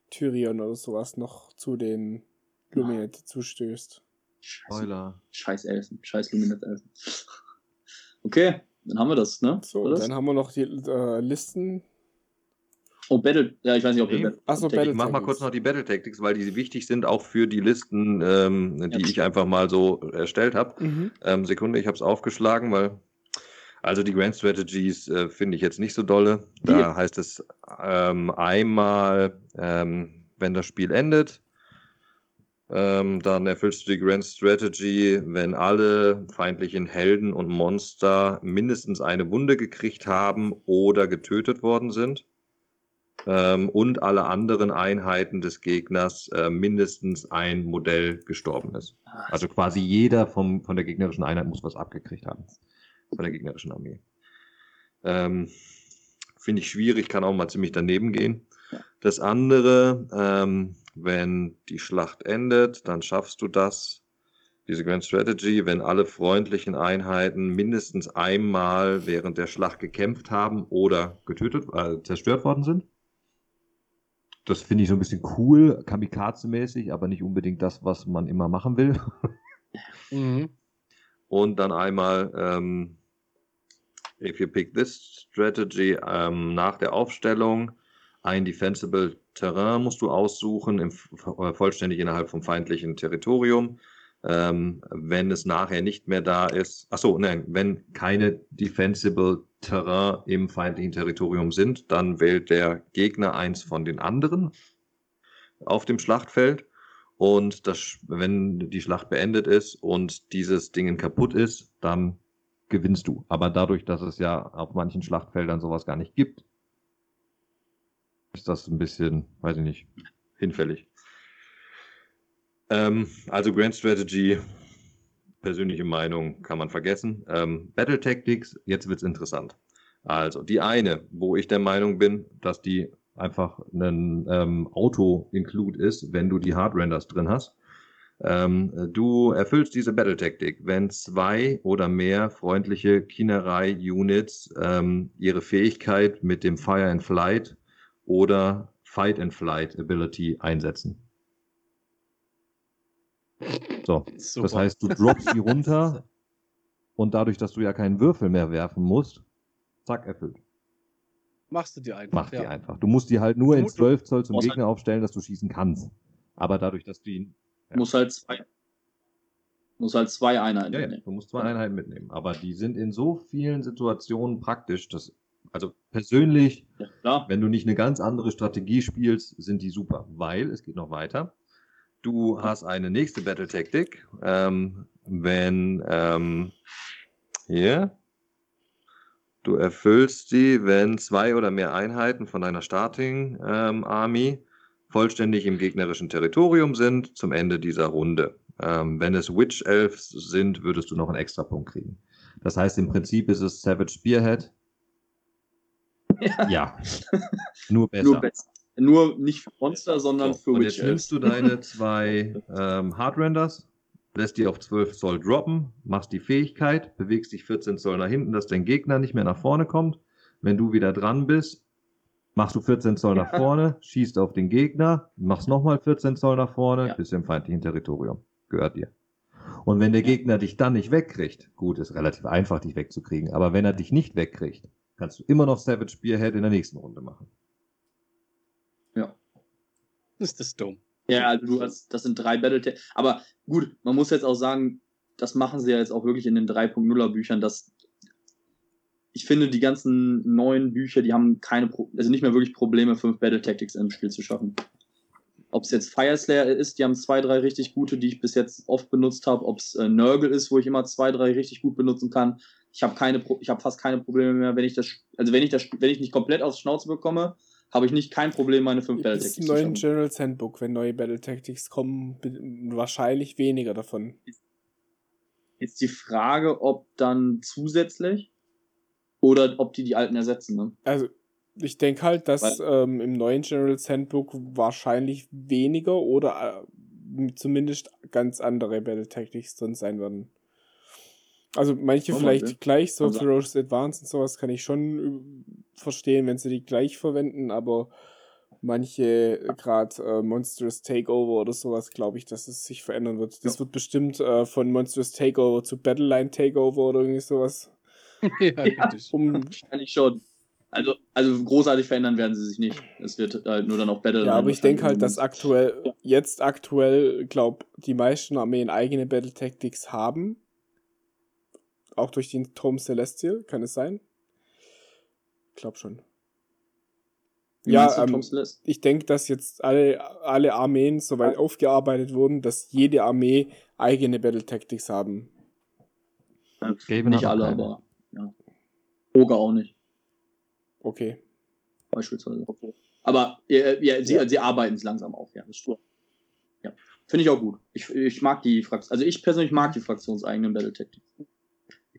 Tyrion oder sowas noch zu den Luminet zustößt. Scheiße. Spoiler. Scheiß Elfen, scheiß Luminous Elfen. Okay, dann haben wir das, ne? So, Oder? dann haben wir noch die äh, Listen. Oh, Battle, ja, ich weiß nicht, ob Nee. wir Ach so, Battle- Ich mach mal kurz noch die Battle Tactics, weil die wichtig sind auch für die Listen, ähm, die Ja. ich einfach mal so erstellt habe. Mhm. Ähm, Sekunde, ich habe es aufgeschlagen, weil also die Grand Strategies äh, finde ich jetzt nicht so dolle. Da Wie? heißt es ähm, einmal, ähm, wenn das Spiel endet, ähm, dann erfüllst du die Grand Strategy, wenn alle feindlichen Helden und Monster mindestens eine Wunde gekriegt haben oder getötet worden sind. Ähm, und alle anderen Einheiten des Gegners äh, mindestens ein Modell gestorben ist. Also quasi jeder vom, von der gegnerischen Einheit muss was abgekriegt haben. Von der gegnerischen Armee. Ähm, Finde ich schwierig, kann auch mal ziemlich daneben gehen. Das andere, ähm, wenn die Schlacht endet, dann schaffst du das. Diese Grand Strategy, wenn alle freundlichen Einheiten mindestens einmal während der Schlacht gekämpft haben oder getötet, äh, zerstört worden sind. Das finde ich so ein bisschen cool, Kamikaze-mäßig, aber nicht unbedingt das, was man immer machen will. Mhm. Und dann einmal, ähm, if you pick this strategy, ähm, nach der Aufstellung, ein defensible Terrain musst du aussuchen, im, äh, vollständig innerhalb vom feindlichen Territorium. Ähm, wenn es nachher nicht mehr da ist, ach so, nein, wenn keine defensible Terrain im feindlichen Territorium sind, dann wählt der Gegner eins von den anderen auf dem Schlachtfeld. Und das, wenn die Schlacht beendet ist und dieses Ding kaputt ist, dann gewinnst du. Aber dadurch, dass es ja auf manchen Schlachtfeldern sowas gar nicht gibt, ist das ein bisschen, weiß ich nicht, hinfällig. Ähm, also Grand Strategy, persönliche Meinung, kann man vergessen. Ähm, Battle Tactics, jetzt wird's interessant. Also die eine, wo ich der Meinung bin, dass die einfach ein ähm, Auto-Include ist, wenn du die Hard-Renders drin hast. Ähm, du erfüllst diese Battle-Taktik, wenn zwei oder mehr freundliche Kinerei-Units ähm, ihre Fähigkeit mit dem Fire and Flight oder Fight and Flight Ability einsetzen. So, Super. das heißt, du droppst sie runter und dadurch, dass du ja keinen Würfel mehr werfen musst, zack, erfüllt. Machst du dir einfach. Mach die ja. einfach. Du musst die halt nur in Du- du- 12 Zoll zum Gegner aufstellen, dass du schießen kannst. Aber dadurch, dass du ihn. Ja. Muss halt zwei. Muss halt zwei Einheiten Ja, ja, mitnehmen. du musst zwei Einheiten mitnehmen. Aber die sind in so vielen Situationen praktisch, dass, also persönlich, Ja, wenn du nicht eine ganz andere Strategie spielst, sind die super. Weil, es geht noch weiter, du hast eine nächste Battle-Taktik, ähm, wenn, ähm, hier, du erfüllst die, wenn zwei oder mehr Einheiten von deiner Starting ähm, Army vollständig im gegnerischen Territorium sind zum Ende dieser Runde. Ähm, wenn es Witch Elves sind, würdest du noch einen extra Punkt kriegen. Das heißt, im Prinzip ist es Savage Spearhead. Ja. Nur besser. Nur besser. Nur nicht für Monster, sondern So, für und Witch jetzt nimmst du deine zwei ähm, Hardrenders, lässt die auf 12 Zoll droppen, machst die Fähigkeit, bewegst dich 14 Zoll nach hinten, dass dein Gegner nicht mehr nach vorne kommt. Wenn du wieder dran bist, machst du 14 Zoll nach vorne, schießt auf den Gegner, machst nochmal 14 Zoll nach vorne, Ja. bist im feindlichen Territorium. Gehört dir. Und wenn der. Gegner dich dann nicht wegkriegt, gut, ist relativ einfach, dich wegzukriegen, aber wenn er dich nicht wegkriegt, kannst du immer noch Savage Spearhead in der nächsten Runde machen. Ist das dumm. Ja, also du hast, das sind drei Battle Aber gut, man muss jetzt auch sagen, das machen sie ja jetzt auch wirklich in den 3.0er Büchern, dass ich finde, die ganzen neuen Bücher, die haben keine, Pro also nicht mehr wirklich Probleme, fünf Battle Tactics im Spiel zu schaffen. Ob es jetzt Fire Slayer ist, die haben zwei, drei richtig gute, die ich bis jetzt oft benutzt habe. Ob es äh, Nurgle ist, wo ich immer zwei, drei richtig gut benutzen kann. Ich habe keine, Pro ich habe fast keine Probleme mehr, wenn ich das, also wenn ich das, wenn ich nicht komplett aufs Schnauze bekomme, habe ich nicht kein Problem, meine fünf Battle Tactics zu neuen. General's Handbook, wenn neue Battle Tactics kommen, wahrscheinlich weniger davon. Jetzt die Frage, ob dann zusätzlich oder ob die die alten ersetzen. Ne? Also, ich denke halt, dass ähm, im neuen General's Handbook wahrscheinlich weniger oder äh, zumindest ganz andere Battle Tactics drin sein werden. Also manche mal, vielleicht ja. gleich, so Also- Ferocious Advance und sowas kann ich schon verstehen, wenn sie die gleich verwenden, aber manche, gerade äh, Monstrous Takeover oder sowas, glaube ich, dass es sich verändern wird. Das Ja. wird bestimmt äh, von Monstrous Takeover zu Battleline Takeover oder irgendwie sowas. ja. Um, Wahrscheinlich schon. Also, also großartig verändern werden sie sich nicht. Es wird halt nur dann auf Battle. Ja, aber ich denke halt, dass aktuell, Ja. jetzt aktuell, glaub, die meisten Armeen eigene Battle Tactics haben. Auch durch den Tome Celestial, kann es sein? Glaub schon. Wie Ja, ähm? Ich denke, dass jetzt alle, alle Armeen soweit aufgearbeitet wurden, dass jede Armee eigene Battle Tactics haben. Gaben nicht alle, keine. aber ja. Oga auch nicht, Okay. beispielsweise. Aber ja, ja, sie, sie arbeiten es langsam auf, ja, das stimmt. Ja. Finde ich auch gut. Ich, ich mag die Fraktion, also ich persönlich mag die fraktionseigenen Battle Tactics.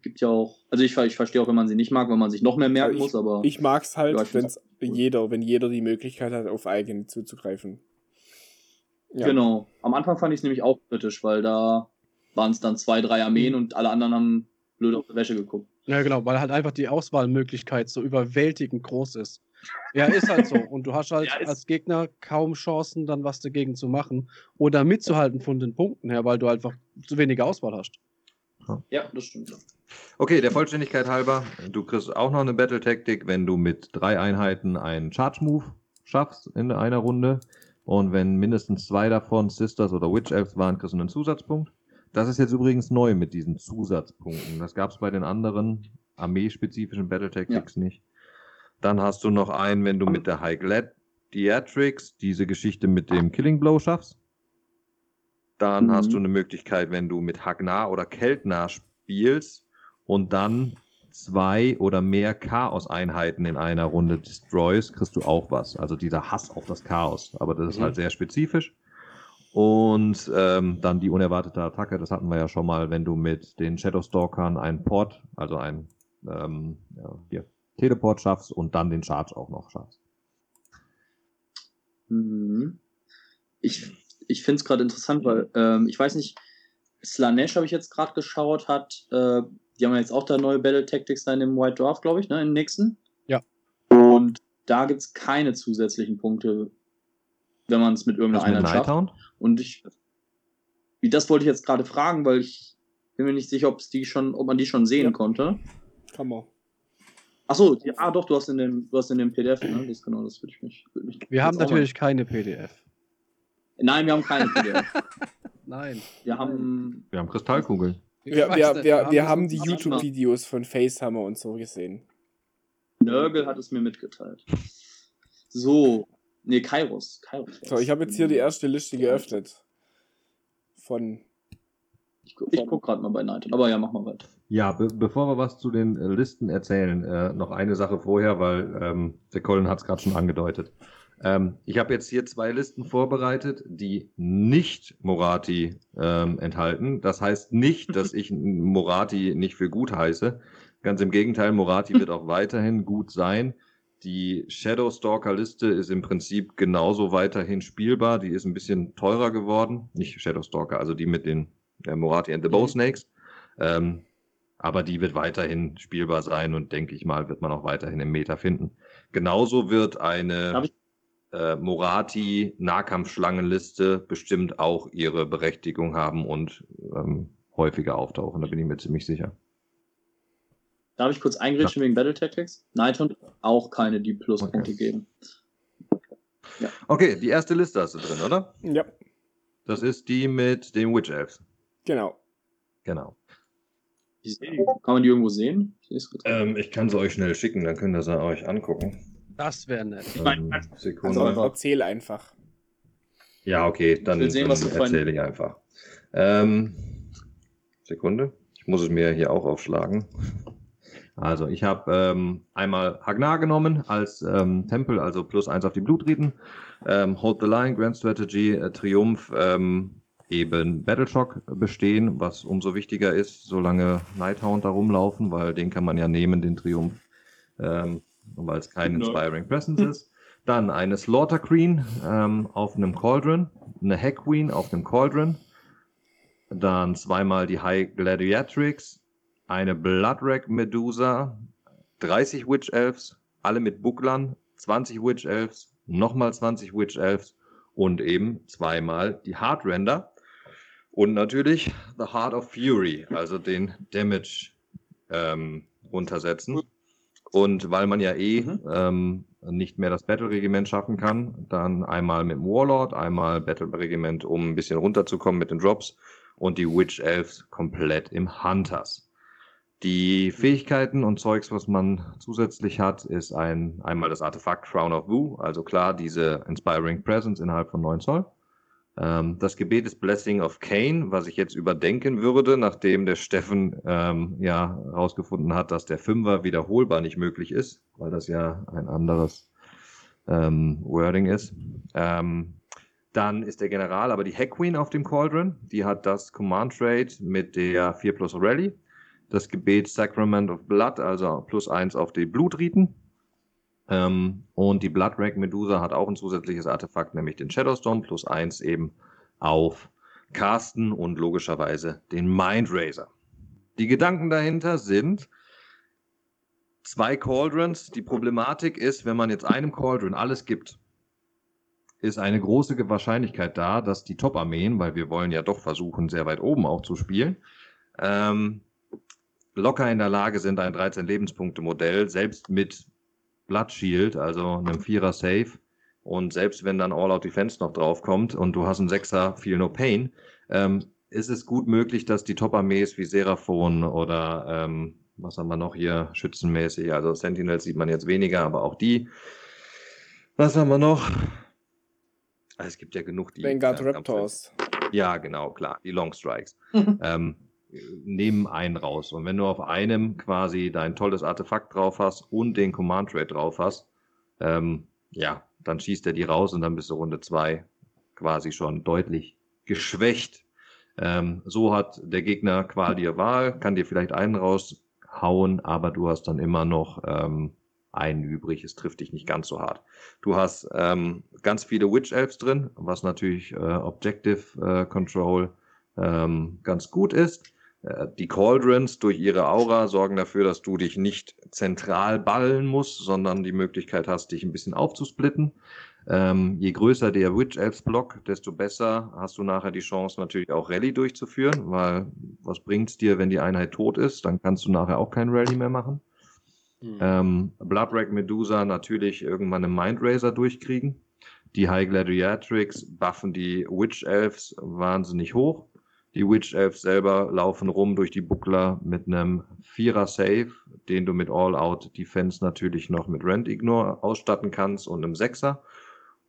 Es gibt ja auch, also ich, ver- ich verstehe auch, wenn man sie nicht mag, weil man sich noch mehr merken ich, muss, aber Ich mag's halt, Ja, cool. jeder, wenn jeder die Möglichkeit hat, auf eigene zuzugreifen. Ja. Genau. Am Anfang fand ich es nämlich auch kritisch, weil da waren es dann zwei, drei Armeen Mhm. und alle anderen haben blöd auf die Wäsche geguckt. Ja, genau, weil halt einfach die Auswahlmöglichkeit so überwältigend groß ist. Ja, ist halt so. Und du hast halt Ja, als Gegner kaum Chancen, dann was dagegen zu machen oder mitzuhalten von den Punkten her, weil du einfach zu wenige Auswahl hast. Ja, das stimmt. Okay, der Vollständigkeit halber, du kriegst auch noch eine Battle-Taktik, wenn du mit drei Einheiten einen Charge-Move schaffst in einer Runde. Und wenn mindestens zwei davon Sisters oder Witch Elves waren, kriegst du einen Zusatzpunkt. Das ist jetzt übrigens neu mit diesen Zusatzpunkten. Das gab es bei den anderen armeespezifischen Battle Tactics nicht. Dann hast du noch einen, wenn du mit der High Gladiatrix diese Geschichte mit dem Killing Blow schaffst. Dann Mhm. hast du eine Möglichkeit, wenn du mit Hagnar oder Keltnar spielst und dann zwei oder mehr Chaos-Einheiten in einer Runde destroys, kriegst du auch was. Also dieser Hass auf das Chaos. Aber das ist Mhm. halt sehr spezifisch. Und ähm, dann die unerwartete Attacke, das hatten wir ja schon mal, wenn du mit den Shadowstalkern einen Port, also ein ähm, ja, hier, Teleport schaffst und dann den Charge auch noch schaffst. Mhm. Ich, ich finde es gerade interessant, weil ähm, ich weiß nicht, Slanesh habe ich jetzt gerade geschaut, hat, äh, die haben ja jetzt auch da neue Battle Tactics da in dem White Dwarf, glaube ich, ne, im nächsten. Ja. Und da gibt es keine zusätzlichen Punkte, wenn man es mit irgendeiner Das mit Einheit schafft. Nighthound? Und ich, wie das wollte ich jetzt gerade fragen, weil ich bin mir nicht sicher, ob die schon, ob man die schon sehen Ja. konnte. Kann man. Achso, ja, ah, doch, du hast in dem, du hast in dem PDF, ne? Das genau, das würde ich mich. Würd mich Wir haben auch mal- natürlich keine PDF. Nein, wir haben keine PDF. Nein. Wir haben. Wir haben Kristallkugeln. Wir, wir, wir, wir haben die YouTube-Videos von Facehammer und so gesehen. Nörgel hat es mir mitgeteilt. So. Nee, Kairos. Kairos So, ich habe jetzt hier die erste Liste geöffnet. Von. Ich, gu ich guck gerade mal bei Night. Aber ja, mach mal weiter. Ja, be bevor wir was zu den äh, Listen erzählen, äh, noch eine Sache vorher, weil ähm, der Colin hat es gerade schon angedeutet. Ähm, ich habe jetzt hier zwei Listen vorbereitet, die nicht Morati ähm, enthalten. Das heißt nicht, dass ich Morati nicht für gut heiße. Ganz im Gegenteil, Morati wird auch weiterhin gut sein. Die Shadowstalker-Liste ist im Prinzip genauso weiterhin spielbar. Die ist ein bisschen teurer geworden. Nicht Shadowstalker, also die mit den äh, Morati and the Bowsnakes. Ähm, aber die wird weiterhin spielbar sein und denke ich mal, wird man auch weiterhin im Meta finden. Genauso wird Darf eine ich- äh, Morati Nahkampfschlangenliste bestimmt auch ihre Berechtigung haben und ähm, häufiger auftauchen, da bin ich mir ziemlich sicher. Darf ich kurz eingrätschen wegen Battle Tactics? Nighthund auch keine, die Pluspunkte Okay. geben. Okay, die erste Liste hast du drin, oder? Ja, Das ist die mit den Witch Elves. genau. Genau. Kann man die irgendwo sehen? Ich. Ähm, ich kann sie euch schnell schicken, dann könnt ihr sie euch angucken. Das wäre nett. Ähm, Also Sekunde. erzähl einfach. Ja, okay, dann, sehen, dann erzähle ich einfach. Ähm, Sekunde, ich muss es mir hier auch aufschlagen. Also, ich habe ähm, einmal Hagnar genommen als ähm, Tempel, also plus eins auf die Blutriten. Ähm, Hold the Line, Grand Strategy, äh, Triumph, ähm, eben Battleshock bestehen, was umso wichtiger ist, solange Nighthound da rumlaufen, weil den kann man ja nehmen, den Triumph, ähm, weil es kein Ja. Inspiring Presence ist. Dann eine Slaughter Queen ähm, auf einem Cauldron, eine Hack Queen auf einem Cauldron, dann zweimal die High Gladiatrix, eine Bloodrack Medusa, 30 Witch Elves, alle mit Bucklern, 20 Witch Elves, nochmal 20 Witch Elves und eben zweimal die Hard Render und natürlich The Heart of Fury, also den Damage ähm, runtersetzen. Und weil man ja eh Mhm. ähm, nicht mehr das Battle-Regiment schaffen kann, dann einmal mit dem Warlord, einmal Battle-Regiment, um ein bisschen runterzukommen mit den Drops und die Witch Elves komplett im Hunters. Die Fähigkeiten und Zeugs, was man zusätzlich hat, ist ein, einmal das Artefakt Crown of Wu, also klar diese Inspiring Presence innerhalb von 9 Zoll. Ähm, das Gebet ist Blessing of Cain, was ich jetzt überdenken würde, nachdem der Steffen ähm, ja herausgefunden hat, dass der Fünfer wiederholbar nicht möglich ist, weil das ja ein anderes ähm, Wording ist. Ähm, dann ist der General aber die Hack Queen auf dem Cauldron. Die hat das Command Trade mit der 4 plus Rally. Das Gebet Sacrament of Blood, also plus 1 auf die Blutriten. Ähm, und die Bloodrack Medusa hat auch ein zusätzliches Artefakt, nämlich den Shadowstorm, plus 1 eben auf Casten und logischerweise den Mind Razor. Die Gedanken dahinter sind zwei Cauldrons. Die Problematik ist, wenn man jetzt einem Cauldron alles gibt, ist eine große Wahrscheinlichkeit da, dass die Top-Armeen, weil wir wollen ja doch versuchen, sehr weit oben auch zu spielen, ähm, locker in der Lage sind, ein 13-Lebenspunkte-Modell, selbst mit Blood Shield, also einem Vierer Save, und selbst wenn dann All-Out Defense noch draufkommt und du hast einen Sechser Feel No Pain, ähm, ist es gut möglich, dass die Top-Armees wie Seraphon oder ähm, was haben wir noch hier schützenmäßig, also Sentinels sieht man jetzt weniger, aber auch die. Was haben wir noch? Ah, Es gibt ja genug, die. Vanguard Raptors. ja, genau, klar, die Long Strikes. ähm, nehmen einen raus. Und wenn du auf einem quasi dein tolles Artefakt drauf hast und den Command Trade drauf hast, ähm, ja, dann schießt er die raus und dann bist du Runde zwei quasi schon deutlich geschwächt. Ähm, so hat der Gegner qual die Wahl, kann dir vielleicht einen raushauen, aber du hast dann immer noch ähm, einen übrig. Es trifft dich nicht ganz so hart. Du hast ähm, ganz viele Witch Elves drin, was natürlich äh, Objective äh, Control ähm, ganz gut ist. Äh, Die Cauldrons durch ihre Aura sorgen dafür, dass du dich nicht zentral ballen musst, sondern die Möglichkeit hast, dich ein bisschen aufzusplitten. Ähm, je größer der Witch Elves Block, desto besser hast du nachher die Chance, natürlich auch Rallye durchzuführen, weil was bringt's dir, wenn die Einheit tot ist? Dann kannst du nachher auch kein Rallye mehr machen. Hm. Ähm, Bloodrack Medusa natürlich irgendwann einen Mind Razor durchkriegen. Die High Gladiatrix buffen die Witch Elves wahnsinnig hoch. Die Witch Elves selber laufen rum durch die Buckler mit einem Vierer Save, den du mit All-Out Defense natürlich noch mit Rent Ignore ausstatten kannst und einem Sechser.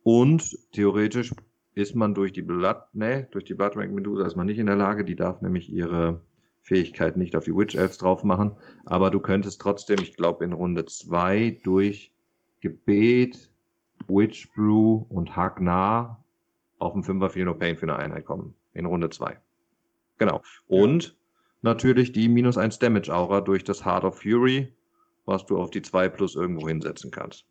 Und theoretisch ist man durch die Blood, nee, durch die Bloodrank Medusa ist man nicht in der Lage, die darf nämlich ihre Fähigkeit nicht auf die Witch Elves drauf machen, aber du könntest trotzdem, ich glaube in Runde 2 durch Gebet, Witch Brew und Hagnar auf dem 5er Feel No Pain für eine Einheit kommen. In Runde 2. Genau. Und ja. natürlich die minus 1 Damage Aura durch das Heart of Fury, was du auf die 2 plus irgendwo hinsetzen kannst.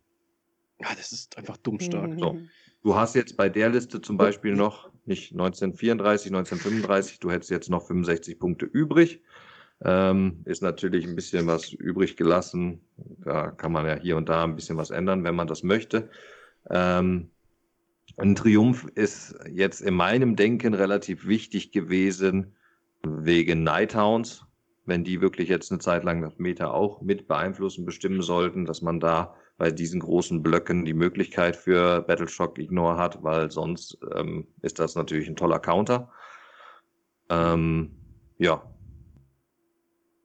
Ja, das ist einfach dumm stark. So. Du hast jetzt bei der Liste zum Beispiel noch nicht 1934, 1935, du hättest jetzt noch 65 Punkte übrig. Ähm, ist natürlich ein bisschen was übrig gelassen. Da kann man ja hier und da ein bisschen was ändern, wenn man das möchte. Ähm, ein Triumph ist jetzt in meinem Denken relativ wichtig gewesen wegen Nighthounds. Wenn die wirklich jetzt eine Zeit lang das Meta auch mit beeinflussen, bestimmen sollten, dass man da bei diesen großen Blöcken die Möglichkeit für Battleshock Ignore hat, weil sonst ähm, ist das natürlich ein toller Counter. Ähm, ja.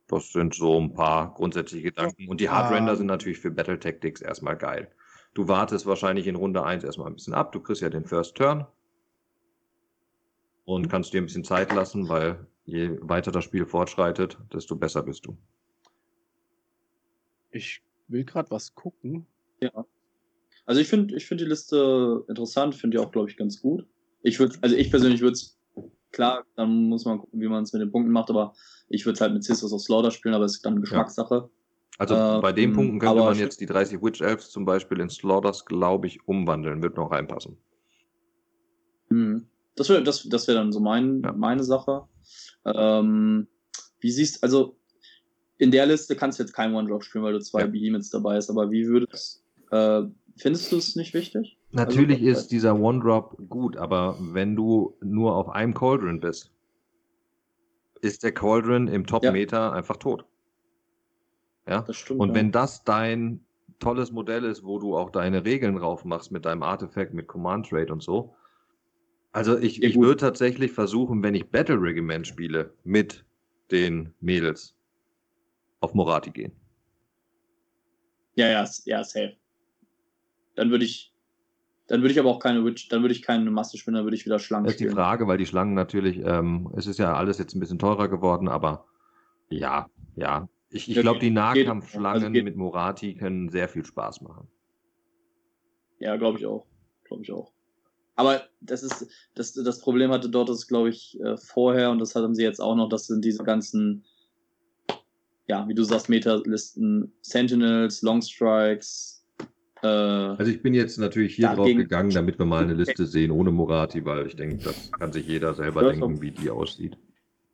Das sind so ein paar grundsätzliche Gedanken. Und die Hardrender sind natürlich für Battle Tactics erstmal geil. Du wartest wahrscheinlich in Runde 1 erstmal ein bisschen ab. Du kriegst ja den First Turn. Und kannst dir ein bisschen Zeit lassen, weil je weiter das Spiel fortschreitet, desto besser bist du. Ich will gerade was gucken. Ja. Also ich finde ich find die Liste interessant, finde die auch, glaube ich, ganz gut. Ich würde, also ich persönlich würde es, klar, dann muss man gucken, wie man es mit den Punkten macht, aber ich würde es halt mit Sisters of Slaughter spielen, aber es ist dann Geschmackssache. Ja. Also äh, bei den Punkten könnte man jetzt die 30 Witch Elves zum Beispiel in Slaughters, glaube ich, umwandeln, wird noch reinpassen. Hm. Das wäre das, das wär dann so mein, ja. meine Sache. Ähm, wie siehst also in der Liste kannst du jetzt kein One-Drop spielen, weil du zwei ja. Behemoths dabei hast, aber wie würdest äh, findest du es nicht wichtig? Natürlich also, ist dieser One-Drop gut, aber wenn du nur auf einem Cauldron bist, ist der Cauldron im Top-Meter ja. einfach tot. Ja, das stimmt. Und ja. wenn das dein tolles Modell ist, wo du auch deine Regeln drauf machst mit deinem Artefakt, mit Command Trade und so. Also ich, ja, ich würde tatsächlich versuchen, wenn ich Battle Regiment spiele mit den Mädels, auf Morati gehen. Ja, ja, ja, safe. Dann würde ich, dann würde ich aber auch keine Witch, dann würde ich keine Masse spielen, dann würde ich wieder Schlangen Das ist die Frage, weil die Schlangen natürlich, ähm, es ist ja alles jetzt ein bisschen teurer geworden, aber ja, ja. Ich, ich glaube, die Nahkampfschlangen also mit Morati können sehr viel Spaß machen. Ja, glaube ich auch. Glaube ich auch. Aber das ist, das, das Problem hatte dort ist, glaube ich, äh, vorher, und das haben sie jetzt auch noch, das sind diese ganzen ja, wie du sagst, Meta-Listen, Sentinels, Long Strikes. Äh, also ich bin jetzt natürlich hier drauf gegangen, damit wir mal eine Liste sehen ohne Morati, weil ich denke, das kann sich jeder selber denken, wie die aussieht.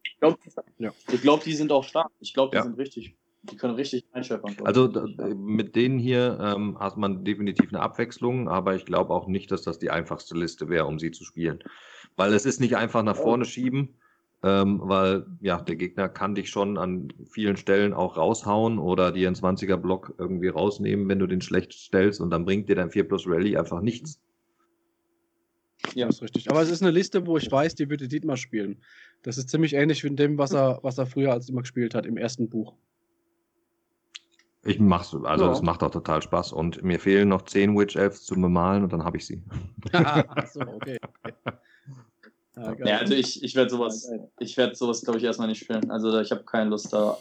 Ich glaube, ja. glaub, die sind auch stark. Ich glaube, die ja. sind richtig. Die können richtig einschäppern. Also mit denen hier ähm, hat man definitiv eine Abwechslung, aber ich glaube auch nicht, dass das die einfachste Liste wäre, um sie zu spielen. Weil es ist nicht einfach nach vorne schieben, ähm, weil ja, der Gegner kann dich schon an vielen Stellen auch raushauen oder dir einen 20er Block irgendwie rausnehmen, wenn du den schlecht stellst und dann bringt dir dein 4 Plus Rally einfach nichts. Ja, ist richtig. Aber es ist eine Liste, wo ich weiß, die würde Dietmar spielen. Das ist ziemlich ähnlich wie in dem, was er, was er früher als immer gespielt hat, im ersten Buch. Ich mach's, also ja. es macht auch total Spaß und mir fehlen noch 10 Witch Elves zu bemalen und dann habe ich sie. Achso, okay. Ja, ja, also ich, ich werde sowas, ich werde sowas, glaube ich, erstmal nicht spielen. Also ich habe keine Lust da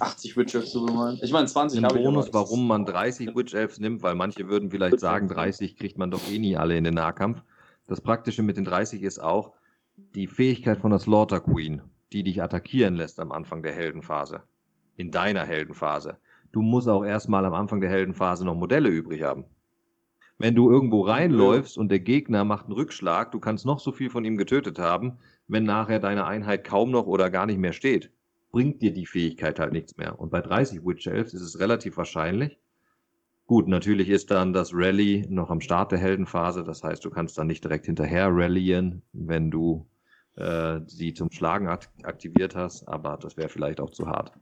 80 Witch Elves zu bemalen. Ich meine 20 habe ich. Bonus, warum man 30 Witch Elves nimmt, weil manche würden vielleicht sagen, 30 kriegt man doch eh nie alle in den Nahkampf. Das Praktische mit den 30 ist auch die Fähigkeit von der Slaughter Queen, die dich attackieren lässt am Anfang der Heldenphase. In deiner Heldenphase. Du musst auch erstmal am Anfang der Heldenphase noch Modelle übrig haben. Wenn du irgendwo reinläufst und der Gegner macht einen Rückschlag, du kannst noch so viel von ihm getötet haben, wenn nachher deine Einheit kaum noch oder gar nicht mehr steht, bringt dir die Fähigkeit halt nichts mehr. Und bei 30 Witch Elves ist es relativ wahrscheinlich. Gut, natürlich ist dann das Rally noch am Start der Heldenphase, das heißt, du kannst dann nicht direkt hinterher rallyen, wenn du äh, sie zum Schlagen aktiviert hast, aber das wäre vielleicht auch zu hart.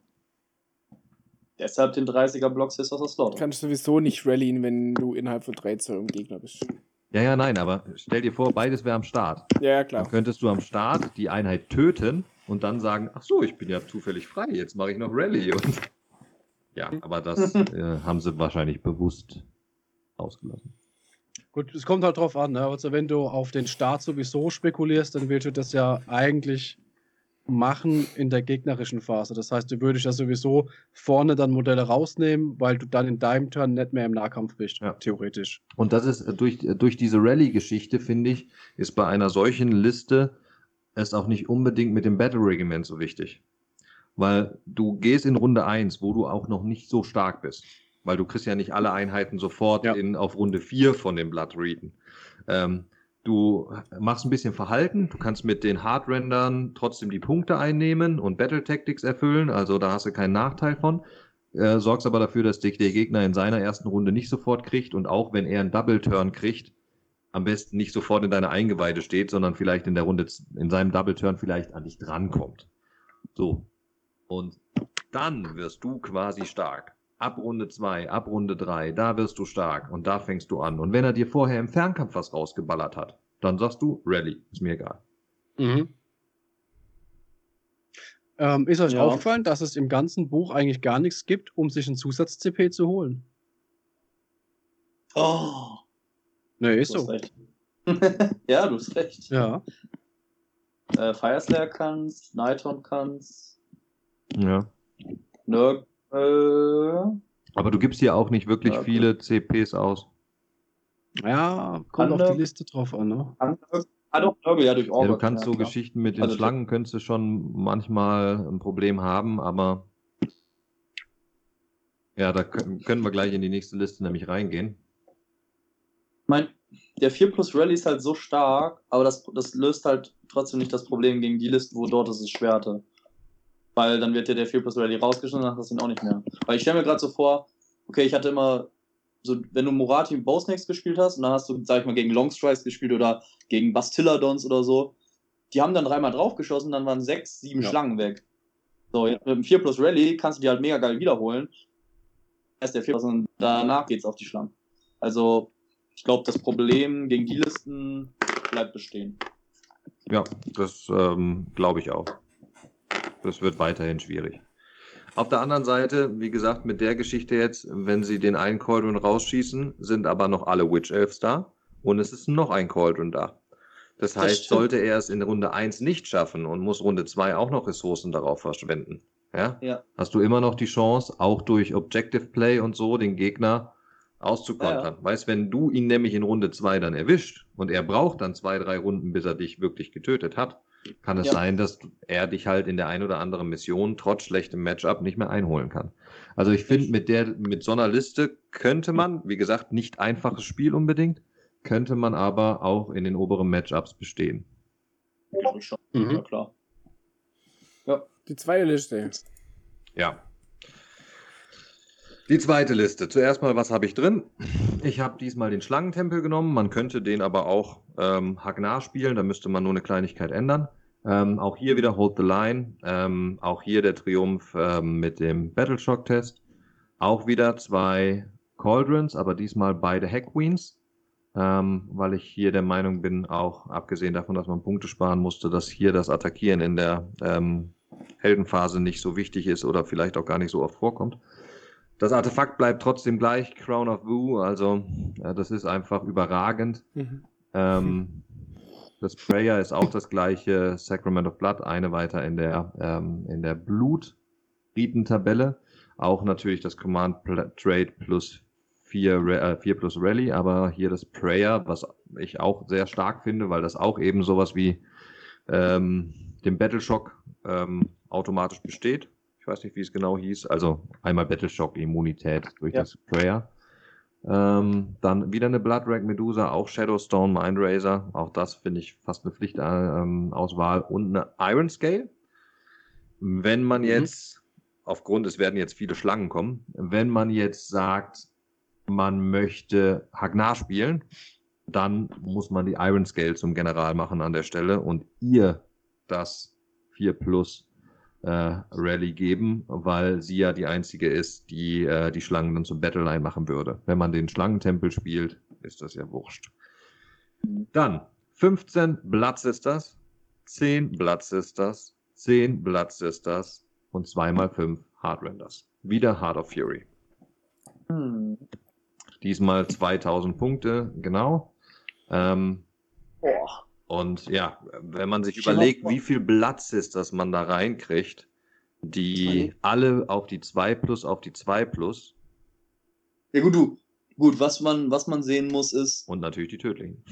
Deshalb den 30er Block Sisters of Slaughter. Kannst du sowieso nicht rallyen, wenn du innerhalb von 3 Zoll im Gegner bist. Ja, ja, nein, aber stell dir vor, beides wäre am Start. Ja, ja, Dann klar. könntest du am Start die Einheit töten und dann sagen, ach so, ich bin ja zufällig frei, jetzt mache ich noch Rallye. Und ja, aber das äh, haben sie wahrscheinlich bewusst ausgelassen. Gut, es kommt halt drauf an. Ne? Also, wenn du auf den Start sowieso spekulierst, dann willst du das ja eigentlich machen in der gegnerischen Phase. Das heißt, du würdest ja sowieso vorne dann Modelle rausnehmen, weil du dann in deinem Turn nicht mehr im Nahkampf bist, Ja. theoretisch. Und das ist äh, durch, äh, durch diese Rallye-Geschichte, finde ich, ist bei einer solchen Liste es auch nicht unbedingt mit dem Battle Regiment so wichtig. Weil du gehst in Runde 1, wo du auch noch nicht so stark bist. Weil du kriegst ja nicht alle Einheiten sofort Ja. in, auf Runde 4 von den Blood Reeden. Ähm, du machst ein bisschen Verhalten, du kannst mit den Hardrendern trotzdem die Punkte einnehmen und Battle Tactics erfüllen, also da hast du keinen Nachteil von. Äh, sorgst aber dafür, dass dich der Gegner in seiner ersten Runde nicht sofort kriegt und auch wenn er einen Double Turn kriegt, am besten nicht sofort in deiner Eingeweide steht, sondern vielleicht in der Runde, in seinem Double Turn vielleicht an dich drankommt. So. Und dann wirst du quasi stark. Ab Runde 2, ab Runde 3, da wirst du stark und da fängst du an. Und wenn er dir vorher im Fernkampf was rausgeballert hat, dann sagst du, Rally, ist mir egal. Mhm. Ähm, ist euch Ja. aufgefallen, dass es im ganzen Buch eigentlich gar nichts gibt, um sich einen Zusatz-CP zu holen? Oh, Ne, ist du hast so. recht. ja, du hast recht. Ja. Äh, Fireslayer kannst, Nighthorn kannst, Ja. Nurg, äh, Aber du gibst hier auch nicht wirklich Ja, okay. viele CPs aus. Ja, kommt auf Andere- die Liste drauf an, ne? Ah, doch, ja, durch Ja, du kannst so klar. Geschichten mit den Also, Schlangen, könntest du schon manchmal ein Problem haben, aber ja, da können, können wir gleich in die nächste Liste nämlich reingehen. Ich mein, der 4 Plus Rally ist halt so stark, aber das, das löst halt trotzdem nicht das Problem gegen die Listen, wo dort ist es Schwerte. Weil dann wird dir der 4 Plus Rally rausgeschnitten und dann hast du ihn auch nicht mehr. Weil ich stelle mir gerade so vor, okay, ich hatte immer, so, wenn du Morati und Bowsnakes gespielt hast, und dann hast du, sag ich mal, gegen Longstrikes gespielt oder gegen Bastilladons oder so, die haben dann dreimal draufgeschossen, dann waren sechs, sieben Ja. Schlangen weg. So, jetzt mit dem 4 Plus Rally kannst du die halt mega geil wiederholen. Erst der 4 Plus und danach geht's auf die Schlangen. Also, ich glaube, das Problem gegen die Listen bleibt bestehen. Ja, das ähm, glaube ich auch. Das wird weiterhin schwierig. Auf der anderen Seite, wie gesagt, mit der Geschichte jetzt, wenn sie den einen Cauldron rausschießen, sind aber noch alle Witch Elves da und es ist noch ein Cauldron da. Das Das heißt, stimmt. sollte er es in Runde 1 nicht schaffen und muss Runde 2 auch noch Ressourcen darauf verschwenden, ja, Ja. hast du immer noch die Chance, auch durch Objective Play und so den Gegner auszukontern. Ja, ja. Weißt, wenn du ihn nämlich in Runde 2 dann erwischt und er braucht dann zwei, drei Runden, bis er dich wirklich getötet hat, kann es Ja. sein, dass er dich halt in der ein oder anderen Mission trotz schlechtem Matchup nicht mehr einholen kann. Also ich finde, mit der, mit so einer Liste könnte man, wie gesagt, nicht einfaches Spiel unbedingt, könnte man aber auch in den oberen Matchups bestehen. Glaub ich schon. Mhm. Ja, klar. Die zweite Liste. Ja. Die zweite Liste. Zuerst mal, was habe ich drin? Ich habe diesmal den Schlangentempel genommen. Man könnte den aber auch ähm, Hagnar spielen. Da müsste man nur eine Kleinigkeit ändern. Ähm, auch hier wieder Hold the Line. Ähm, auch hier der Triumph ähm, mit dem Battleshock-Test. Auch wieder zwei Cauldrons, aber diesmal beide Hack Queens. Ähm, weil ich hier der Meinung bin, auch abgesehen davon, dass man Punkte sparen musste, dass hier das Attackieren in der ähm, Heldenphase nicht so wichtig ist oder vielleicht auch gar nicht so oft vorkommt. Das Artefakt bleibt trotzdem gleich, Crown of Wu, also äh, das ist einfach überragend. Mhm. Ähm, das Prayer ist auch das gleiche, Sacrament of Blood, eine weiter in der, ähm, in der Blut-Riten-Tabelle. Auch natürlich das Command Trade plus 4, äh, 4 plus Rally, aber hier das Prayer, was ich auch sehr stark finde, weil das auch eben sowas wie ähm, dem Battleshock ähm, automatisch besteht. Ich weiß nicht, wie es genau hieß. Also einmal Battleshock-Immunität durch Ja. das Prayer. Ähm, dann wieder eine Bloodrack Medusa, auch Shadowstone Mindraiser. Auch das finde ich fast eine Pflichtauswahl. Ähm, Auswahl. und eine Iron Scale. Wenn man Mhm. jetzt, aufgrund, es werden jetzt viele Schlangen kommen, wenn man jetzt sagt, man möchte Hagnar spielen, dann muss man die Iron Scale zum General machen an der Stelle und ihr das 4 Plus äh, Rally geben, weil sie ja die einzige ist, die äh, die Schlangen dann zum Battleline machen würde. Wenn man den Schlangentempel spielt, ist das ja wurscht. Dann 15 Blood Sisters, 10 Blood Sisters, 10 Blood Sisters und 2 mal 5 Heartrenders. Wieder Heart of Fury. Hm. Diesmal 2000 Punkte, genau. Ähm, Boah. Und ja, wenn man sich überlegt, wie viel Blood Sisters man da reinkriegt, die alle auf die 2 plus auf die 2 plus Ja gut, du. Gut, was man, was man sehen muss, ist, und natürlich die tödlichen.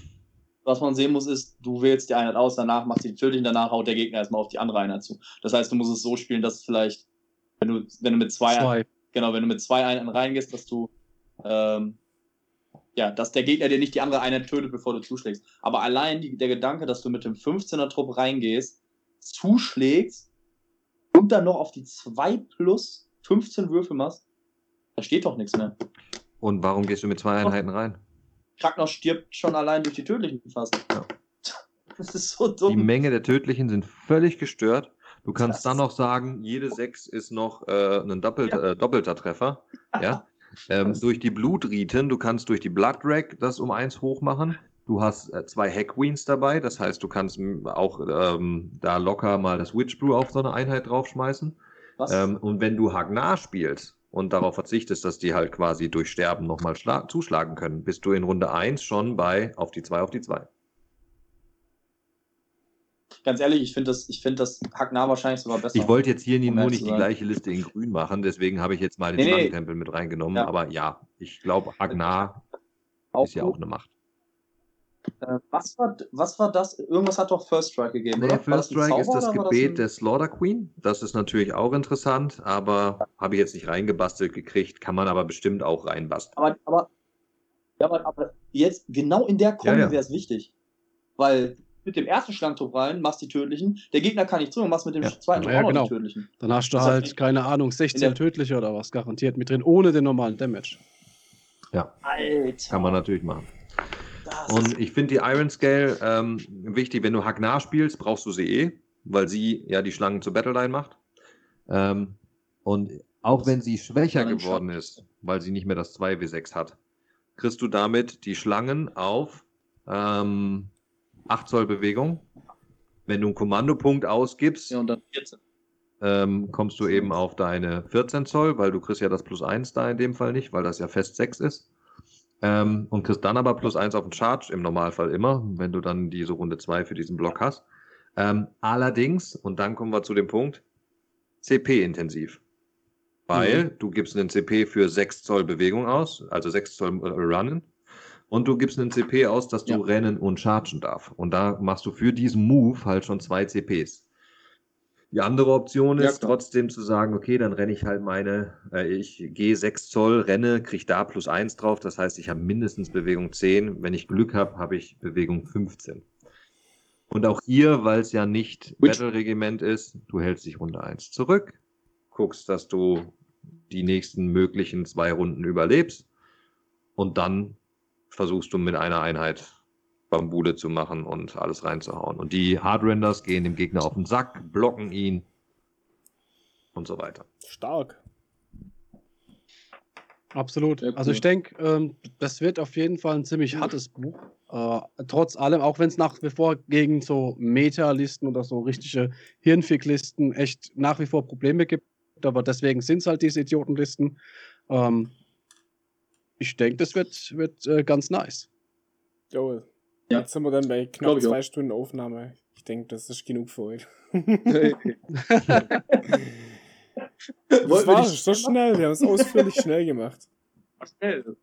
was man sehen muss, ist, du wählst die Einheit aus, danach machst du die tödlichen, danach haut der Gegner erstmal auf die andere Einheit zu. Das heißt, du musst es so spielen, dass vielleicht, wenn du, wenn du mit zwei, Zwei. genau, wenn du mit zwei Einheiten reingehst, dass du, ähm, ja, dass der Gegner dir nicht die andere Einheit tötet, bevor du zuschlägst. Aber allein die, der Gedanke, dass du mit dem 15er Trupp reingehst, zuschlägst und dann noch auf die 2 plus 15 Würfe machst, da steht doch nichts mehr. Und warum gehst du mit zwei Einheiten rein? Ragnar stirbt schon allein durch die tödlichen fast. Ja. Das ist so Die dumm. Menge der tödlichen sind völlig gestört. Du kannst Das dann noch sagen, jede 6 ist noch äh, ein doppelter, äh, doppelter Treffer. Ja? Ähm, durch die Blutriten, du kannst durch die Blood Drag das um 1 hoch machen. Du hast äh, zwei Hack Queens dabei, das heißt, du kannst m, auch ähm, da locker mal das Witch Brew auf so eine Einheit draufschmeißen. Was? Ähm, und wenn du Hagnar spielst und darauf verzichtest, dass die halt quasi durch Sterben nochmal zuschlagen können, bist du in Runde 1 schon bei auf die 2 auf die 2. Ganz ehrlich, ich finde das, ich finde das Hagnar wahrscheinlich sogar besser. Ich wollte jetzt hier Um nur nicht die gleiche Liste in grün machen, deswegen habe ich jetzt mal den Nee, nee. Mit reingenommen. Ja. Aber ja, ich glaube, auch ist ja auch eine Macht. Äh, was, war, was war das? Irgendwas hat doch First Strike gegeben, Nee, First das Strike ist Zauber das oder war Gebet ein- der Slaughter Queen. Das ist natürlich auch interessant, aber habe ich jetzt nicht reingebastelt gekriegt, kann man aber bestimmt auch reinbasteln. Aber, aber, ja, aber, aber jetzt, genau in der Kombi Ja, ja. wäre es wichtig. Weil mit dem ersten Schlangtrupp rein, machst die tödlichen, der Gegner kann nicht zu und machst mit dem Ja. zweiten Ja, auch noch genau. die tödlichen. Dann hast du Das halt, keine Ahnung, 16 der- tödliche oder was garantiert mit drin, ohne den normalen Damage. Ja, Alter. kann man natürlich machen. das Und ich finde die Iron Scale ähm, wichtig, wenn du Hagnar spielst, brauchst du sie eh, weil sie ja die Schlangen zur Battleline macht. Ähm, und auch wenn sie schwächer Ja, geworden ist, weil sie nicht mehr das 2W6 hat, kriegst du damit die Schlangen auf ähm, 8 Zoll Bewegung. Wenn du einen Kommandopunkt ausgibst, ja, und dann 14. ähm, kommst du eben auf deine 14 Zoll, weil du kriegst ja das plus 1 da in dem Fall nicht, weil das ja fest 6 ist. Ähm, und kriegst dann aber plus 1 auf den Charge, im Normalfall immer, wenn du dann diese Runde 2 für diesen Block hast. Ähm, allerdings, und dann kommen wir zu dem Punkt, CP-intensiv. Weil du gibst einen CP für 6 Zoll Bewegung aus, also 6 Zoll äh, Runnen. Und du gibst einen CP aus, dass du Ja. rennen und chargen darf. Und da machst du für diesen Move halt schon zwei CPs. Die andere Option Ja, ist klar. trotzdem zu sagen, okay, dann renne ich halt meine, äh, ich gehe 6 Zoll, renne, kriege da plus 1 drauf. Das heißt, ich habe mindestens Bewegung 10. Wenn ich Glück habe, habe ich Bewegung 15. Und auch hier, weil es ja nicht Battle-Regiment ist, du hältst dich Runde 1 zurück, guckst, dass du die nächsten möglichen zwei Runden überlebst und dann versuchst du mit einer Einheit Bambule zu machen und alles reinzuhauen. Und die Hardrenders gehen dem Gegner auf den Sack, blocken ihn und so weiter. Stark. Absolut. Also ich denke, ähm, das wird auf jeden Fall ein ziemlich hartes Buch. Äh, trotz allem, auch wenn es nach wie vor gegen so Meta-Listen oder so richtige Hirnfick-Listen echt nach wie vor Probleme gibt. Aber deswegen sind es halt diese Idiotenlisten. Ähm, ich denke, das wird, wird äh, ganz nice. Jo, Ja. jetzt sind wir dann bei knapp auch. zwei Stunden Aufnahme. Ich denke, das ist genug für heute. Das war nicht so schnell. Wir haben es ausführlich schnell gemacht. schnell.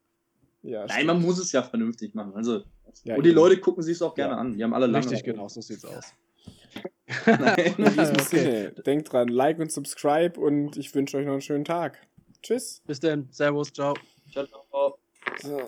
Ja, Nein, man muss es ja vernünftig machen. Also, Ja, und die eben. Leute gucken sich es auch gerne Ja. an. Die haben alle lange. Richtig, genau, so sieht's aus. Nein. In diesem Okay. Sinne, denkt dran, like und subscribe und ich wünsche euch noch einen schönen Tag. Tschüss. Bis dann. Servus, ciao. Ciao, ciao. So.